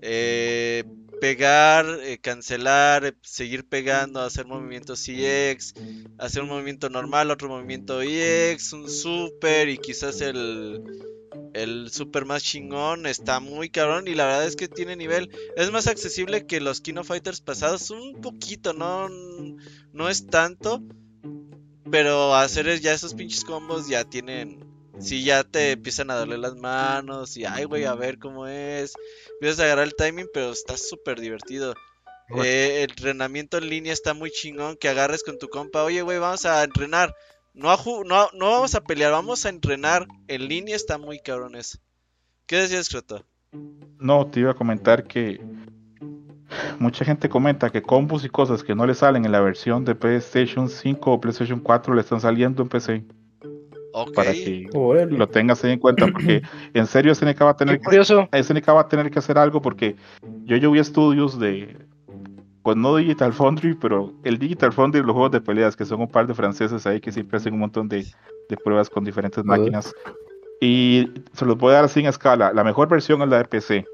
Eh, pegar, eh, cancelar, seguir pegando, hacer movimientos EX, hacer un movimiento normal, otro movimiento EX, un super y quizás el, el super más chingón está muy cabrón y la verdad es que tiene nivel. Es más accesible que los Kino Fighters pasados, un poquito, no, no es tanto. Pero hacer ya esos pinches combos ya tienen si ya te empiezan a darle las manos y, ay, güey, a ver cómo es. Empiezas a agarrar el timing, pero está súper divertido. Eh, el entrenamiento en línea está muy chingón. Que agarres con tu compa, oye, güey, vamos a entrenar. No, a no, no vamos a pelear, vamos a entrenar. En línea está muy cabrón eso. ¿Qué decías, Croto? No, te iba a comentar que mucha gente comenta que combos y cosas que no le salen en la versión de PlayStation 5 o PlayStation 4 le están saliendo en PC. Para que lo tengas ahí en cuenta, porque en serio SNK va a tener que, SNK va a tener que hacer algo porque yo yo vi estudios de pues no Digital Foundry, pero el Digital Foundry los juegos de peleas, que son un par de franceses ahí que siempre hacen un montón de, pruebas con diferentes máquinas. Y se los voy a dar así en escala. La mejor versión es la de PC.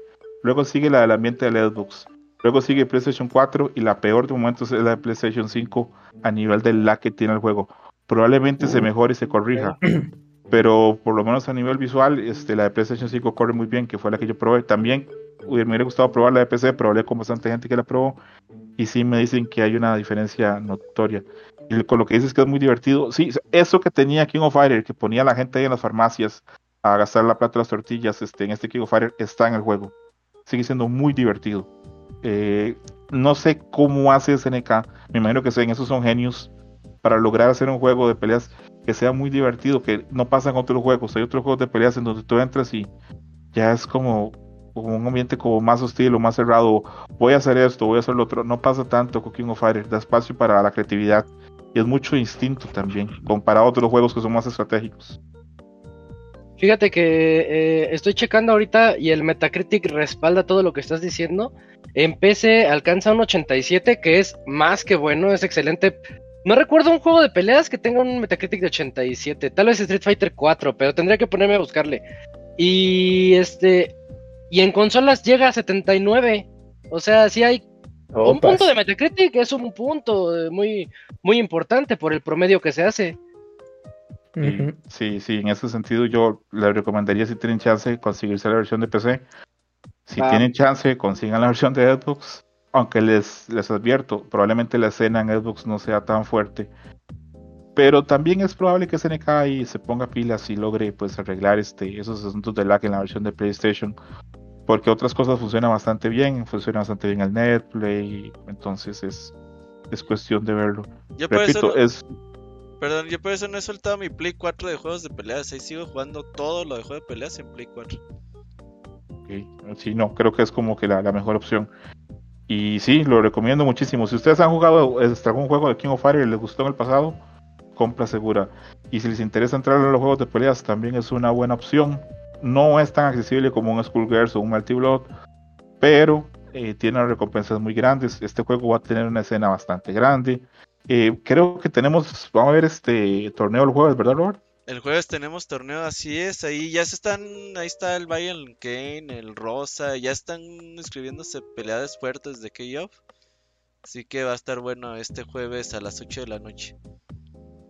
Luego sigue la del ambiente de Xbox. Luego sigue PlayStation 4 y la peor de momentos es la de PlayStation 5 a nivel de la que tiene el juego probablemente se mejore y se corrija. Pero por lo menos a nivel visual, este, la de PlayStation 5 corre muy bien, que fue la que yo probé. También me hubiera gustado probar la de PC, pero hablé con bastante gente que la probó. y sí me dicen que hay una diferencia notoria. Y con lo que dices que es muy divertido, sí, eso que tenía King of Fire, que ponía a la gente ahí en las farmacias a gastar la plata de las tortillas, este, en este King of Fire está en el juego. Sigue siendo muy divertido. Eh, no sé cómo hace SNK, me imagino que en esos son genios para lograr hacer un juego de peleas que sea muy divertido, que no pasan otros juegos. Hay otros juegos de peleas en donde tú entras y ya es como, un ambiente como más hostil o más cerrado. Voy a hacer esto, voy a hacer lo otro. No pasa tanto con King of Fire, da espacio para la creatividad y es mucho instinto también, comparado a otros juegos que son más estratégicos. Fíjate que eh, estoy checando ahorita y el Metacritic respalda todo lo que estás diciendo. En PC alcanza un 87, que es más que bueno, es excelente. No recuerdo un juego de peleas que tenga un Metacritic de 87. Tal vez Street Fighter 4, pero tendría que ponerme a buscarle. Y este. Y en consolas llega a 79. O sea, si hay un punto de Metacritic, es un punto eh, muy, muy importante por el promedio que se hace. Sí, sí, en ese sentido yo le recomendaría si tienen chance conseguirse la versión de PC. Si ah. tienen chance, consigan la versión de Xbox. Aunque les, les advierto, probablemente la escena en Xbox no sea tan fuerte. Pero también es probable que SNK y se ponga pilas y logre pues arreglar este, esos asuntos de lag en la versión de PlayStation. Porque otras cosas funcionan bastante bien, funciona bastante bien el Netplay, entonces es, es cuestión de verlo. Yo Repito, es Perdón, yo por eso no he soltado mi Play 4 de juegos de peleas. Ahí sigo jugando todo lo de juegos de peleas en Play 4. Sí, no, creo que es como que la, mejor opción. Y sí, lo recomiendo muchísimo. Si ustedes han jugado algún juego de King of Fire y les gustó en el pasado, compra segura. Y si les interesa entrar en los juegos de peleas, también es una buena opción. No es tan accesible como un Skullgirls o un Multi Blood, pero eh, tiene recompensas muy grandes. Este juego va a tener una escena bastante grande. Eh, creo que tenemos, vamos a ver este torneo el jueves, ¿verdad, Robert? El jueves tenemos torneo, así es, ahí ya se están, ahí está el Bayern Kane, el Rosa, ya están inscribiéndose peleadas fuertes de K-Off. Así que va a estar bueno este jueves a las 8 de la noche.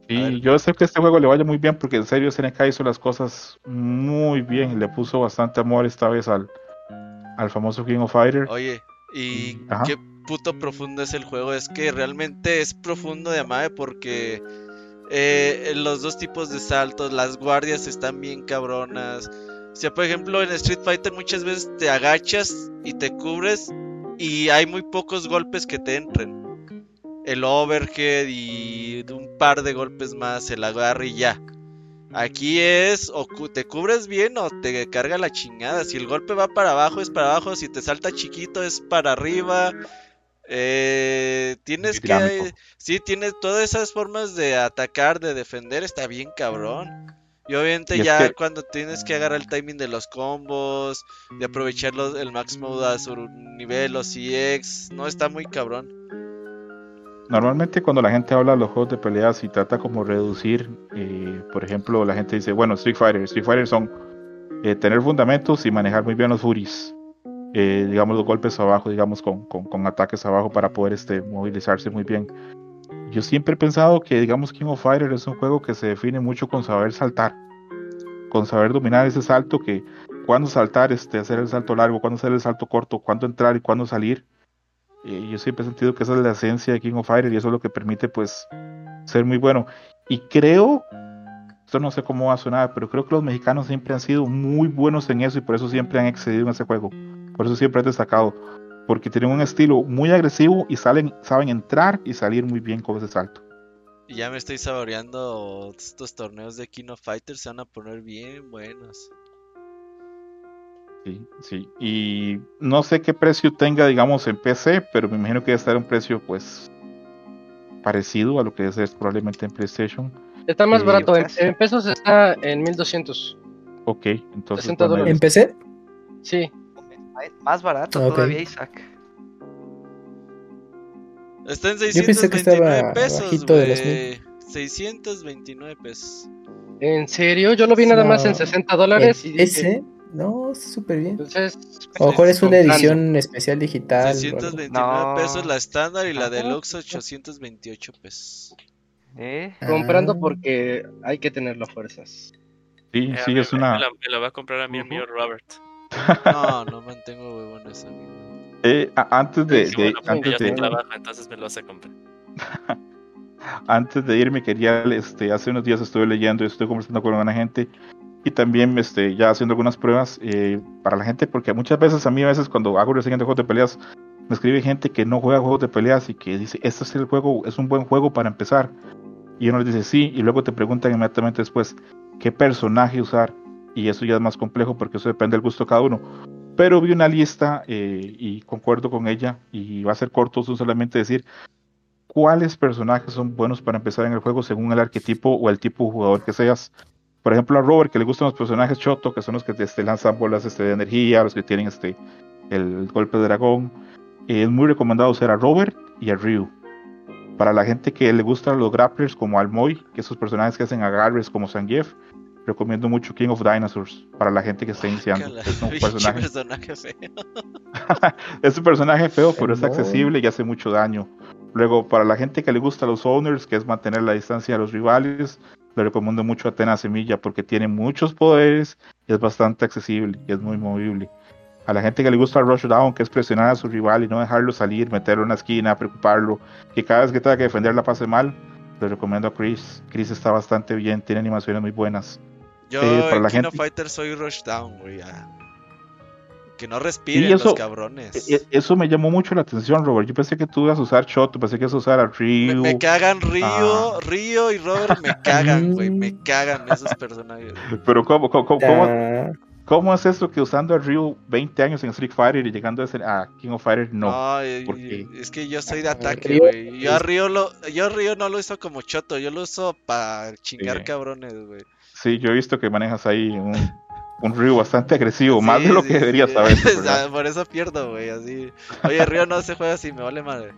Y yo sé que este juego le vaya muy bien porque en serio SNK hizo las cosas muy bien, le puso bastante amor esta vez al, al famoso King of Fighter. Oye, y qué puto profundo es el juego. Es que realmente es profundo de Amae porque eh, los dos tipos de saltos, las guardias están bien cabronas. O sea, por ejemplo, en Street Fighter muchas veces te agachas y te cubres y hay muy pocos golpes que te entren. El overhead y un par de golpes más, el agarre y ya. Aquí es o te cubres bien o te carga la chingada. Si el golpe va para abajo es para abajo, si te salta chiquito es para arriba. Eh, tienes que... Sí, tienes todas esas formas de atacar, de defender, está bien cabrón. Y obviamente ya cuando tienes que agarrar el timing de los combos, de aprovechar el max mode a su nivel, los EX, no está muy cabrón. Normalmente cuando la gente habla de los juegos de peleas y trata como reducir, eh, por ejemplo, la gente dice, bueno, Street Fighter, Street Fighter son eh, tener fundamentos y manejar muy bien los furis. Eh, digamos los golpes abajo, digamos con, con, ataques abajo para poder este, movilizarse muy bien. Yo siempre he pensado que digamos King of Fighter es un juego que se define mucho con saber saltar, con saber dominar ese salto que cuando saltar, este, hacer el salto largo, cuando hacer el salto corto, cuándo entrar y cuándo salir yo siempre he sentido que esa es la esencia de King of Fighters y eso es lo que permite pues ser muy bueno. Y creo, esto no sé cómo va a sonar, pero creo que los mexicanos siempre han sido muy buenos en eso y por eso siempre han excedido en ese juego. Por eso siempre han destacado. Porque tienen un estilo muy agresivo y salen, saben entrar y salir muy bien con ese salto. Y ya me estoy saboreando estos torneos de King of Fighters, se van a poner bien buenos. Sí, sí. Y no sé qué precio tenga, digamos, en PC, pero me imagino que debe estar un precio, pues, parecido a lo que es probablemente en PlayStation. Está más barato, en, pesos está en 1200. Ok, entonces. ¿En PC? Sí. Más barato todavía, Isaac. Está en 629 pesos. De 629 pesos. ¿En serio? Yo lo vi nada más en 60 dólares. ¿En y ese? No, está súper bien. Entonces, a lo mejor es una edición especial digital. 629 pesos la estándar y la deluxe 828 pesos. ¿Eh? Comprando ah. porque hay que tenerlo a fuerzas. Sí, eh, sí, es una. Me la, va a comprar a mí, amigo Robert. No, no mantengo huevones, amigo. Eh, a- antes de, Sí, de- bueno, porque antes yo de, sí trabajo, entonces me lo hace comprar. antes de irme quería este hace unos días estuve leyendo y estoy conversando con una gente y también este ya haciendo algunas pruebas eh, para la gente porque muchas veces a mí a veces cuando hago reseñas de juegos de peleas me escribe gente que no juega juegos de peleas y que dice este es el juego es un buen juego para empezar y uno les dice sí y luego te preguntan inmediatamente después qué personaje usar y eso ya es más complejo porque eso depende del gusto de cada uno pero vi una lista eh, y concuerdo con ella y va a ser corto solamente decir cuáles personajes son buenos para empezar en el juego según el arquetipo o el tipo de jugador que seas. Por ejemplo, a Robert, que le gustan los personajes Choto, que son los que te, este, lanzan bolas este, de energía, los que tienen este, el golpe de dragón. eh, es muy recomendado usar a Robert y a Ryu. Para la gente que le gustan los grapplers como Almoy, que esos personajes que hacen agarres como Zangief, recomiendo mucho King of Dinosaurs para la gente que está iniciando. Cala, Es un personaje personaje feo. es un personaje feo, pero es accesible y hace mucho daño. Luego, para la gente que le gusta los owners, que es mantener la distancia de los rivales, le recomiendo mucho a Atena Semilla porque tiene muchos poderes y es bastante accesible y es muy movible. A la gente que le gusta el Rushdown, que es presionar a su rival y no dejarlo salir, meterlo en una esquina, preocuparlo, que cada vez que tenga que defender la pase mal, le recomiendo a Chris. Chris está bastante bien, tiene animaciones muy buenas. Yo para en la King of gente- Fighters soy Rushdown, güey. ya. Que no respiren eso- los cabrones. E- e- Eso me llamó mucho la atención, Robert. Yo pensé que tú ibas a usar Shot, pensé que ibas a usar a Ryu. me cagan Río, Ah. Río y Robert me cagan, güey. Me cagan esos personajes. Pero ¿cómo, cómo, cómo, cómo- Ah, cómo es eso que usando a Ryu 20 años en Street Fighter y llegando a, ese- a King of Fighters no? No, es que yo soy de ataque, Ryo güey. Yo a lo, yo a Río no lo uso como choto, yo lo uso para chingar Sí. cabrones, güey. Sí, yo he visto que manejas ahí un, un Ryu bastante agresivo, más de lo sí, que sí. deberías saber. ¿verdad? Por eso pierdo, güey, así. Oye, Río no se juega así, me vale madre.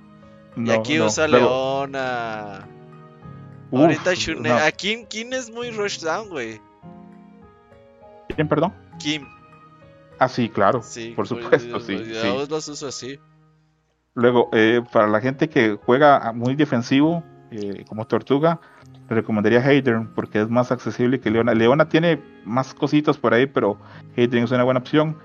y aquí no, usa Leona. Uf, Ahorita Shune. no. A Kim, Kim es muy rushdown, güey. ¿Quién, perdón? Kim, Ah, sí, claro. sí. por pues, supuesto, yo- sí, Yo sí. los uso así. Luego, eh, para la gente que juega muy defensivo, eh, como Tortuga, recomendaría Hadrian porque es más accesible que Leona. Leona tiene más cositas por ahí, pero Hadrian es una buena opción.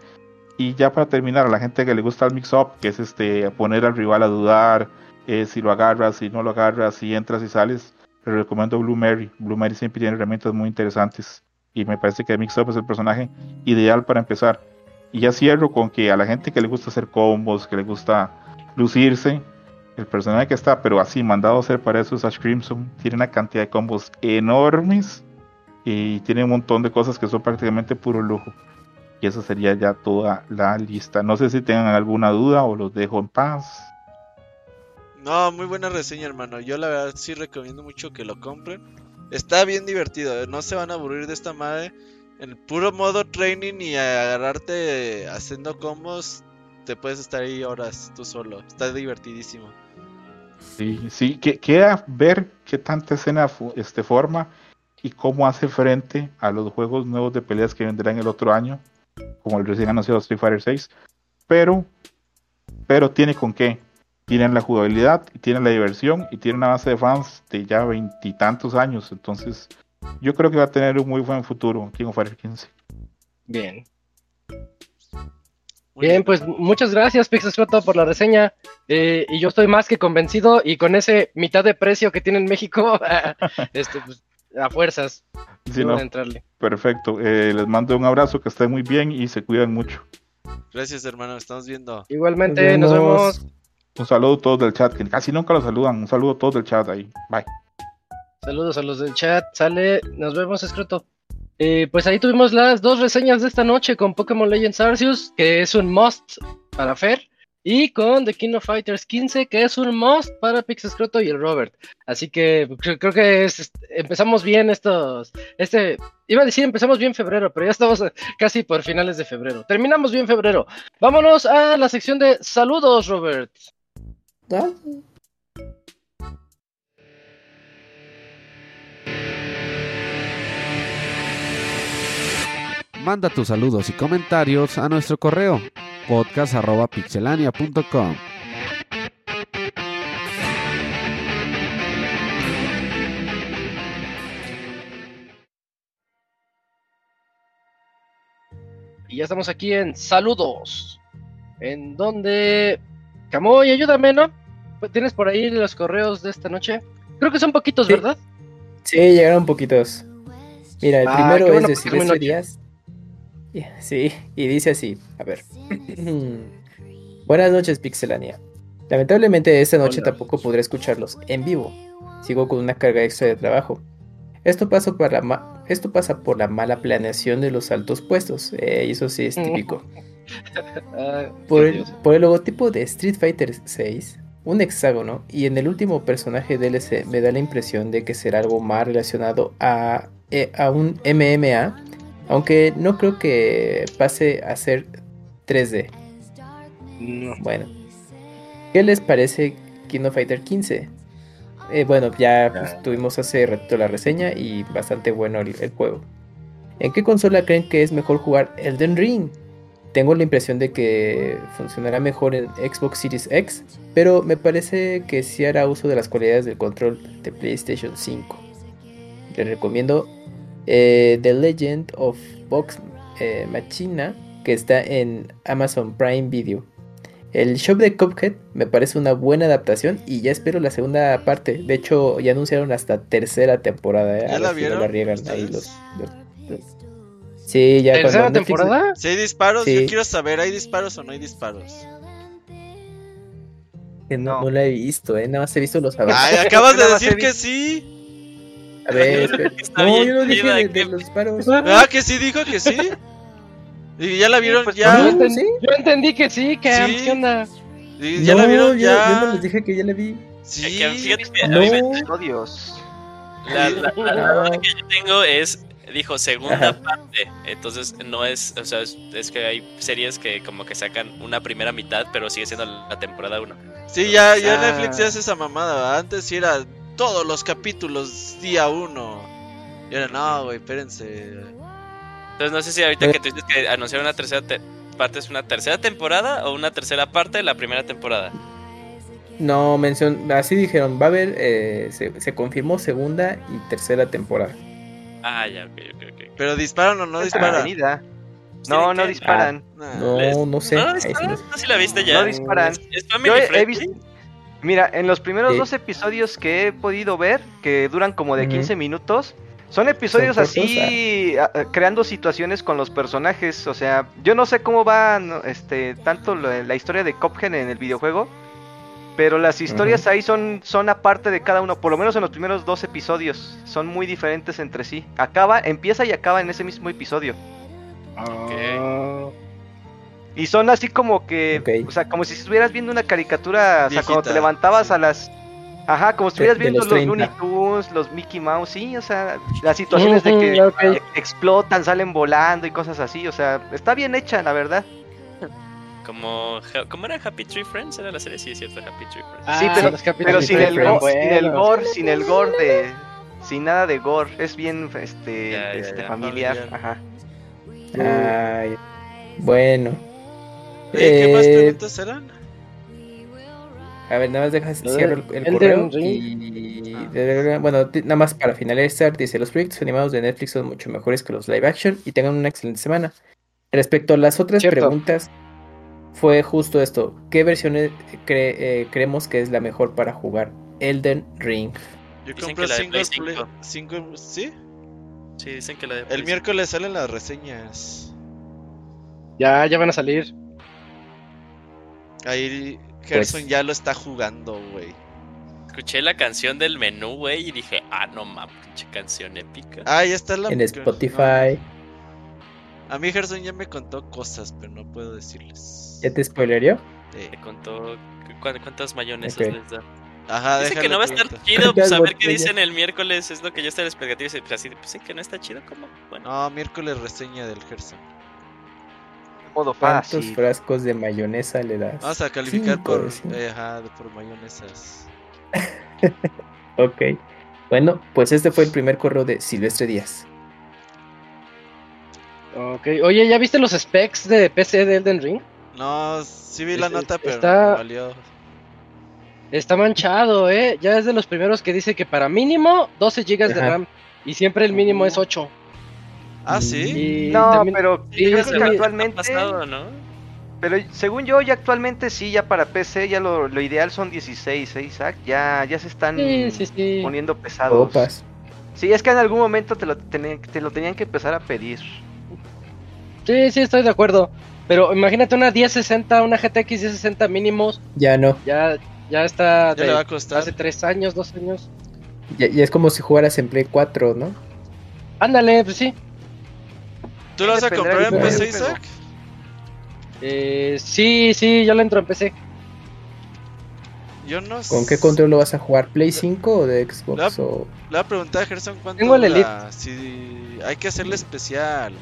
Y ya para terminar, a la gente que le gusta el mix-up, que es este poner al rival a dudar, eh, si lo agarras, si no lo agarras, si entras y sales, le recomiendo Blue Mary. Blue Mary siempre tiene herramientas muy interesantes. Y me parece que Mix-Up es el personaje ideal para empezar. Y ya cierro con que a la gente que le gusta hacer combos, que le gusta lucirse, el personaje que está, pero así mandado a hacer para eso es Ash Crimson. Tiene una cantidad de combos enormes y tiene un montón de cosas que son prácticamente puro lujo. Y esa sería ya toda la lista. No sé si tengan alguna duda o los dejo en paz. No, muy buena reseña, hermano. Yo la verdad sí recomiendo mucho que lo compren. Está bien divertido, eh, no se van a aburrir de esta madre. En el puro modo training y agarrarte haciendo combos, te puedes estar ahí horas tú solo. Está divertidísimo. Sí, sí, que, queda ver qué tanta escena fu- este, forma y cómo hace frente a los juegos nuevos de peleas que vendrán el otro año, como el recién anunciado Street Fighter 6. Pero, pero tiene con qué. Tienen la jugabilidad, y tienen la diversión y tiene una base de fans de ya veintitantos años. Entonces, yo creo que va a tener un muy buen futuro King of Fighters 15. Bien. Bien, pues muchas gracias, Pixescroto, por la reseña. Eh, y yo estoy más que convencido. Y con ese mitad de precio que tiene en México, este, pues, a fuerzas, Sí, no, entrarle. perfecto. Eh, les mando un abrazo, que estén muy bien y se cuidan mucho. Gracias, hermano. Estamos viendo. Igualmente, nos vemos. Un saludo a todos del chat, que casi nunca los saludan. Un saludo a todos del chat ahí. Bye. Saludos a los del chat. Sale, nos vemos, escroto. Eh, pues ahí tuvimos las dos reseñas de esta noche con Pokémon Legends Arceus, que es un must para Fer, y con The King of Fighters 15, que es un must para Pixescroto y el Robert. Así que cre- creo que es- empezamos bien estos. Este, iba a decir empezamos bien febrero, pero ya estamos casi por finales de febrero. Terminamos bien febrero. Vámonos a la sección de saludos, Robert. ah, Manda tus saludos y comentarios a nuestro correo podcast.pixelania.com. Y ya estamos aquí en saludos. en donde... Camoy, ayúdame, ¿no? Pues, ¿Tienes por ahí los correos de esta noche? Creo que son poquitos, Sí. ¿verdad? Sí, llegaron poquitos. Mira, el Ah, primero bueno, es de Silvestre noche. Díaz. Sí, y dice así, a ver. Buenas noches, Pixelania. Lamentablemente esta noche Hola. tampoco podré escucharlos en vivo. Sigo con una carga extra de trabajo. Esto pasa por la, ma- esto pasa por la mala planeación de los altos puestos. eh, eso sí es típico. Ah, Por el, por el logotipo de Street Fighter 6, un hexágono, y en el último personaje DLC me da la impresión de que será algo más relacionado a, eh, a un MMA, aunque no creo que pase a ser 3D. No. Bueno, ¿qué les parece Kino Fighter 15? Eh, bueno, ya pues, tuvimos hace ratito la reseña y bastante bueno el, el juego. ¿En qué consola creen que es mejor jugar Elden Ring? Tengo la impresión de que funcionará mejor en Xbox Series X, pero me parece que sí hará uso de las cualidades del control de PlayStation 5. Les recomiendo eh, The Legend of Vox eh, Machina, que está en Amazon Prime Video. El shop de Cuphead me parece una buena adaptación y ya espero la segunda parte. De hecho, ya anunciaron hasta tercera temporada. ¿eh? ¿Ya A la vieron riegan ahí ustedes? los, los- los- Sí, ya ¿Tercera cuando Netflix- temporada? Si hay disparos, Sí. yo quiero saber, ¿hay disparos o no hay disparos? Que no, No. la he visto, ¿eh? Nada más he visto los avances. Ay, acabas de decir que sí. A ver, No, bien yo no dije de, de los disparos. Ah, que sí dijo que sí. Y ya la vieron, pues, Yo, ya. no. enten- ¿sí? yo entendí que sí, que Sí. ¿qué onda? Ya no, la vieron, yo, ya. yo no les dije que ya la vi. Sí. Que- que fíjate No. mí me- Dios. La, la- la- la Ah. duda que yo tengo es, dijo segunda Ajá. parte, entonces no es, o sea, es, es que hay series que como que sacan una primera mitad, pero sigue siendo la temporada 1. Sí, ya, ya Ah. Netflix ya hace esa mamada. ¿verdad? Antes sí era todos los capítulos día uno. Y ahora no, güey, espérense. Entonces no sé si ahorita que tú dices que anunciaron una tercera te- parte es una tercera temporada o una tercera parte de la primera temporada. No, mención, así dijeron, va a haber, eh, se, se confirmó segunda y tercera temporada. Ah, ya, ok, ok, ok. Pero disparan o no disparan. Bienvenida. Pues No, no disparan. No, no sé. No, disparan, no- no, sí la viste ya. No disparan. Es, es family Yo he, he visto. Mira, en los primeros Sí. dos episodios que he podido ver, que duran como de Ujú. 15 minutos, son episodios Son así, a- a- creando situaciones con los personajes. O sea, yo no sé cómo va este, tanto la, la historia de Copgen en el videojuego, pero las historias ahí son, son aparte de cada uno, por lo menos en los primeros dos episodios. Son muy diferentes entre sí. Acaba, empieza y acaba en ese mismo episodio. Ah, Y son así como que, Ok. o sea, como si estuvieras viendo una caricatura, o sea, cuando te Viejita, levantabas sí. a las... Ajá, como si estuvieras De- de viendo los los, 30. Looney Tunes, los Mickey Mouse, sí, o sea, las situaciones de que Ujú, ok. e- explotan, salen volando y cosas así, o sea, está bien hecha, la verdad. Como, ¿Cómo era Happy Tree Friends? Era la serie, sí, es cierto, Happy Tree Friends. Sí, Ah, pero- los capítulos Pero sin el, Friends. go- sin el Bueno. gore, sin el gore de... Sin nada de gore, es bien este, Ya, este ya, familiar, familiar. ajá. Ay, bueno. ¿Qué más Eh, preguntas eran? A ver, nada más dejas de cierro el, el correo y bueno, ti- nada más para finalizar, dice los proyectos animados de Netflix son mucho mejores que los live action y tengan una excelente semana. Respecto a las otras Cierto. preguntas, fue justo esto. ¿Qué versiones cre- eh, creemos que es la mejor para jugar Elden Ring? Yo Dicen compro que la de single Play play. 5. single- ¿Sí? Sí, dicen que la de El miércoles salen las reseñas. Ya, ya van a salir. Ahí Gerson Pues- ya lo está jugando, güey. Escuché la canción del menú, güey, y dije, ah, no mames, pinche canción épica. Ah, ya está la. En Spotify. A mí Gerson ya me contó cosas, pero no puedo decirles. ¿Ya te spoilería? Eh, Te contó cu- cuántas mayonesas les da. Ajá, Dice que no va a estar chido, pues a ver qué dicen el miércoles, es lo que yo estoy en la expectativa. Pues así, pues sí, que no está chido, ¿cómo? Bueno, No, miércoles reseña del Gerson. Modo ¿Cuántos fácil. frascos de mayonesa le das? Vamos a calificar Cinco por, cinco. eh, ajá, por mayonesas. Ok. Bueno, pues este fue el primer correo de Silvestre Díaz. Ok, oye, ¿ya viste los specs de PC de Elden Ring? No, sí vi la nota, pero está- me valió. Está manchado, ¿eh? Ya es de los primeros que dice que para mínimo 12 GB de. RAM. Y siempre el mínimo es 8. Ah, sí. Y No, también- pero Sí, yo sí, creo que actualmente... pasado, ¿no? Pero según yo, ya actualmente sí, ya para PC, ya lo, lo ideal son 16, ¿eh, Isaac? Ya, ya se están Sí, sí, sí. poniendo pesados. Opas. Sí, es que en algún momento te lo, tenían- te lo tenían que empezar a pedir. Sí, sí, estoy de acuerdo. Pero imagínate una 1060, una GTX 1060 mínimos. Ya no. Ya, ya está Ya de le va a costar. hace tres años, dos años. Ya, ya es como si jugaras en Play 4, ¿no? Ándale, pues sí. ¿Tú lo vas a comprar en PC. Isaac? Eh, sí, sí, yo le entro en PC. Yo no ¿Con qué control lo vas a jugar? ¿Play 5 o de Xbox? La- O... Le voy a preguntar a Gerson cuánto Tengo el dura, Si hay que hacerle especial.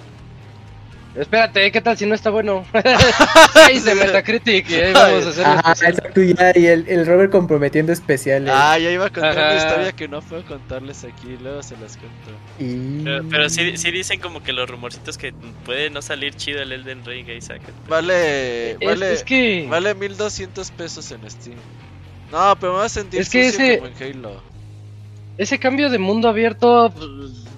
Espérate, ¿qué tal si no está bueno? Ahí de Metacritic y ahí vamos a hacer Ajá, exacto, ya. Y el, el Robert comprometiendo especiales. Ah, ya iba a contar una Ajá. historia que no puedo contarles aquí, luego se las cuento. Y... Pero, pero sí, sí dicen como que los rumorcitos que puede no salir chido el Elden Ring, Isaac. Vale, Es, vale, es que vale 1200 pesos en Steam. No, pero me voy a sentir Es que sucio ese- como en Halo. ese cambio de mundo abierto pues,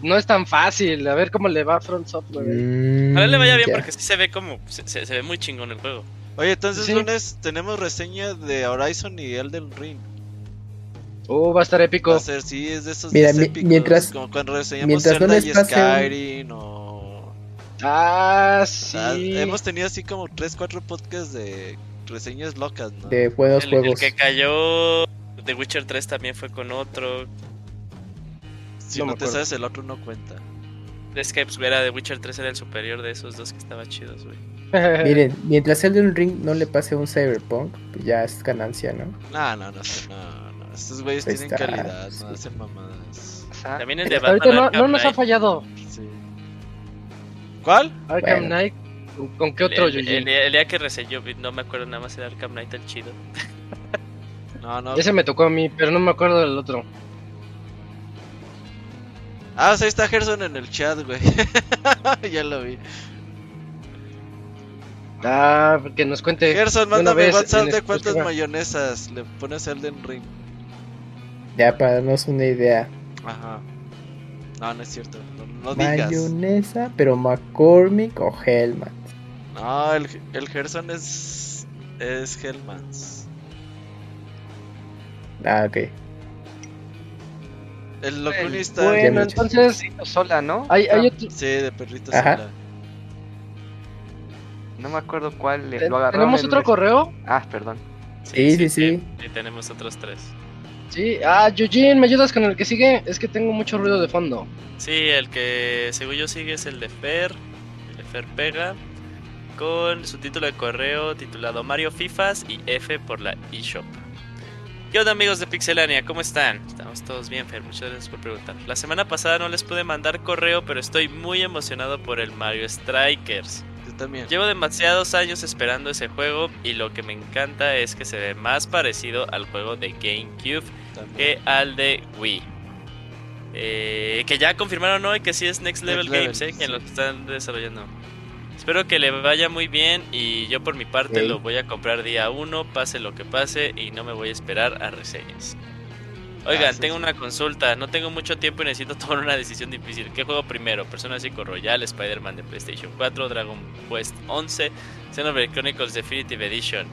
no es tan fácil. A ver cómo le va a Front Software. Mm, Ojalá le vaya bien porque sí se ve como. Se, se- se ve muy chingón el juego. Oye, entonces Sí. lunes tenemos reseña de Horizon y Elden Ring. Uh, va a estar épico. Va a ser, sí, es de esos Mira, épicos, mientras- como cuando reseñamos mientras no Zelda y Skyrim o... Ah, o sea, sí. hemos tenido así como 3, 4 podcasts de reseñas locas, ¿no? De buenos El, el juegos. que cayó de Witcher 3 también fue con otro. Si no te acuerdo. sabes el otro no cuenta. Es que pues, era de Witcher 3 era el superior de esos dos que estaba chidos, güey. Miren, mientras Elden Ring no le pase un Cyberpunk, pues ya es ganancia, ¿no? No, no, no, no, no. Estos güeyes tienen está, calidad, sí. no hacen mamadas. También el de Hasta ahorita Batman no, no nos ha fallado. Sí. ¿Cuál? Arkham Bueno. Knight. ¿Con- ¿Con qué otro, el, el, Yuji? el- el día que reseñó, no me acuerdo nada más el Arkham Knight el chido. No, no. Ese me tocó a mí, pero no me acuerdo del otro. Ah, o sea, está Gerson en el chat, güey. ya lo vi. Ah, que nos cuente. Gerson, mándame WhatsApp de cuántas mayonesas le pones a Elden Ring. Ya para darnos una idea. Ajá. No, no es cierto. No, no digas. Mayonesa, pero McCormick o Hellman. No, el, el Gerson es. Es Hellmans. Ah, ok. El Locuni está. Ya Bueno, entonces, sola, ¿no? hay, hay otro- Sí, de perrito Ajá. sola. No me acuerdo cuál. le- ¿ten- Lo agarraron ¿Tenemos en otro correo? Ah, perdón. Sí, sí, sí. Y tenemos otros tres. Sí. Ah, Eugene, ¿me ayudas con el que sigue? Es que tengo mucho ruido de fondo. Sí, el que según yo sigue es el de Fer, el de Fer Pega, con su título de correo titulado Mario Fifas y F por la eShop. ¿Qué onda amigos de Pixelania? ¿Cómo están? Estamos todos bien, Fer, muchas gracias por preguntar. La semana pasada no les pude mandar correo, pero estoy muy emocionado por el Mario Strikers. Yo también. Llevo demasiados años esperando ese juego y lo que me encanta es que se ve más parecido al juego de GameCube también. que al de Wii. Eh, que ya confirmaron hoy que sí es Next Level Games, eh, quien lo están desarrollando. Espero que le vaya muy bien y yo por mi parte lo voy a comprar día 1, pase lo que pase y no me voy a esperar a reseñas. Oigan, tengo una consulta, no tengo mucho tiempo y necesito tomar una decisión difícil. ¿Qué juego primero? Persona 5 Royal, Spider-Man de PlayStation 4, Dragon Quest 11, Xenoblade Chronicles Definitive Edition.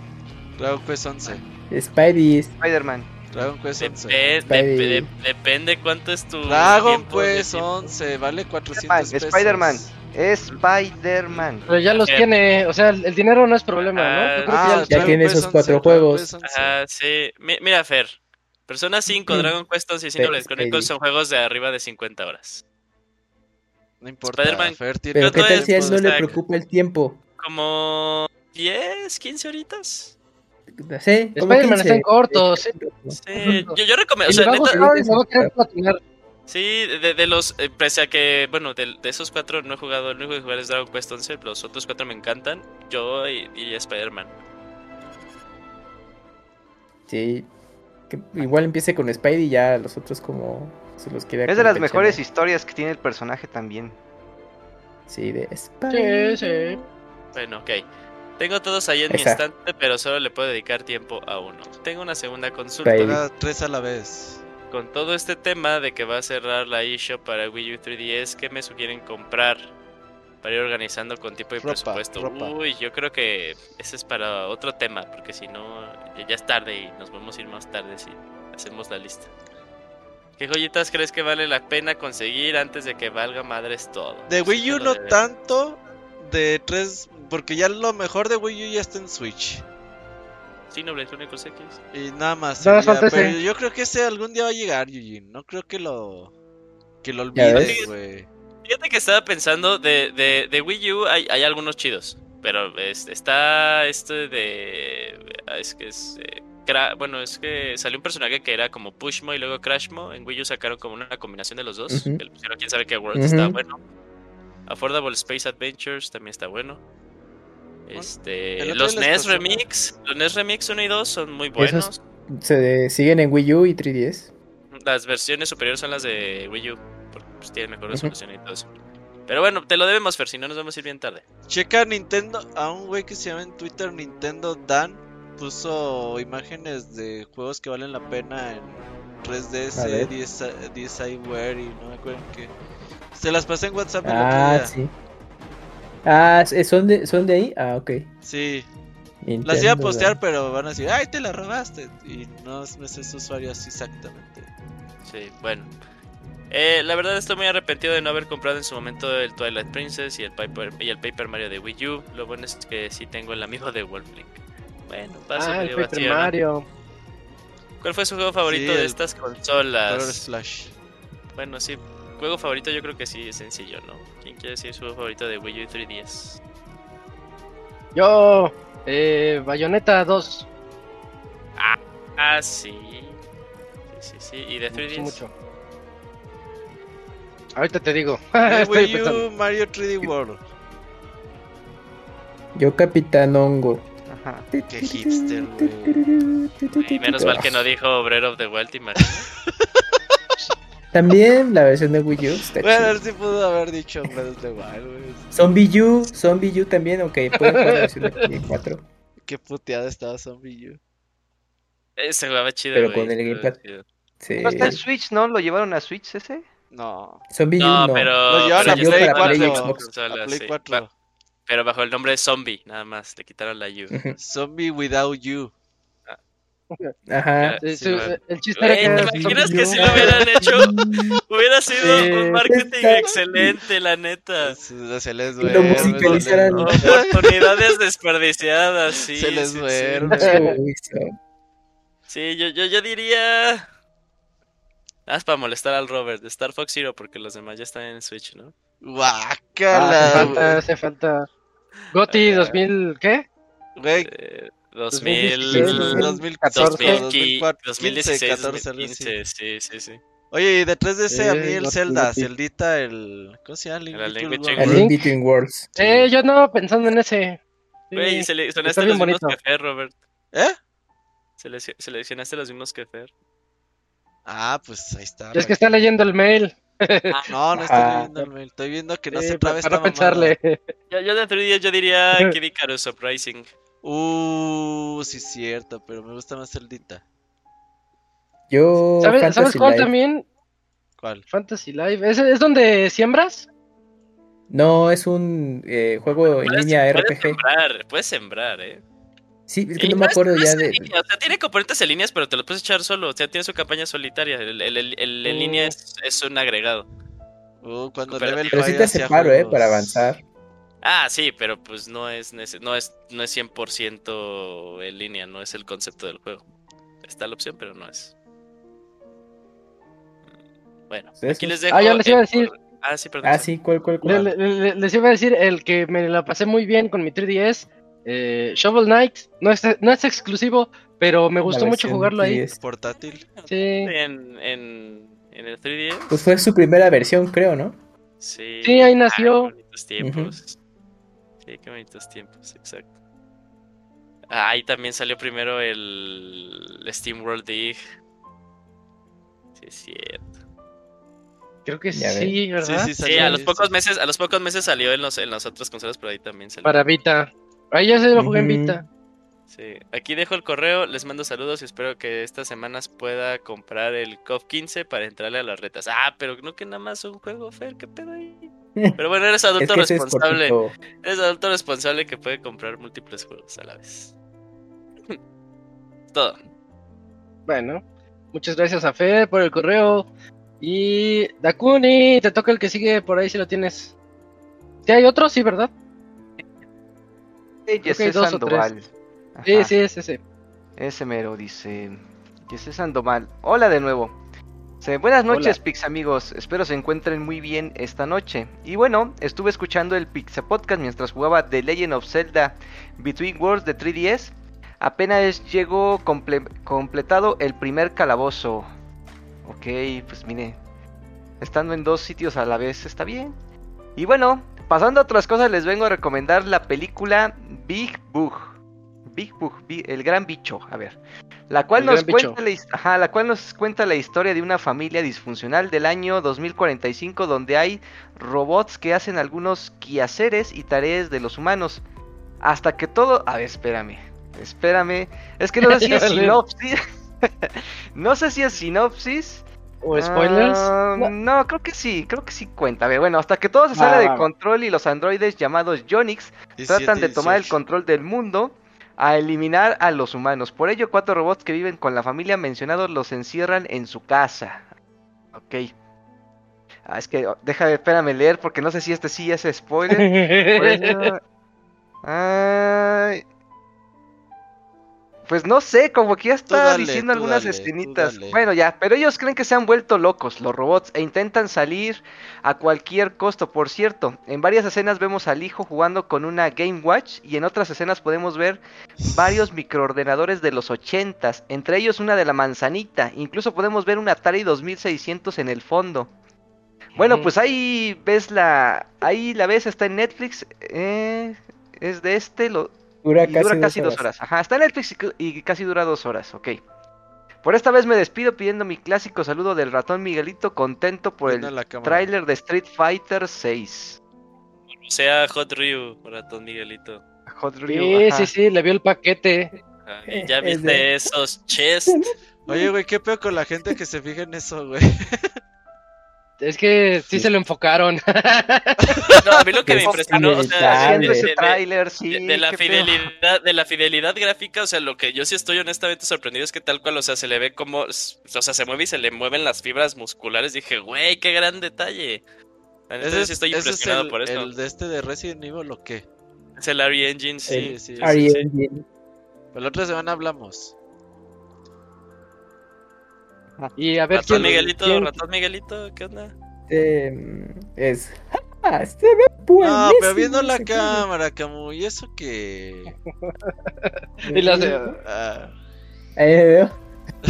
Dragon Quest 11. Spidey. Spider-Man. Dragon Quest 11. Depe- Spidey. depe- de- depende cuánto es tu Dragon Quest tiempo. 11. Vale 400 Spider-Man, pesos. Spider-Man. Spider-Man. Pero ya los Eh. tiene, o sea, el, el dinero no es problema, ¿no? Ah, Yo creo que Ah, ya los Ya tiene Quest esos cuatro 11, Dragon juegos. Quest 11. Ah, sí. Mi- mira, Fer. Persona 5, Mm. Dragon Quest 11 y Xenoblade. Chronicles son juegos de arriba de 50 horas. No importa. Spider-Man- Fer tiene Pero qué ¿Cuánto tal es? si a él no le preocupa el tiempo. Como 10, 15 horitas. Sí, Spider-Man está en 15. corto, sí. Sí, yo, yo recomiendo. O sea, neta, sí, de, de los. eh, pese a que, bueno, de, de esos cuatro no he jugado. El único que jugar es Dragon Quest 11. Los otros cuatro me encantan. Yo y, y Spider-Man. Sí. Que igual empiece con Spidey y ya los otros como se los quiere Es de las mejores historias que tiene el personaje también. Sí, de Spidey. Sí, sí. Bueno, ok. Tengo todos ahí en mi estante, pero solo le puedo dedicar tiempo a uno. Tengo una segunda consulta. Spidey. Tres a la vez. Con todo este tema de que va a cerrar la eShop para Wii U 3DS, ¿qué me sugieren comprar? para ir organizando con tiempo y Ropa, presupuesto. ropa. Uy, yo creo que ese es para otro tema, porque si no, ya- es tarde y nos vamos a ir más tarde si hacemos la lista. ¿Qué joyitas crees que vale la pena conseguir antes de que valga madres todo? De Wii U no tanto. De 3. Porque ya lo mejor de Wii U ya está en Switch. Xenoblade Chronicles X. Y nada más. Nada sería, pero yo creo que ese algún día va a llegar, Eugene. No creo que lo. Que lo olvides, güey. Fíjate que estaba pensando de, de, de Wii U hay, hay algunos chidos. Pero es- está este de. Es que es. eh, Cra- bueno, es que salió un personaje que era como Pushmo y luego Crashmo. En Wii U sacaron como una combinación de los dos. Que le pusieron quién sabe qué World está bueno. Affordable Space Adventures también está bueno. Este, los NES pasó una- Remix, los NES Remix 1 y 2 son muy buenos. Esos se siguen en Wii U y 3DS. Las versiones superiores son las de Wii U, porque pues, tienen mejor resolución y todo eso. Pero bueno, te lo debemos, Fer, si no nos vamos a ir bien tarde. Checa Nintendo. A un güey que se llama en Twitter Nintendo Dan. Puso imágenes de juegos que valen la pena en A 3DS, ver. DSi DSiWare y no me acuerdo qué. Se las pasé en WhatsApp el Ah, sí. Ah, ¿s- ¿son de, ¿son de ahí? Ah, ok. Sí. Nintendo, Las iba a postear, ¿verdad? pero van a decir, ay, te la robaste. Y no me sé su usuario así exactamente. Sí, bueno. Eh, la verdad estoy muy arrepentido de no haber comprado en su momento el Twilight Princess y el Paper, y el Paper Mario de Wii U. Lo bueno es que sí tengo el amigo de Wolflink. Bueno, paso Ah, el Paper vacío, ¿no? Mario. ¿Cuál fue su juego favorito Sí, de estas Color consolas? Splash. Bueno, sí, juego favorito yo creo que sí es sencillo, ¿no? ¿Quién quiere decir su juego favorito de Wii U y 3DS? Yo, eh, Bayonetta 2. Ah, sí. Sí, sí, sí. ¿Y de Me gustó 3DS? mucho. Ahorita te digo. De Wii pensando. U, Mario 3D World. Yo, Capitán Hongo. Ajá. Qué hipster, güey. Menos mal que no dijo Breath of the Wild, ¿te imaginas? También la versión de Wii U está Bueno, sí pudo haber dicho Breath of the Wild, güey. Zombie U, Zombie U también, ok, pueden jugar la versión de Play 4. Qué puteada estaba Zombie U. Ese jugaba chido, Pero con el gamepad. Sí. No está en Switch, ¿no? ¿Lo llevaron a Switch ese? No. Zombie No, U no. pero. Lo llevaron pero a Play está para en Play Xbox. A Play sí. 4. Va- Pero bajo el nombre de Zombie, nada más. Le quitaron la U. Zombie Without You. Ajá. Eh, Sí, sí, güey. el chiste era que ¿te imaginas que si lo hubieran hecho? Hubiera sido Sí. un marketing Está- excelente, la neta. Se, les Y lo duerme. musicalizaran. Oportunidades desperdiciadas, sí. Se les duerme. Sí, yo, yo, yo diría. Nada más para molestar al Robert, de Star Fox Zero, porque los demás ya están en Switch, ¿no? Ah, hace Guácala, falta, hace falta. Goti 2000, ¿qué? güey. Eh, 2016, 2000. 2014, 2015, 2015, 2016, 14, algo así. 2015, sí, sí, sí. Oye, y de 3DS a mí el Zelda. Celdita, el. ¿Cómo se llama? El Link. Between Worlds. Eh, yo andaba pensando en ese. Güey, Está seleccionaste bien los mismos que Fer, Robert. ¿Eh? Selec- Seleccionaste los mismos que Fer. Ah, pues ahí está. Es que está leyendo el mail. No, no estoy Ah. leyendo el mail. Estoy viendo que no se para esta no pensarle. Yo, yo de 3DS yo diría Kid Icarus Uprising. Uh, sí, es cierto, pero me gusta más Celdita. Yo, ¿Sabes, Fantasy ¿sabes cuál también? ¿Cuál? Fantasy Live. ¿Es, es donde siembras? No, es un eh, juego en Puedes- línea puedes RPG. sembrar, puedes sembrar, eh. Sí, es que Y no me acuerdo ya de. línea, o sea, tiene componentes en líneas, pero te los puedes echar solo. O sea, tiene su campaña solitaria. El, el- el- el- en línea es, es un agregado. Uh, cuando. Level Pero sí te hacía separo, eh, para avanzar. Ah, sí, pero pues no es, no es, no es 100% en línea, no es el concepto del juego. Está la opción, pero no es. Bueno, aquí les dejo. Ah, ya les iba a decir. Ah, sí, perdón. Ah, sí, ¿cuál, cuál, cuál? le- le- les iba a decir el que me la pasé muy bien con mi 3DS. eh, Shovel Knight. No es, no es exclusivo, pero me gustó mucho jugarlo ahí. 10. Portátil. Sí. En, en, en el 3DS. Pues fue su primera versión, creo, ¿no? Sí, Sí, ahí Ah, nació. tiempos. Sí, qué bonitos tiempos, exacto. Ah, ahí también salió primero el, Steam World Dig. Sí, es cierto. Creo que Ya sí, ¿verdad? Sí, sí, Sí, salió a los ahí, pocos meses, a los pocos meses salió en los, en las otras consolas, pero ahí también salió. Para Vita. Ahí ya se lo jugué en. Vita. Sí. Aquí dejo el correo, les mando saludos y espero que estas semanas pueda comprar el COF 15 para entrarle a las retas. Ah, pero no que nada más un juego, Fer, ¿qué pedo ahí? Pero bueno, eres adulto Es que ese es responsable. Eres adulto responsable que puede comprar múltiples juegos a la vez. Todo. Bueno, muchas gracias a Fer por el correo. Y Dakuni, te toca el que sigue por ahí si lo tienes. ¿Sí hay otro? Sí, ¿verdad? Jesse o Sandoval. Sí, sí, es ese. Ese mero dice. Jesse Sandoval. Hola de nuevo. Buenas noches, Pix amigos. Espero se encuentren muy bien esta noche. Y bueno, estuve escuchando el Pix Podcast mientras jugaba The Legend of Zelda Between Worlds de 3DS. Apenas llegó comple- completado el primer calabozo. Ok, pues mire. Estando en dos sitios a la vez está bien. Y bueno, pasando a otras cosas, les vengo a recomendar la película Big Bug. Big Bug, el gran bicho, a ver. La cual, El nos cuenta la, ajá, la cual nos cuenta la historia de una familia disfuncional del año 2045 donde hay robots que hacen algunos quehaceres y tareas de los humanos. Hasta que todo... A ver, espérame. Espérame. Es que no sé si es sinopsis. no sé si es sinopsis. ¿O spoilers? Ah, No. no. creo que sí, creo que sí cuenta. A ver, bueno, hasta que todo se sale Va, de control y los androides llamados Yonix tratan de tomar el control del mundo a eliminar a los humanos. Por ello, cuatro robots que viven con la familia mencionados los encierran en su casa. Ok. Ah, es que, oh, déjame, espérame leer porque no sé si este sí es spoiler. Por eso- Ay. Pues no sé, como que ya está dale, diciendo algunas dale, escenitas. Bueno, ya, pero ellos creen que se han vuelto locos, los robots, e intentan salir a cualquier costo. Por cierto, en varias escenas vemos al hijo jugando con una Game Watch y en otras escenas podemos ver varios microordenadores de los 80s, entre ellos una de la manzanita. Incluso podemos ver un Atari 2600 en el fondo. Bueno, pues ahí ves la. Ahí la ves, está en Netflix. eh, es de este, lo, Dura y casi, dura dos, casi dos horas. Ajá, está en Netflix y, casi dura dos horas, ok. Por esta vez me despido pidiendo mi clásico saludo del ratón Miguelito, contento por Viendo el tráiler de Street Fighter 6. O sea, Hot Ryu, ratón Miguelito. Hot Ryu, Sí, ajá. sí, sí, le vio el paquete. ¿Ya viste esos chests? Oye, güey, qué peor con la gente que se fija en eso, güey. Es que sí, Sí. se lo enfocaron. No, a mí lo que me Es impresionó, o sea, de, ese de- tráiler, sí. de- de la feo. fidelidad, de la fidelidad gráfica, o sea, lo que yo sí estoy honestamente sorprendido es que tal cual, o sea, se le ve como, o sea, se mueve y se le mueven las fibras musculares. Dije, güey, qué gran detalle. La neta, Ese yo es, sí estoy ese es impresionado el, por eso. el de este de Resident Evil o qué. Es el Ari Engine, sí. Sí, sí, sí, Ari sí. Engine. La otra semana hablamos. Y a ver Ratón quién. Miguelito, quién- ratón Miguelito, ¿qué onda? Este, mm, es. ¡Ah! Se ve buenísimo. No, pero viendo la cámara, Camu, ¿y eso qué? Y las de- Ah, me veo.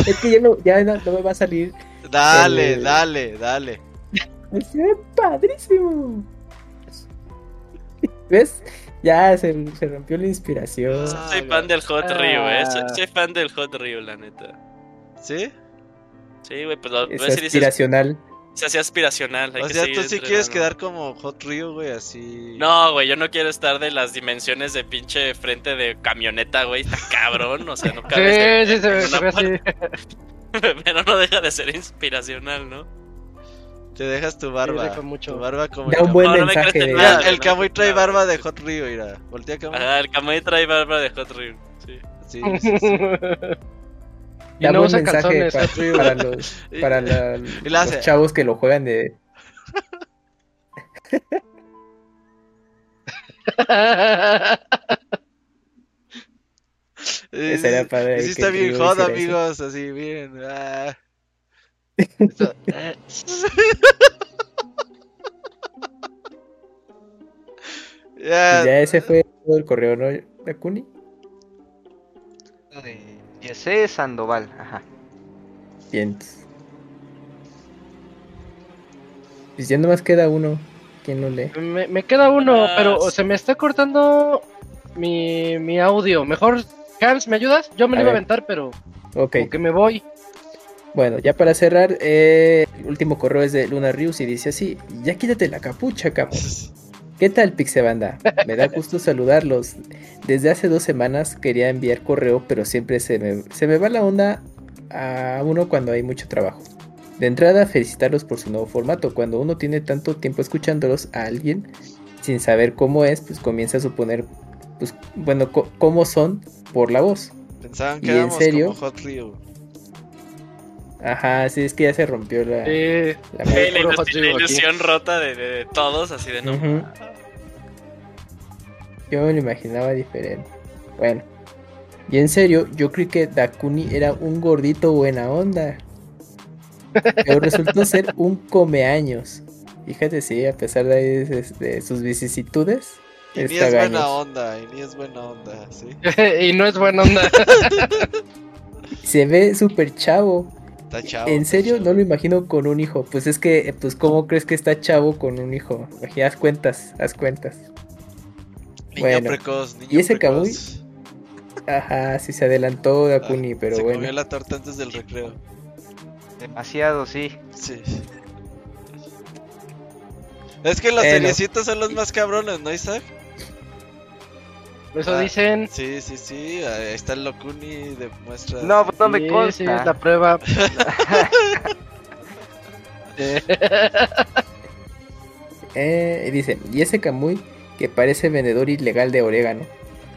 Es que ya no, ya no, no me va a salir. dale, El- dale, dale. Se ve padrísimo. ¿Ves? Ya se, se rompió la inspiración. Ah, soy fan del Hot ah. Ryu, eh. Soy, soy fan del Hot Ryu, la neta. ¿Sí? Sí, güey, pues lo Es ves y dices, aspiracional. se hacía aspiracional. O sea, tú sí quieres quedar como Hot Ryu, güey, así. No, güey, yo no quiero estar de las dimensiones de pinche frente de camioneta, güey. Está cabrón, o sea, no cabe. Sí, sí, se ve, se ve así. Pero no deja de ser inspiracional, ¿no? Te dejas tu barba. deja mucho. Tu barba como Da el un buen No, no me mensaje nada. Mira, el Camuy trae No, barba de Hot Ryu, mira. Voltea Camuy. Ajá, el Kamui trae barba de Hot Ryu. Sí. Sí, sí, sí. Y Da no buen usa mensaje calzones. para, para los, para la- los chavos que lo juegan de. Sí- padre y sí está bien hot, hiciera eso. amigos. Así, miren. ah. Ya, Pues ya ese fue todo el correo, ¿no, Dakuni? Jesse Sandoval, ajá. Bien. Pues ya nomás queda uno. ¿Quién lo lee? Me, me queda uno, Ah, pero sí. se me está cortando mi, mi audio. Mejor, Hans, ¿me ayudas? Yo me A lo iba a aventar, pero Ok. como que me voy. Bueno, ya para cerrar, eh, el último correo es de Luna Rius y dice así: Ya quítate la capucha, capo. ¿Qué tal, Pixebanda? Me da gusto saludarlos. Desde hace dos semanas quería enviar correo, pero siempre se me, se me va la onda a uno cuando hay mucho trabajo. De entrada, felicitarlos por su nuevo formato. Cuando uno tiene tanto tiempo escuchándolos a alguien sin saber cómo es, pues comienza a suponer, pues, bueno, cómo son por la voz. Pensaban que ¿Y en éramos serio? como Hot. Ajá, sí, es que ya se rompió la... La- Sí, la, puro ilus- Hot la aquí. ilusión rota de, de- de todos, así de no. Ujú. Yo me lo imaginaba diferente. Bueno. Y en serio, yo creí que Dakuni era un gordito buena onda. Pero resultó ser un comeaños. Fíjate, sí, a pesar de, de sus vicisitudes. Y ni es buena onda, y ni es buena onda, ¿sí? y no es buena onda. Se ve súper chavo. Está chavo. en está serio, chavo. no lo imagino con un hijo. Pues es que, pues, ¿cómo crees que está chavo con un hijo? Haz cuentas, haz cuentas. Niño bueno. precoz, niño ¿Y ese precoz. Ajá, sí se adelantó Dakuni, Ah, pero se bueno. comió la torta antes del recreo. Demasiado, sí. Sí. Es que los Bueno. seriecitos son los más cabrones, ¿no, Isaac? Eso Ah. dicen. Sí, sí, sí. Ahí está el Locuni, demuestra. No, pues no me Sí, consta. sí, es la prueba. Eh, Eh, dice, y ese Kamui que parece vendedor ilegal de orégano.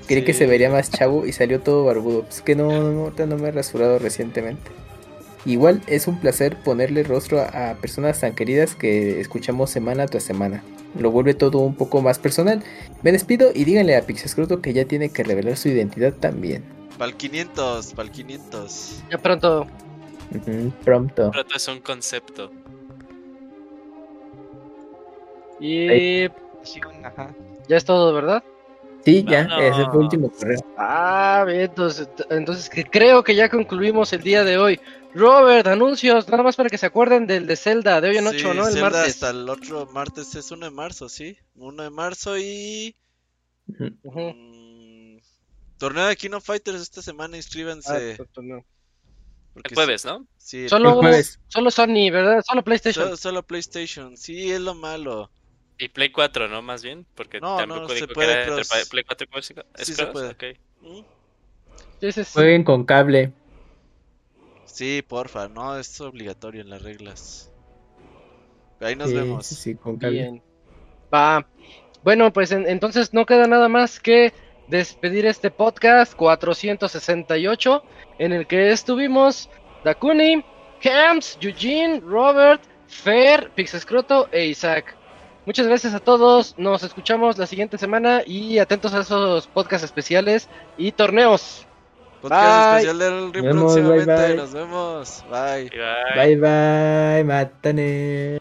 Creí que se vería más chavo y salió todo barbudo. Pues que no, no, ahorita no me he rasurado recientemente. Igual es un placer ponerle rostro a, a personas tan queridas que escuchamos semana tras semana. Lo vuelve todo un poco más personal. Me despido y díganle a Pixescroto que ya tiene que revelar su identidad también. Pa'l 500, pa'l 500. ya pronto. Pronto. Pronto es un concepto. Y ajá. ya es todo, ¿verdad? Sí, ya, Vámonos. ese fue el último correo. Ah, bien, entonces, entonces que creo que ya concluimos el día de hoy. Robert, anuncios, nada más para que se acuerden del de Zelda, de hoy en 8, Sí, ¿no? El Zelda martes. hasta el otro martes es 1 de marzo, ¿sí? 1 de marzo y... Ujú. Ujú. mm, torneo de Kino Fighters esta semana, Ah, inscríbanse. no. porque El jueves, ¿no? Sí, el Solo, El jueves. solo Sony, ¿verdad? Solo PlayStation. Solo, solo PlayStation, sí, es lo malo. Y Play 4, ¿no? Más bien, porque No, tampoco no, se dijo que puede era entre cross. Play 4 y Play 5. ¿Es Sí se cross? puede. Ok. Mm, Sí. Jueguen con cable. Sí, porfa, no, es obligatorio en las reglas. Ahí nos Sí, vemos. sí, sí, con cable. Bien. Va. Bueno, pues en- entonces no queda nada más que despedir este podcast 468 en el que estuvimos Dakuni, Camps, Eugene, Robert, Fer, Pixescroto e Isaac. Muchas gracias a todos, nos escuchamos la siguiente semana y atentos a esos podcasts especiales y torneos. Podcast Bye. especial del Nos vemos, bye, próximamente. bye. Nos vemos. Bye. Y bye. Bye bye, matane.